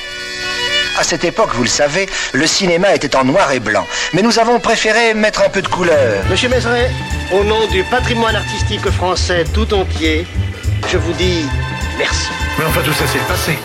À cette époque, vous le savez, le cinéma était en noir et blanc. Mais nous avons préféré mettre un peu de couleur. Monsieur Mézeret, au nom du patrimoine artistique français tout entier, je vous dis merci. Mais enfin, tout ça, c'est le passé.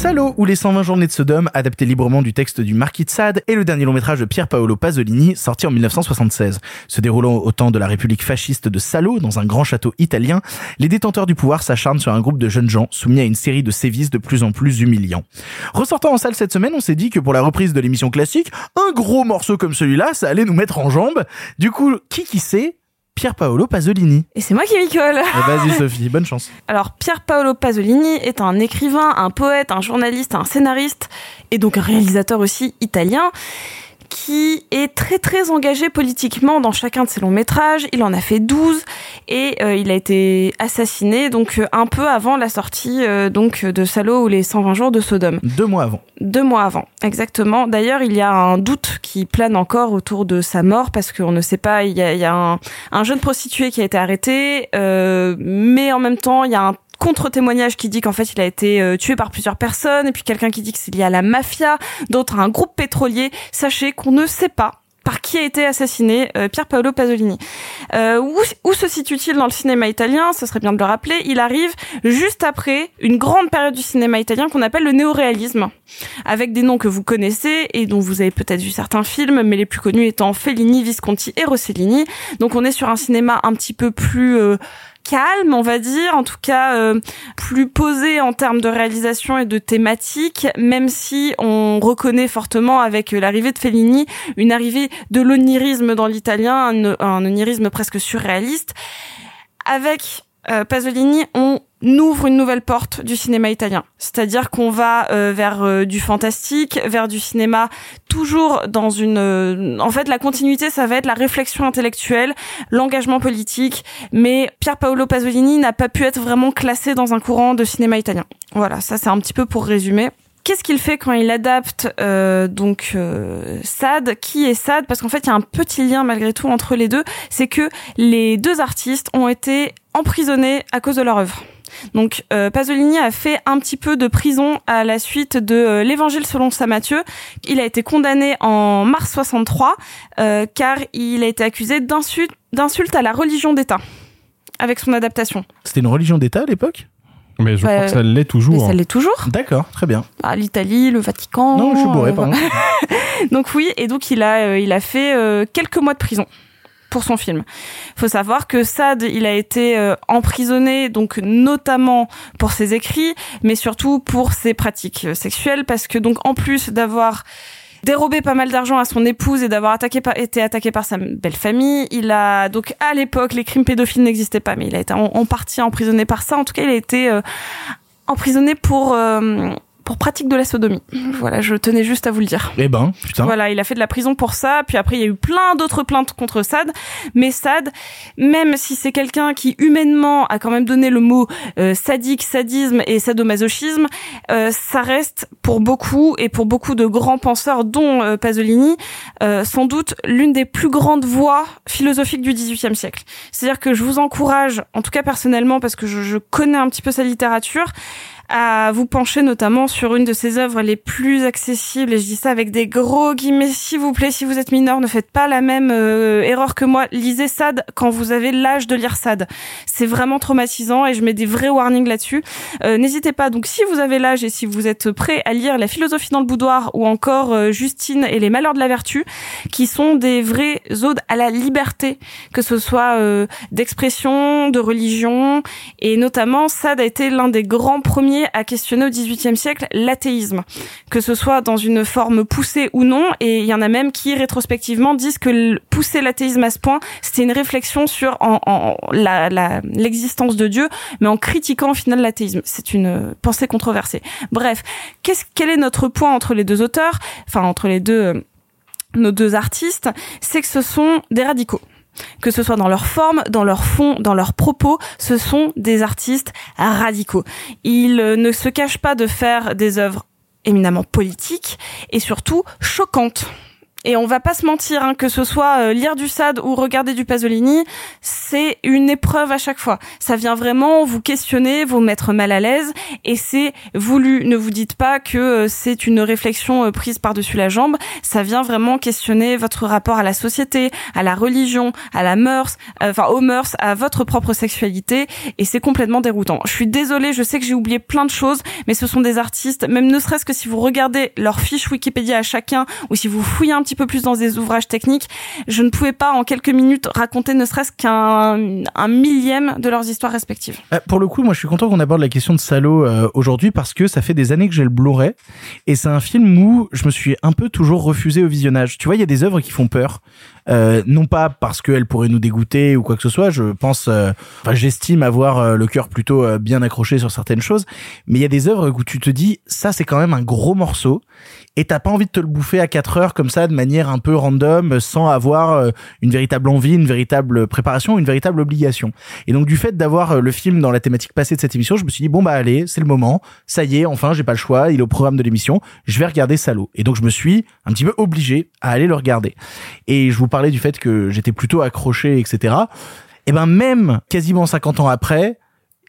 Salaud ou les 120 journées de Sodome, adapté librement du texte du Marquis de Sade, est le dernier long métrage de Pier Paolo Pasolini, sorti en 1976. Se déroulant au temps de la République fasciste de Salo, dans un grand château italien, les détenteurs du pouvoir s'acharnent sur un groupe de jeunes gens soumis à une série de sévices de plus en plus humiliants. Ressortant en salle cette semaine, on s'est dit que pour la reprise de l'émission classique, un gros morceau comme celui-là, ça allait nous mettre en jambes. Du coup, qui qui sait Pier Paolo Pasolini. Et c'est moi qui m'y colle. Eh, Vas-y [laughs] Sophie, bonne chance. Alors, Pier Paolo Pasolini est un écrivain, un poète, un journaliste, un scénariste et donc un réalisateur aussi italien qui est très très engagé politiquement dans chacun de ses longs métrages. Il en a fait 12 et euh, il a été assassiné donc euh, un peu avant la sortie euh, donc de Salo ou les 120 jours de Sodome. Deux mois avant. Deux mois avant, exactement. D'ailleurs, il y a un doute qui plane encore autour de sa mort parce qu'on ne sait pas. Il y a, il y a un, un, jeune prostitué qui a été arrêté, euh, mais en même temps, il y a un contre-témoignage qui dit qu'en fait il a été euh, tué par plusieurs personnes et puis quelqu'un qui dit que c'est lié à la mafia, d'autres à un groupe pétrolier. Sachez qu'on ne sait pas par qui a été assassiné euh, Paolo Pasolini. Euh, où, où, se situe-t-il dans le cinéma italien? Ce serait bien de le rappeler. Il arrive juste après une grande période du cinéma italien qu'on appelle le néoréalisme, avec des noms que vous connaissez et dont vous avez peut-être vu certains films, mais les plus connus étant Fellini, Visconti et Rossellini. Donc on est sur un cinéma un petit peu plus euh, calme, on va dire, en tout cas euh, plus posé en termes de réalisation et de thématique, même si on reconnaît fortement avec l'arrivée de Fellini une arrivée de l'onirisme dans l'italien, un, onirisme presque surréaliste. Avec euh, Pasolini, on ouvre une nouvelle porte du cinéma italien. C'est-à-dire qu'on va euh, vers euh, du fantastique, vers du cinéma toujours dans une... Euh, en fait, la continuité, ça va être la réflexion intellectuelle, l'engagement politique, mais Pier Paolo Pasolini n'a pas pu être vraiment classé dans un courant de cinéma italien. Voilà, ça c'est un petit peu pour résumer. Qu'est-ce qu'il fait quand il adapte euh, donc euh, Sade? Qui est Sade? Parce qu'en fait, il y a un petit lien malgré tout entre les deux. C'est que les deux artistes ont été emprisonnés à cause de leur œuvre. Donc euh, Pasolini a fait un petit peu de prison à la suite de euh, l'Évangile selon saint Matthieu. Il a été condamné en mars 63 euh, car il a été accusé d'insulte à la religion d'État avec son adaptation. C'était une religion d'État à l'époque? Mais je Bah, crois que ça l'est toujours. Mais ça hein. l'est toujours. D'accord, très bien. Ah, L'Italie, le Vatican. Non, je suis bourré, euh, pardon. [laughs] donc oui, et donc il a, euh, il a fait euh, quelques mois de prison pour son film. Faut savoir que Sade, il a été euh, emprisonné donc notamment pour ses écrits, mais surtout pour ses pratiques euh, sexuelles parce que donc en plus d'avoir dérobé pas mal d'argent à son épouse et d'avoir attaqué par, été attaqué par sa belle famille. Il a donc à l'époque les crimes pédophiles n'existaient pas, mais il a été en, en partie emprisonné par ça. En tout cas, il a été euh, emprisonné pour euh, pour pratique de la sodomie. Voilà, je tenais juste à vous le dire. Eh ben, putain. Voilà, il a fait de la prison pour ça. Puis après, il y a eu plein d'autres plaintes contre Sade. Mais Sade, même si c'est quelqu'un qui humainement a quand même donné le mot euh, sadique, sadisme et sadomasochisme, euh, ça reste pour beaucoup et pour beaucoup de grands penseurs, dont euh, Pasolini, euh, sans doute l'une des plus grandes voix philosophiques du XVIIIe siècle. C'est-à-dire que je vous encourage, en tout cas personnellement, parce que je, je connais un petit peu sa littérature, à vous pencher notamment sur une de ses œuvres les plus accessibles et je dis ça avec des gros guillemets s'il vous plaît si vous êtes mineur ne faites pas la même euh, erreur que moi. Lisez Sade quand vous avez l'âge de lire Sade c'est vraiment traumatisant et je mets des vrais warnings là-dessus. Euh, n'hésitez pas donc si vous avez l'âge et si vous êtes prêt à lire la philosophie dans le boudoir ou encore euh, Justine et les malheurs de la vertu qui sont des vraies odes à la liberté que ce soit euh, d'expression de religion. Et notamment Sade a été l'un des grands premiers à questionner au XVIIIe siècle l'athéisme, que ce soit dans une forme poussée ou non. Et il y en a même qui rétrospectivement disent que pousser l'athéisme à ce point, c'était une réflexion sur l'existence de Dieu, mais en critiquant au final l'athéisme. C'est une euh, pensée controversée. Bref, quel est notre point entre les deux auteurs, enfin entre les deux euh, nos deux artistes, c'est que ce sont des radicaux que ce soit dans leur forme, dans leur fond, dans leurs propos, ce sont des artistes radicaux. Ils euh, ne se cachent pas de faire des œuvres éminemment politiques et surtout choquantes. Et on va pas se mentir, hein, que ce soit euh, lire du Sade ou regarder du Pasolini, c'est une épreuve à chaque fois. Ça vient vraiment vous questionner, vous mettre mal à l'aise, et c'est voulu. Ne vous dites pas que euh, c'est une réflexion euh, prise par-dessus la jambe. Ça vient vraiment questionner votre rapport à la société, à la religion, à la mœurs, euh, enfin aux mœurs, à votre propre sexualité, et c'est complètement déroutant. Je suis désolée, je sais que j'ai oublié plein de choses, mais ce sont des artistes, même ne serait-ce que si vous regardez leur fiche Wikipédia à chacun, ou si vous fouillez un petit peu plus dans des ouvrages techniques, je ne pouvais pas en quelques minutes raconter ne serait-ce qu'un un millième de leurs histoires respectives. Euh, pour le coup, moi, je suis content qu'on aborde la question de Salo euh, aujourd'hui parce que ça fait des années que j'ai le Blu-ray et c'est un film où je me suis un peu toujours refusé au visionnage. Tu vois, il y a des œuvres qui font peur. Euh, non pas parce qu'elle pourrait nous dégoûter ou quoi que ce soit. Je pense, euh, enfin, j'estime avoir euh, le cœur plutôt euh, bien accroché sur certaines choses. Mais il y a des œuvres où tu te dis, ça c'est quand même un gros morceau et t'as pas envie de te le bouffer à 4 heures comme ça de manière un peu random sans avoir euh, une véritable envie, une véritable préparation, une véritable obligation. Et donc du fait d'avoir le film dans la thématique passée de cette émission, je me suis dit bon bah allez, c'est le moment, ça y est, enfin j'ai pas le choix, il est au programme de l'émission, je vais regarder Salo. Et donc je me suis un petit peu obligé à aller le regarder. Et je vous parlais du fait que j'étais plutôt accroché, etc. Et ben même quasiment 50 ans après,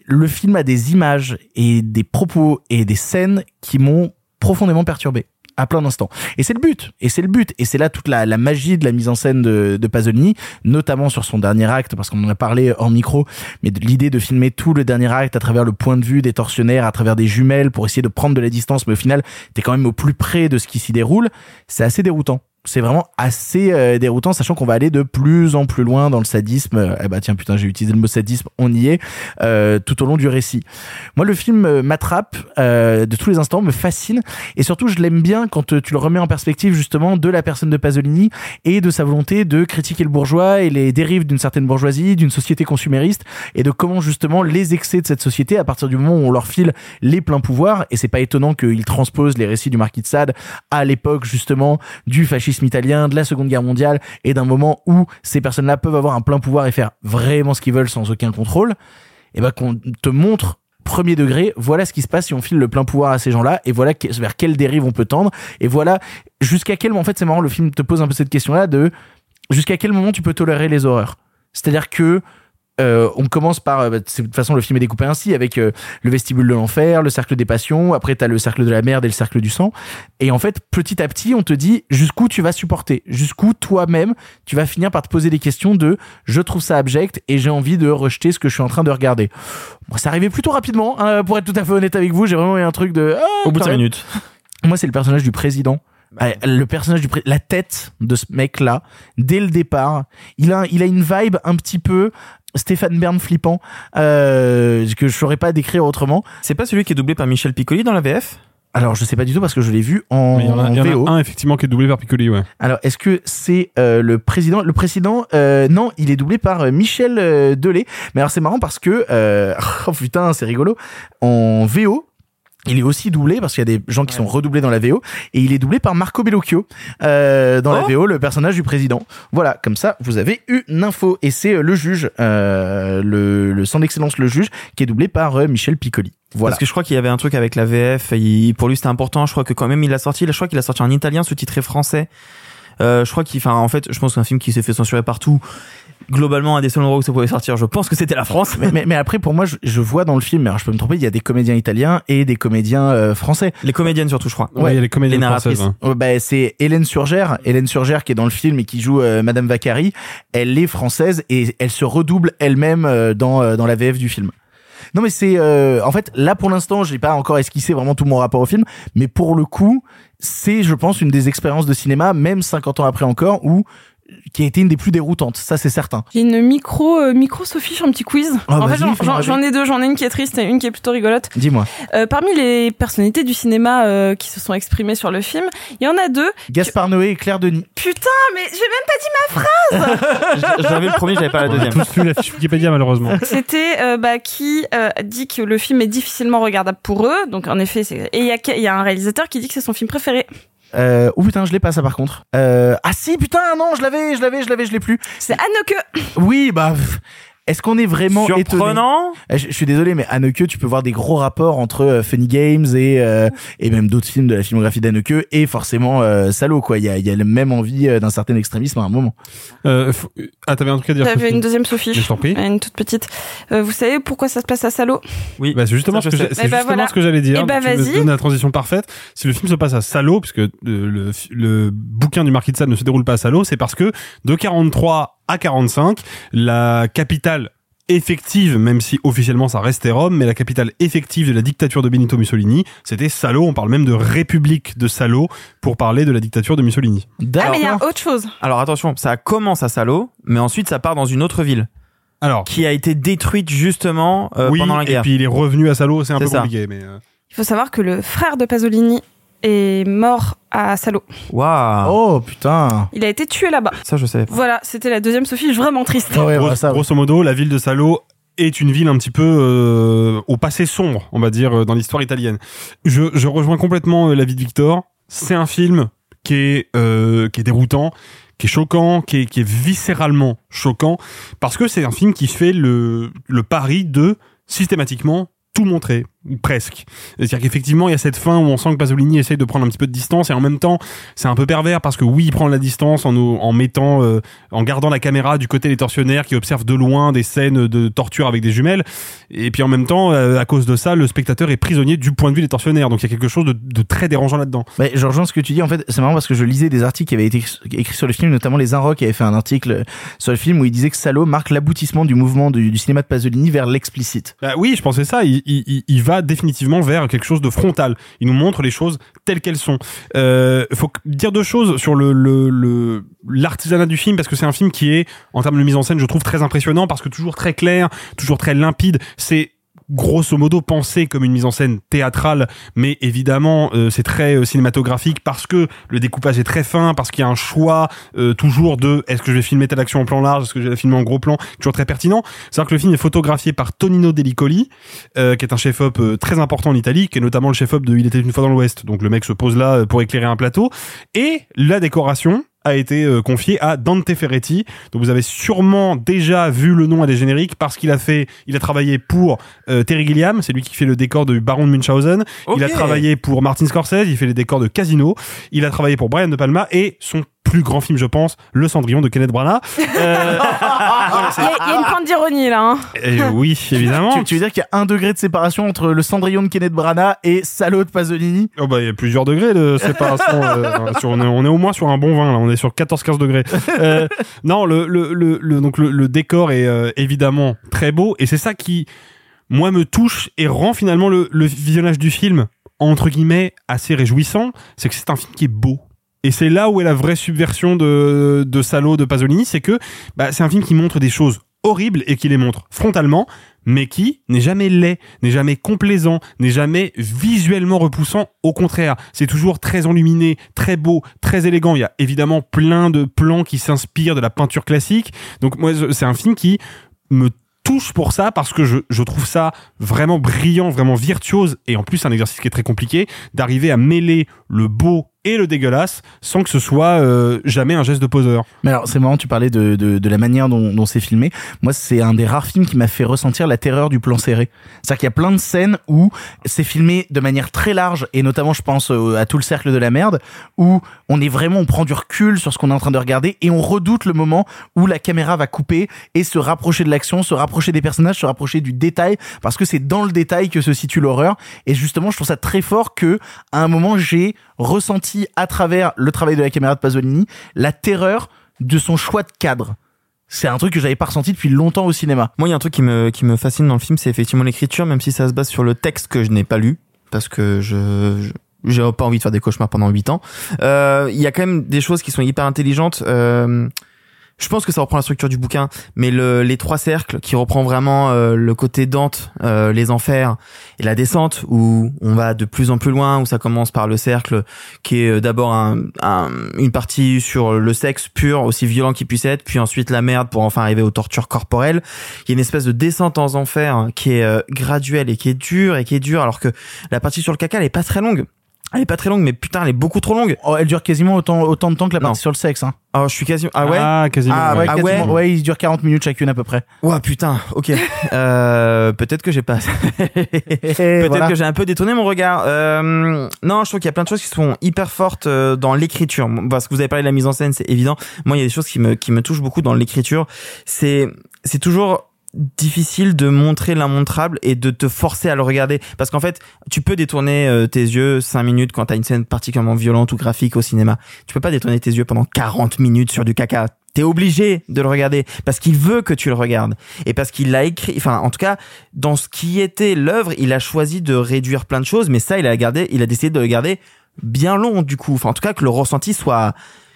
le film a des images et des propos et des scènes qui m'ont profondément perturbé à plein d'instants. Et c'est le but. Et c'est le but. Et c'est là toute la, magie de la mise en scène de, de Pasolini, notamment sur son dernier acte, parce qu'on en a parlé hors micro, mais l'idée de filmer tout le dernier acte à travers le point de vue des tortionnaires, à travers des jumelles, pour essayer de prendre de la distance, mais au final, t'es quand même au plus près de ce qui s'y déroule. C'est assez déroutant c'est vraiment assez euh, déroutant, sachant qu'on va aller de plus en plus loin dans le sadisme. Eh bah tiens, putain, j'ai utilisé le mot sadisme, on y est, euh, tout au long du récit. Moi, le film euh, m'attrape euh, de tous les instants, me fascine, et surtout, je l'aime bien quand euh, tu le remets en perspective justement de la personne de Pasolini et de sa volonté de critiquer le bourgeois et les dérives d'une certaine bourgeoisie, d'une société consumériste, et de comment justement les excès de cette société, à partir du moment où on leur file les pleins pouvoirs, et c'est pas étonnant qu'il transpose les récits du marquis de Sade à l'époque justement du fascisme italien, de la Seconde Guerre mondiale, et d'un moment où ces personnes-là peuvent avoir un plein pouvoir et faire vraiment ce qu'ils veulent sans aucun contrôle, et ben qu'on te montre premier degré, voilà ce qui se passe si on file le plein pouvoir à ces gens-là, et voilà vers quelle dérive on peut tendre, et voilà jusqu'à quel moment, en fait c'est marrant, le film te pose un peu cette question-là de jusqu'à quel moment tu peux tolérer les horreurs. C'est-à-dire que euh, on commence par, euh, bah, de toute façon le film est découpé ainsi, avec euh, le vestibule de l'enfer, le cercle des passions, après t'as le cercle de la merde et le cercle du sang, et en fait petit à petit on te dit jusqu'où tu vas supporter, jusqu'où toi-même tu vas finir par te poser des questions de je trouve ça abject et j'ai envie de rejeter ce que je suis en train de regarder. Bon, ça arrivait plutôt rapidement, hein, pour être tout à fait honnête avec vous, j'ai vraiment eu un truc de... ah, Au bout de quand 5 même. minutes. Moi, c'est le personnage du président. Ouais, Le personnage du pré- la tête de ce mec-là, dès le départ, il a, il a une vibe un petit peu Stéphane Bern flippant, euh, que je saurais pas décrire autrement. C'est pas celui qui est doublé par Michel Piccoli dans la VF Alors, je sais pas du tout parce que je l'ai vu en, Mais il y en a, il y en a VO. un effectivement qui est doublé par Piccoli, ouais. Alors, est-ce que c'est euh, le président Le président, euh, non, il est doublé par euh, Michel euh, Delay. Mais alors, c'est marrant parce que, euh, [laughs] oh putain, c'est rigolo. En VO, il est aussi doublé parce qu'il y a des gens qui sont redoublés dans la VO et il est doublé par Marco Bellocchio euh, dans la Oh. VO, le personnage du président. Voilà, comme ça, vous avez une info et c'est euh, le juge, euh, le, le sans d'excellence le juge, qui est doublé par euh, Michel Piccoli. Voilà. Parce que je crois qu'il y avait un truc avec la VF, il- pour lui c'était important, je crois que quand même il a sorti, je crois qu'il a sorti en italien sous-titré français. Euh, je crois qu'il, enfin, en fait, je pense qu'un film qui s'est fait censurer partout, globalement, un des seuls endroits où ça pouvait sortir, je pense que c'était la France. mais, mais, mais après, pour moi, je, je vois dans le film, alors je peux me tromper, il y a des comédiens italiens et des comédiens euh, français. Les comédiennes surtout, je crois. Ouais, il y a les comédiennes françaises, hein. Ouais, bah, c'est Hélène Surgère, Hélène Surgère qui est dans le film et qui joue euh, Madame Vacari. Elle est française et elle se redouble elle-même euh, dans euh, dans la VF du film. Non mais c'est euh, en fait là pour l'instant j'ai pas encore esquissé vraiment tout mon rapport au film mais pour le coup c'est je pense une des expériences de cinéma même 50 ans après encore où qui a été une des plus déroutantes ça c'est certain J'ai une micro, euh, micro Sophie sur un petit quiz. Ah, en fait, j'en- ai deux. J'en ai une qui est triste et une qui est plutôt rigolote. dis-moi Euh, parmi les personnalités du cinéma euh, qui se sont exprimées sur le film, il y en a deux. Gaspard Noé et Claire Denis Putain, mais j'ai même pas dit ma phrase [laughs] J'avais le premier, j'avais pas la On a deuxième. tous lu la fiche Wikipédia, malheureusement. C'était euh, bah, qui euh, dit que le film est difficilement regardable pour eux. Donc en effet, c'est... et il y, a y a un réalisateur qui dit que c'est son film préféré. Euh, oh putain je l'ai pas ça par contre. Euh, ah si putain non je l'avais je l'avais je l'avais je l'ai plus. C'est Anneke. oui bah pff, est-ce qu'on est vraiment étonné Surprenant. Euh, Je, je suis désolé, mais Haneke, tu peux voir des gros rapports entre euh, Funny Games et euh, et même d'autres films de la filmographie d'Haneke et forcément euh, Salo quoi. Il y a il y a la même envie euh, d'un certain extrémisme à un moment. Euh, faut- Ah, t'avais un truc à dire J'avais une deuxième Sophie. Je t'en prie. Une toute petite. Euh, vous savez pourquoi ça se passe à Salo? Oui. Bah, c'est justement, ce que, Eh ben justement voilà. ce que j'allais dire. Eh ben tu me vas-y. donnes la transition parfaite. Si le film se passe à Salo, puisque euh, le, le bouquin du Marquis de Sade ne se déroule pas à Salo, c'est parce que de 43 à 45, la capitale effective, même si officiellement ça restait Rome, mais la capitale effective de la dictature de Benito Mussolini, c'était Salo. On parle même de République de Salo pour parler de la dictature de Mussolini. Ah mais il y a autre chose. Alors attention, ça commence à Salo, mais ensuite ça part dans une autre ville. Alors. Qui a été détruite justement euh, oui, pendant la guerre. et puis il est revenu à Salo, c'est un peu ça. compliqué, mais. euh, Il faut savoir que le frère de Pasolini est mort à Salo. Waouh. Oh putain. Il a été tué là-bas. Ça, je savais. Voilà, c'était la deuxième Sophie, vraiment triste. Grosso, grosso modo, la ville de Salo est une ville un petit peu euh, au passé sombre, on va dire, euh, dans l'histoire italienne. Je, je rejoins complètement euh, l'avis de Victor. C'est un film qui est, euh, qui est déroutant, qui est choquant, qui est, qui est viscéralement choquant, parce que c'est un film qui fait le, le pari de systématiquement tout montrer, presque. C'est-à-dire qu'effectivement, il y a cette fin où on sent que Pasolini essaye de prendre un petit peu de distance et en même temps, c'est un peu pervers parce que oui, il prend la distance en, nous- en mettant, euh, en gardant la caméra du côté des tortionnaires qui observent de loin des scènes de torture avec des jumelles. Et puis en même temps, euh, à cause de ça, le spectateur est prisonnier du point de vue des tortionnaires. Donc il y a quelque chose de, de très dérangeant là-dedans. Bah, je rejoins ce que tu dis. En fait, c'est marrant parce que je lisais des articles qui avaient été écrits sur le film, notamment les Inrocks qui avaient fait un article sur le film où il disait que Salo marque l'aboutissement du mouvement du, du cinéma de Pasolini vers l'explicite. Bah oui, je pensais ça. Il, il- il, il définitivement vers quelque chose de frontal. Il nous montre les choses telles qu'elles sont. Euh, faut dire deux choses sur l'artisanat du film parce que c'est un film qui est en termes de mise en scène, je trouve très impressionnant parce que toujours très clair, toujours très limpide. C'est grosso modo pensé comme une mise en scène théâtrale, mais évidemment euh, c'est très euh, cinématographique parce que le découpage est très fin, parce qu'il y a un choix euh, toujours de est-ce que je vais filmer telle action en plan large, est-ce que je vais la filmer en gros plan, toujours très pertinent. C'est-à-dire que le film est photographié par Tonino Delicoli, euh, qui est un chef-op euh, très important en Italie, qui est notamment le chef-op de Il était une fois dans l'Ouest. Donc le mec se pose là pour éclairer un plateau. Et la décoration a été euh, confiée à Dante Ferretti. Donc vous avez sûrement déjà vu le nom à des génériques parce qu'il a fait, il a travaillé pour euh, Terry Gilliam, c'est lui qui fait le décor de Baron de Munchausen. Il a travaillé pour Martin Scorsese, il fait les décors de Casino. Il a travaillé pour Brian De Palma et son plus grand film, je pense, Le Cendrillon de Kenneth Branagh. Euh, [laughs] Il y, a- il y a une pointe d'ironie là. hein. et oui, évidemment. Tu, tu veux dire qu'il y a un degré de séparation entre le Cendrillon de Kenneth Branagh et Salo de Pasolini? Oh bah il y a plusieurs degrés de séparation. euh, [laughs] sur- on, est, on est au moins sur un bon vin là, on est sur 14-15 degrés. Euh, non, le, le, le, le- donc le, le décor est euh, évidemment très beau et c'est ça qui moi me touche et rend finalement le, le visionnage du film entre guillemets assez réjouissant. C'est que c'est un film qui est beau. Et c'est là où est la vraie subversion de, de Salo de Pasolini, c'est que bah, c'est un film qui montre des choses horribles et qui les montre frontalement, mais qui n'est jamais laid, n'est jamais complaisant, n'est jamais visuellement repoussant. Au contraire, c'est toujours très enluminé, très beau, très élégant. Il y a évidemment plein de plans qui s'inspirent de la peinture classique. Donc moi, c'est un film qui me touche pour ça parce que je, je trouve ça vraiment brillant, vraiment virtuose et en plus un exercice qui est très compliqué d'arriver à mêler le beau et le dégueulasse sans que ce soit euh, jamais un geste de poseur. Mais alors, c'est marrant, tu parlais de, de, la manière dont, dont c'est filmé. Moi, c'est un des rares films qui m'a fait ressentir la terreur du plan serré. C'est-à-dire qu'il y a plein de scènes où c'est filmé de manière très large, et notamment, je pense euh, à tout le cercle de la merde, où on est vraiment, on prend du recul sur ce qu'on est en train de regarder, et on redoute le moment où la caméra va couper et se rapprocher de l'action, se rapprocher des personnages, se rapprocher du détail, parce que c'est dans le détail que se situe l'horreur. Et justement, je trouve ça très fort que, à un moment, j'ai ressenti à travers le travail de la caméra de Pasolini la terreur de son choix de cadre. C'est un truc que j'avais pas ressenti depuis longtemps au cinéma. Moi, il y a un truc qui me, qui me fascine dans le film, c'est effectivement l'écriture, même si ça se base sur le texte que je n'ai pas lu, parce que je, j'ai pas envie de faire des cauchemars pendant 8 ans. Euh, Il y a quand même des choses qui sont hyper intelligentes. Euh, je pense que ça reprend la structure du bouquin, mais le, les trois cercles qui reprend vraiment euh, le côté Dante, euh, les enfers et la descente où on va de plus en plus loin, où ça commence par le cercle qui est euh, d'abord un, un- une partie sur le sexe pur, aussi violent qu'il puisse être, puis ensuite la merde pour enfin arriver aux tortures corporelles. Il y a une espèce de descente en enfer qui est euh, graduelle et qui est dure et qui est dure, alors que la partie sur le caca elle est pas très longue. Elle est pas très longue, mais putain, elle est beaucoup trop longue. Oh, elle dure quasiment autant, autant de temps que la Non. partie sur le sexe. Hein. Ah, je suis quasiment. Ah ouais? Ah, quasiment. Ah ouais, Ah quasiment. ouais ouais, il dure 40 minutes chacune à peu près. Ouah putain, ok. [laughs] Euh, peut-être que j'ai pas. Peut-être voilà. que j'ai un peu détourné mon regard. Euh, non, je trouve qu'il y a plein de choses qui sont hyper fortes euh, dans l'écriture. Parce que vous avez parlé de la mise en scène, c'est évident. Moi, il y a des choses qui me qui me touchent beaucoup dans l'écriture. C'est c'est toujours difficile de montrer l'immontrable et de te forcer à le regarder parce qu'en fait tu peux détourner euh, tes yeux 5 minutes quand t'as une scène particulièrement violente ou graphique au cinéma tu peux pas détourner tes yeux pendant 40 minutes sur du caca T'es obligé de le regarder parce qu'il veut que tu le regardes et parce qu'il l'a écrit. Enfin, en tout cas, dans ce qui était l'œuvre, il a choisi de réduire plein de choses, mais ça, il a gardé, il a décidé de le garder bien long du coup. Enfin, en tout cas, que le ressenti soit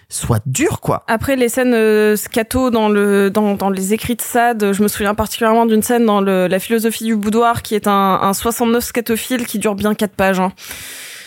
soit dur, quoi. Après les scènes euh, scato dans le dans, dans les écrits de Sade, je me souviens particulièrement d'une scène dans le, la philosophie du boudoir qui est un, un 69 scatophile qui dure bien quatre pages. hein.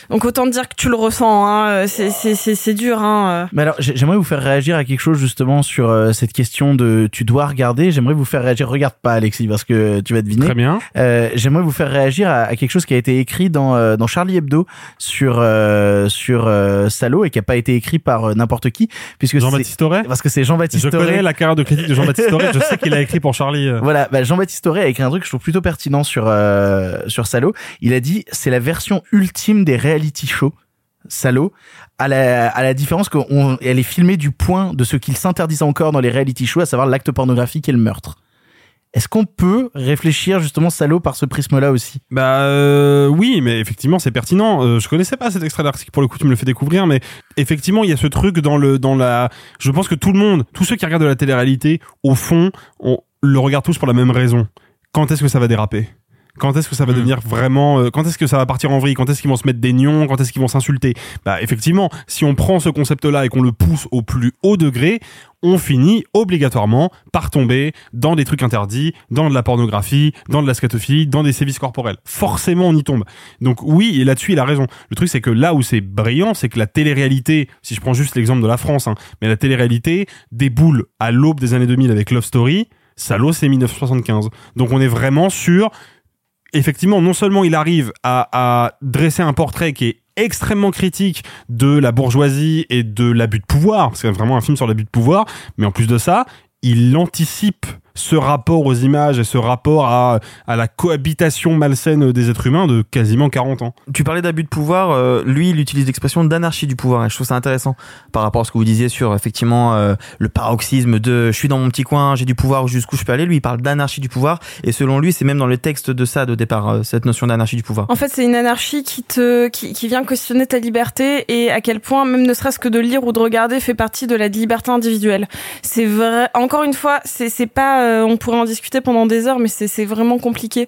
Donc autant te dire que tu le ressens. Hein. C'est c'est c'est c'est dur. Hein. Mais alors, j'ai- j'aimerais vous faire réagir à quelque chose justement sur euh, cette question de tu dois regarder. J'aimerais vous faire réagir. Regarde pas, Alexis, parce que tu vas deviner. Très bien. Euh, j'aimerais vous faire réagir à, à quelque chose qui a été écrit dans euh, dans Charlie Hebdo sur euh, sur euh, Salo et qui a pas été écrit par euh, n'importe qui, puisque Jean-Baptiste Auré parce que c'est Jean-Baptiste Je Auré. connais la carrière de critique de Jean-Baptiste Auré. Je sais qu'il a écrit pour Charlie. euh. Voilà, bah, Jean-Baptiste Auré a écrit un truc que je trouve plutôt pertinent sur euh, sur Salo. Il a dit c'est la version ultime des reality shows. Salo, à la, différence qu'elle est filmée du point de ce qu'il s'interdisait encore dans les reality shows, à savoir l'acte pornographique et le meurtre. Est-ce qu'on peut réfléchir justement Salo par ce prisme-là aussi? Bah euh, oui, mais effectivement c'est pertinent. Euh, je connaissais pas cet extrait d'article pour le coup, tu me le fais découvrir, mais effectivement il y a ce truc dans le dans la. Je pense que tout le monde, tous ceux qui regardent de la télé-réalité, au fond, on le regarde tous pour la même raison. Quand est-ce que ça va déraper? Quand est-ce que ça va devenir vraiment euh, Quand est-ce que ça va partir en vrille? Quand est-ce qu'ils vont se mettre des nions? Quand est-ce qu'ils vont s'insulter? Bah effectivement, si on prend ce concept-là et qu'on le pousse au plus haut degré, on finit obligatoirement par tomber dans des trucs interdits, dans de la pornographie, dans de la scatophilie, dans des sévices corporels. Forcément, on y tombe. Donc oui, et là-dessus, il a raison. Le truc, c'est que là où c'est brillant, c'est que la télé-réalité, si je prends juste l'exemple de la France, hein, mais la télé-réalité déboule à l'aube des années 2000 avec Love Story. Salo, c'est 1975. Donc on est vraiment sur effectivement, non seulement il arrive à, dresser un portrait qui est extrêmement critique de la bourgeoisie et de l'abus de pouvoir, parce que c'est vraiment un film sur l'abus de pouvoir, mais en plus de ça, il anticipe ce rapport aux images et ce rapport à, à la cohabitation malsaine des êtres humains de quasiment 40 ans. Tu parlais d'abus de pouvoir, euh, lui il utilise l'expression d'anarchie du pouvoir et je trouve ça intéressant par rapport à ce que vous disiez sur effectivement euh, le paroxysme de je suis dans mon petit coin, j'ai du pouvoir jusqu'où je peux aller, lui il parle d'anarchie du pouvoir et selon lui c'est même dans le texte de Sade au départ euh, cette notion d'anarchie du pouvoir. En fait, c'est une anarchie qui te, qui, qui vient questionner ta liberté et à quel point, même ne serait-ce que de lire ou de regarder, fait partie de la liberté individuelle. C'est vrai. Encore une fois, c'est, c'est pas. Euh, on pourrait en discuter pendant des heures, mais c'est, vraiment compliqué.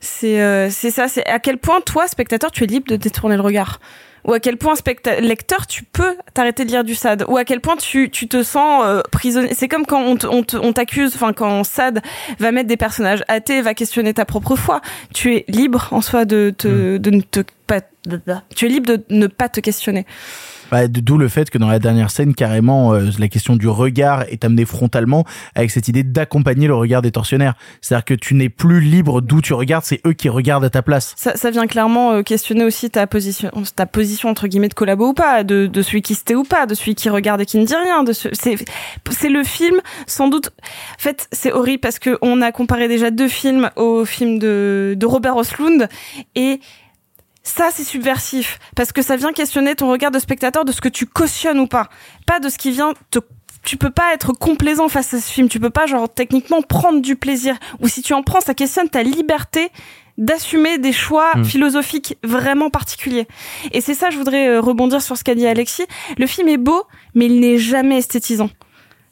C'est, euh, c'est ça. C'est à quel point toi, spectateur, tu es libre de détourner le regard? Ou à quel point, lecteur, tu peux t'arrêter de lire du SAD? Ou à quel point tu, tu te sens euh, prisonnier? C'est comme quand on, t'accuse, enfin quand SAD va mettre des personnages athées, va questionner ta propre foi. Tu es libre en soi de, te, de ne te pas. Tu es libre de ne pas te questionner. Bah, D'où le fait que dans la dernière scène, carrément, euh, la question du regard est amenée frontalement avec cette idée d'accompagner le regard des tortionnaires. C'est-à-dire que tu n'es plus libre d'où tu regardes, c'est eux qui regardent à ta place. Ça, ça vient clairement euh, questionner aussi ta position, ta position entre guillemets de collabo ou pas, de, de celui qui se tait ou pas, de celui qui regarde et qui ne dit rien. De ce, c'est, c'est le film, sans doute. En fait, c'est horrible parce que on a comparé déjà deux films au film de, de Robert Oslund et ça, c'est subversif parce que ça vient questionner ton regard de spectateur de ce que tu cautionnes ou pas, pas de ce qui vient te tu peux pas être complaisant face à ce film, tu peux pas genre techniquement prendre du plaisir ou si tu en prends ça questionne ta liberté d'assumer des choix Mm. philosophiques vraiment particuliers. Et c'est ça je voudrais euh, rebondir sur ce qu'a dit Alexis, le film est beau mais il n'est jamais esthétisant.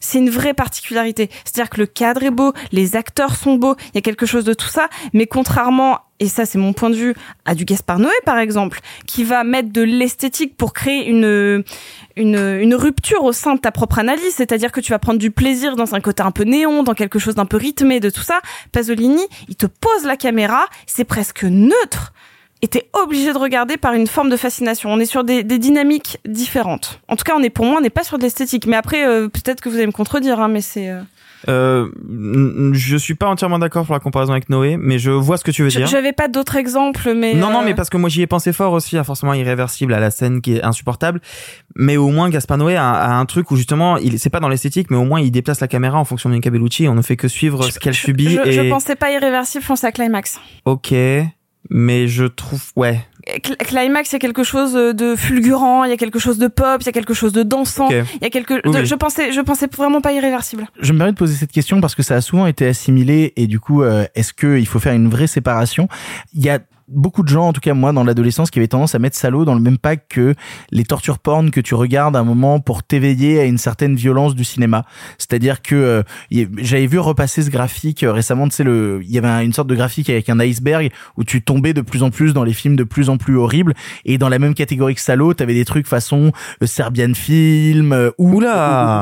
C'est une vraie particularité. C'est-à-dire que le cadre est beau, les acteurs sont beaux, il y a quelque chose de tout ça, mais contrairement, et ça c'est mon point de vue, à du Gaspard Noé par exemple, qui va mettre de l'esthétique pour créer une, une, une rupture au sein de ta propre analyse, c'est-à-dire que tu vas prendre du plaisir dans un côté un peu néon, dans quelque chose d'un peu rythmé de tout ça. Pasolini, il te pose la caméra, c'est presque neutre, et t'es obligé de regarder par une forme de fascination. On est sur des, des dynamiques différentes. En tout cas, on est pour moi, on n'est pas sur de l'esthétique. Mais après, euh, peut-être que vous allez me contredire, hein, mais c'est. euh, Euh, je suis pas entièrement d'accord pour la comparaison avec Noé, mais je vois ce que tu veux je- dire. J'avais pas d'autres exemples, mais. Non, non, euh, mais parce que moi j'y ai pensé fort aussi, à forcément irréversible, à la scène qui est insupportable. Mais au moins Gaspar Noé a, a un truc où justement, il c'est pas dans l'esthétique, mais au moins il déplace la caméra en fonction de Bellucci. On ne fait que suivre ce qu'elle subit. Je, et... je pensais pas irréversible, je pensais à Climax. Ok, mais je trouve, ouais. Cl- Climax, il y a quelque chose de fulgurant, il y a quelque chose de pop, il y a quelque chose de dansant, il y a quelque. Oui, de-. Je pensais, je pensais vraiment pas irréversible. Je me permets de poser cette question parce que ça a souvent été assimilé et du coup, euh, est-ce qu'il faut faire une vraie séparation? Il y a beaucoup de gens, en tout cas moi dans l'adolescence, qui avaient tendance à mettre Salaud dans le même pack que les tortures porn que tu regardes à un moment pour t'éveiller à une certaine violence du cinéma. C'est-à-dire que euh, j'avais vu repasser ce graphique euh, récemment, tu sais, le, il y avait un- une sorte de graphique avec un iceberg où tu tombais de plus en plus dans les films de plus en plus horribles et dans la même catégorie que Salaud, t'avais des trucs façon euh, Serbian Film euh, ou,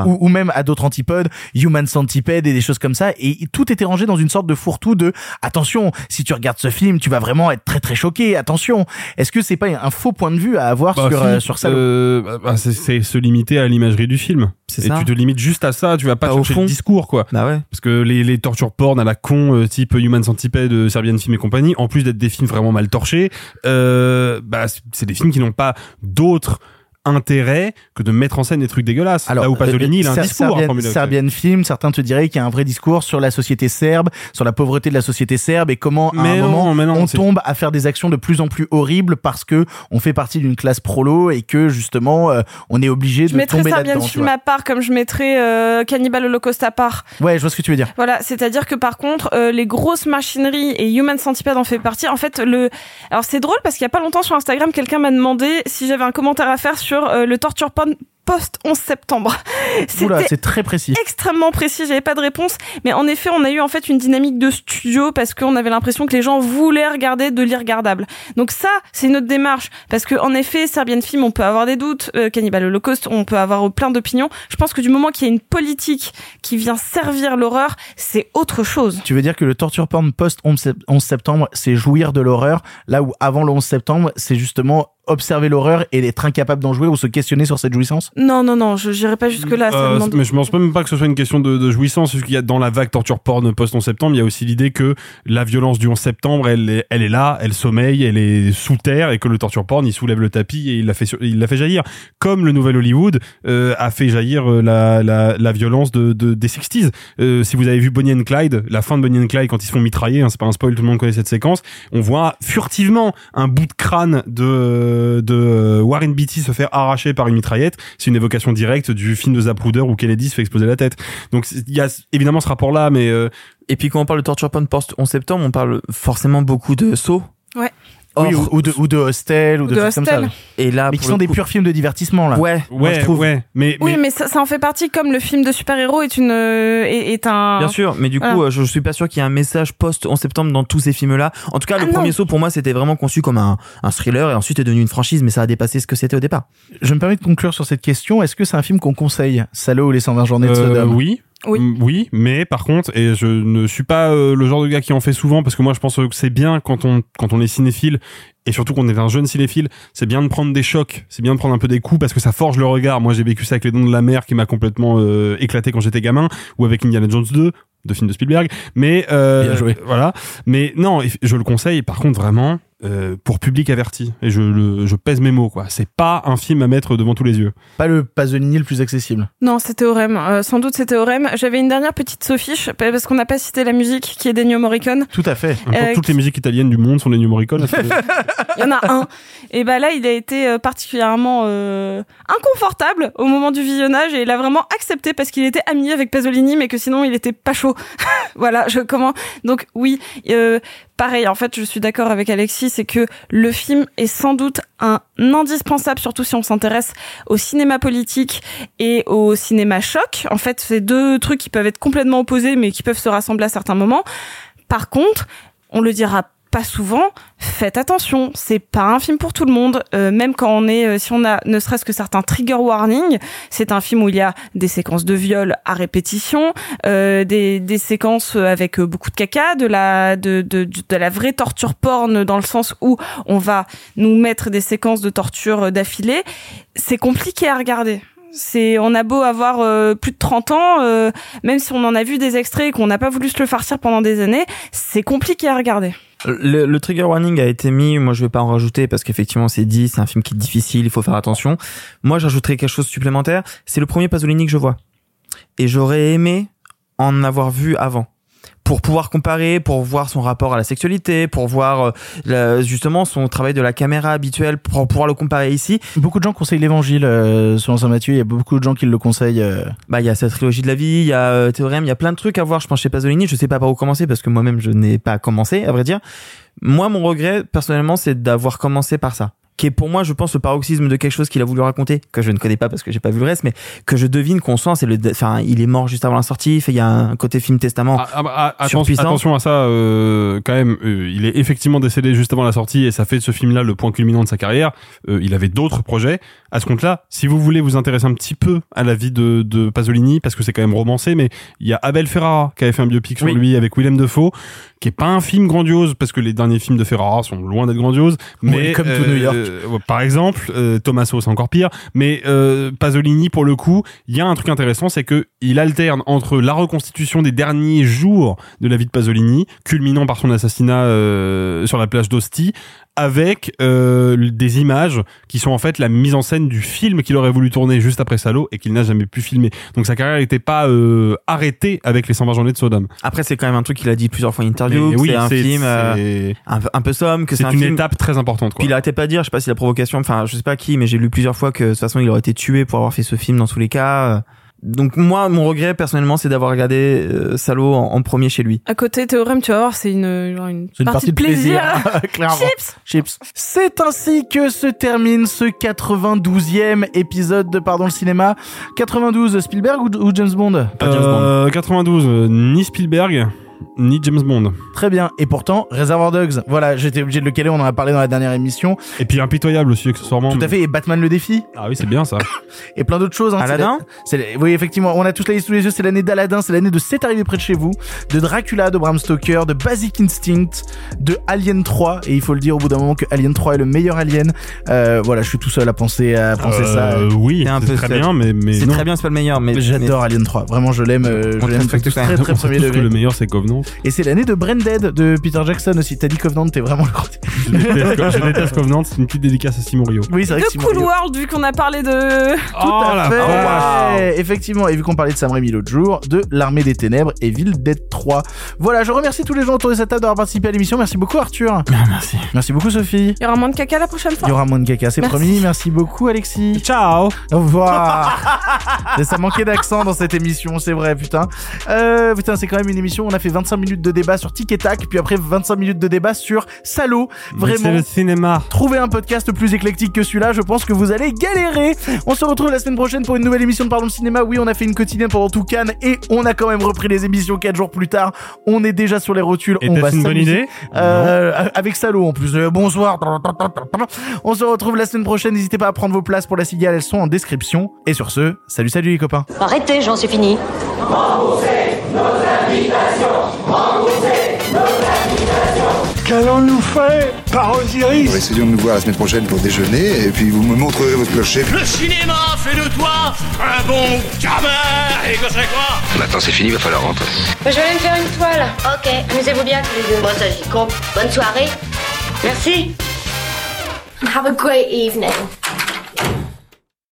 ou, ou- ou même à d'autres antipodes, Human Centipede et des choses comme ça et tout était rangé dans une sorte de fourre-tout de attention, si tu regardes ce film, tu vas vraiment être très très très choqué. Attention, est-ce que c'est pas un faux point de vue à avoir Bah, sur si, euh, sur ça euh, bah, bah, c'est- se limiter à l'imagerie du film. Et ça. tu te limites juste à ça, tu vas pas, Pas au chercher fond. le discours, quoi. Bah ouais. Parce que les, les tortures porn à la con, euh, type Human Centipede, euh, Serbian Film et compagnie, en plus d'être des films vraiment mal torchés, euh, bah, c'est- des films qui n'ont pas d'autre intérêt que de mettre en scène des trucs dégueulasses. Là où Pasolini, il a un Ser- discours Serbian. Serbian Film, certains te diraient qu'il y a un vrai discours sur la société serbe, sur la pauvreté de la société serbe et comment à Mais un non, moment mais non, on tombe à faire des actions de plus en plus horribles parce que on fait partie d'une classe prolo et que justement euh, on est obligé Je de mettrais tomber Serbian là-dedans. tu Film vois. à part, comme je mettrais euh, Cannibal Holocaust à part. Ouais, je vois ce que tu veux dire. Voilà, c'est-à-dire que par contre, euh, les grosses machineries et Human Centipede en fait partie. En fait, le, alors c'est drôle parce qu'il y a pas longtemps sur Instagram, quelqu'un m'a demandé si j'avais un commentaire à faire sur euh, le torture porn post 11 septembre. Oula, c'est très précis. extrêmement précis, j'avais pas de réponse, mais en effet, on a eu en fait une dynamique de studio parce qu'on avait l'impression que les gens voulaient regarder de l'irregardable. Donc ça, c'est notre démarche parce que en effet, Serbian Film, on peut avoir des doutes, euh, Cannibal Holocaust, on peut avoir plein d'opinions. Je pense que du moment qu'il y a une politique qui vient servir l'horreur, c'est autre chose. Tu veux dire que le torture porn post 11 sept- 11 septembre, c'est jouir de l'horreur, là où avant le 11 septembre, c'est justement observer l'horreur et être incapable d'en jouer ou se questionner sur cette jouissance? Non, non, non, je n'irai pas jusque là. ça Euh, demande- mais je pense même pas que ce soit une question de, de jouissance, parce qu'il y a dans la vague torture porn post 11 septembre, il y a aussi l'idée que la violence du 11 septembre, elle est, elle est là, elle sommeille, elle est sous terre, et que le torture porn, il soulève le tapis et il la fait, il la fait jaillir. Comme le nouvel Hollywood euh, a fait jaillir euh, la, la, la violence de, de, des 60s. Euh, si vous avez vu Bonnie and Clyde, la fin de Bonnie and Clyde quand ils se font mitrailler, hein, c'est pas un spoil, tout le monde connaît cette séquence, on voit furtivement un bout de crâne de, de Warren Beatty se faire arracher par une mitraillette. C'est une évocation directe du film de Zapruder où Kennedy se fait exploser la tête. Donc il y a évidemment ce rapport-là, mais euh, Et puis quand on parle de torture post 11 septembre, on parle forcément beaucoup de sauts. Oui, ou, ou de, ou de Hostel, ou de, De trucs comme ça. Et là, Mais qui sont des purs films de divertissement, là. Ouais, moi, je ouais, trouve. ouais, mais, Oui, mais mais ça, ça en fait partie comme le film de super-héros est une euh, est, est un. Bien sûr, mais du coup, Voilà. euh, je suis pas sûr qu'il y ait un message post 11 septembre dans tous ces films-là. En tout cas, Ah le non. premier saut pour moi, c'était vraiment conçu comme un, un thriller et ensuite est devenu une franchise, mais ça a dépassé ce que c'était au départ. Je me permets de conclure sur cette question. Est-ce que c'est un film qu'on conseille? Salaud ou les 120 journées de Euh, Sodome? oui. Oui. Oui, mais par contre, et je ne suis pas euh, le genre de gars qui en fait souvent, parce que moi je pense que c'est bien quand on quand on est cinéphile et surtout qu'on est un jeune cinéphile, c'est bien de prendre des chocs, c'est bien de prendre un peu des coups parce que ça forge le regard. Moi j'ai vécu ça avec les dons de la mer qui m'a complètement euh, éclaté quand j'étais gamin, ou avec Indiana Jones 2 de film de Spielberg. Mais euh, Bien joué. voilà. Mais non, je le conseille. Par contre, vraiment. Euh, pour public averti et je, le, je pèse mes mots quoi c'est pas un film à mettre devant tous les yeux Pas le Pasolini le plus accessible. Non, c'est Théorème. Euh, sans doute c'est Théorème. J'avais une dernière petite sophiche parce qu'on n'a pas cité la musique qui est d'Ennio Morricone. Tout à fait. Euh, toutes les musiques italiennes du monde sont des New Morricone [laughs] Il y en a un. Et bah là, il a été particulièrement euh, inconfortable au moment du visionnage et il a vraiment accepté parce qu'il était ami avec Pasolini, mais que sinon il était pas chaud. [laughs] voilà, je comment. Donc oui, euh, pareil. En fait, je suis d'accord avec Alexis, c'est que le film est sans doute un indispensable, surtout si on s'intéresse au cinéma politique et au cinéma choc. En fait, c'est deux trucs qui peuvent être complètement opposés, mais qui peuvent se rassembler à certains moments. Par contre, on le dira pas souvent, faites attention, c'est pas un film pour tout le monde. Euh, même quand on est, euh, si on a ne serait-ce que certains trigger warning, c'est un film où il y a des séquences de viol à répétition, euh, des, des séquences avec euh, beaucoup de caca, de la de, de, de la vraie torture porn dans le sens où on va nous mettre des séquences de torture euh, d'affilée. C'est compliqué à regarder. C'est, on a beau avoir euh, plus de 30 ans, euh, même si on en a vu des extraits et qu'on n'a pas voulu se le farcir pendant des années, c'est compliqué à regarder. Le, le trigger warning a été mis, moi je vais pas en rajouter parce qu'effectivement c'est dit, c'est un film qui est difficile, il faut faire attention. Moi j'ajouterais quelque chose supplémentaire, c'est le premier Pasolini que je vois. Et j'aurais aimé en avoir vu avant. Pour pouvoir comparer, pour voir son rapport à la sexualité, pour voir euh, justement son travail de la caméra habituel, pour pouvoir le comparer ici. Beaucoup de gens conseillent l'évangile euh, selon Saint Matthieu. Il y a beaucoup de gens qui le conseillent. euh. Bah il y a cette trilogie de la vie, il y a euh, Théorème, il y a plein de trucs à voir. Je pense chez Pasolini, je sais pas par où commencer parce que moi-même je n'ai pas commencé, à vrai dire. Moi mon regret personnellement c'est d'avoir commencé par ça. Qui est pour moi, je pense, le paroxysme de quelque chose qu'il a voulu raconter, que je ne connais pas parce que j'ai pas vu le reste, mais que je devine qu'on sent, c'est le, enfin, il est mort juste avant la sortie, il y a un côté film testament. Ah, ah, bah, ah, surpuissant. attention à ça, euh, quand même. euh, il est effectivement décédé juste avant la sortie et ça fait de ce film-là le point culminant de sa carrière. Euh, il avait d'autres projets. À ce compte-là, si vous voulez vous intéresser un petit peu à la vie de, de Pasolini, parce que c'est quand même romancé, mais il y a Abel Ferrara qui avait fait un biopic sur Oui. lui avec Willem Dafoe, qui est pas un film grandiose parce que les derniers films de Ferrara sont loin d'être grandioses. Mais Oui, comme tout New York. euh, par exemple, euh, Tommaso c'est encore pire, mais euh, Pasolini pour le coup, il y a un truc intéressant, c'est que il alterne entre la reconstitution des derniers jours de la vie de Pasolini, culminant par son assassinat euh, sur la plage d'Ostie, avec euh, des images qui sont en fait la mise en scène du film qu'il aurait voulu tourner juste après Salo et qu'il n'a jamais pu filmer. Donc sa carrière n'était pas euh, arrêtée avec les 120 journées de Sodome. Après, c'est quand même un truc qu'il a dit plusieurs fois en interview. Oui, c'est un film euh, un, peu- un peu somme, que c'est C'est un une film. étape très importante. Quoi. Puis il arrêtait pas de dire, je sais pas si la provocation, enfin, je sais pas qui, mais j'ai lu plusieurs fois que de toute façon il aurait été tué pour avoir fait ce film dans tous les cas. Donc moi, mon regret personnellement, c'est d'avoir regardé euh, Salo en, en premier chez lui. À côté Théorème, tu vas voir, c'est une, genre une, C'est une partie de plaisir, [laughs] clairement. Chips Chips. C'est ainsi que se termine ce 92e épisode de Pardon le cinéma. 92 Spielberg ou, ou James Bond? Pas James Bond. Euh, 92, euh, ni Spielberg, ni James Bond. Très bien. Et pourtant, Reservoir Dogs. Voilà, j'étais obligé de le caler, on en a parlé dans la dernière émission. Et puis impitoyable aussi, accessoirement. Tout à fait. Et Batman le défi. Ah oui, c'est bien ça. [laughs] Et plein d'autres choses. Hein. Aladdin la- Oui, effectivement. On a tous la liste sous les yeux. C'est l'année d'Aladdin. C'est l'année de C'est arrivé près de chez vous. De Dracula de Bram Stoker. De Basic Instinct. De Alien 3. Et il faut le dire au bout d'un moment que Alien 3 est le meilleur Alien. Euh, voilà, je suis tout seul à penser, à penser ça. Euh, oui, C'est un c'est peu très seul. bien, mais, mais C'est très bien, c'est pas le meilleur, mais J'adore Alien 3. Vraiment, je l'aime. euh, On Je l'aime très, très, très premier degré. le meilleur c'est Covenant. Et c'est l'année de Branded de Peter Jackson aussi. T'as dit Covenant, t'es vraiment le grand. Je déteste, je déteste Covenant, c'est une petite dédicace à Simon Rio. Oui, c'est vrai que De Simon Cool Rio- World, vu qu'on a parlé de. Tout Oh, à la fait. Effectivement, et vu qu'on parlait de Sam Raimi l'autre jour, de l'Armée des Ténèbres et Ville Dead 3. Voilà, je remercie tous les gens autour de cette table d'avoir participé à l'émission. Merci beaucoup Arthur. merci. Merci beaucoup Sophie. Il y aura moins de caca la prochaine fois. Il y aura moins de caca, c'est promis. Merci beaucoup Alexis. Ciao Au revoir. [laughs] Ça manquait d'accent dans cette émission, c'est vrai, putain. Euh, putain, c'est quand même une émission. On a fait 25 minutes de débat sur Tic et Tac, puis après 25 minutes de débat sur Salaud. C'est Vraiment. le cinéma. Trouvez un podcast plus éclectique que celui-là, je pense que vous allez galérer. On se retrouve la semaine prochaine pour une nouvelle émission de Pardon le Cinéma. Oui, on a fait une quotidienne pendant tout Cannes et on a quand même repris les émissions 4 jours plus tard. On est déjà sur les rotules. on va une bonne idée? Euh, avec Salaud en plus. Euh, bonsoir. On se retrouve la semaine prochaine. N'hésitez pas à prendre vos places pour la cigale, elles sont en description. Et sur ce, salut salut les copains. Arrêtez, j'en suis fini. Qu'allons-nous faire par Osiris Essayons de nous voir la semaine prochaine pour déjeuner et puis vous me montrerez votre clocher. Le cinéma fait de toi un bon gamin Et que c'est quoi Maintenant c'est fini, va falloir rentrer. Je vais aller me faire une toile. Ok, amusez-vous bien tous les deux. Bon, ça j'y compte. Bonne soirée. Merci. Have a great evening.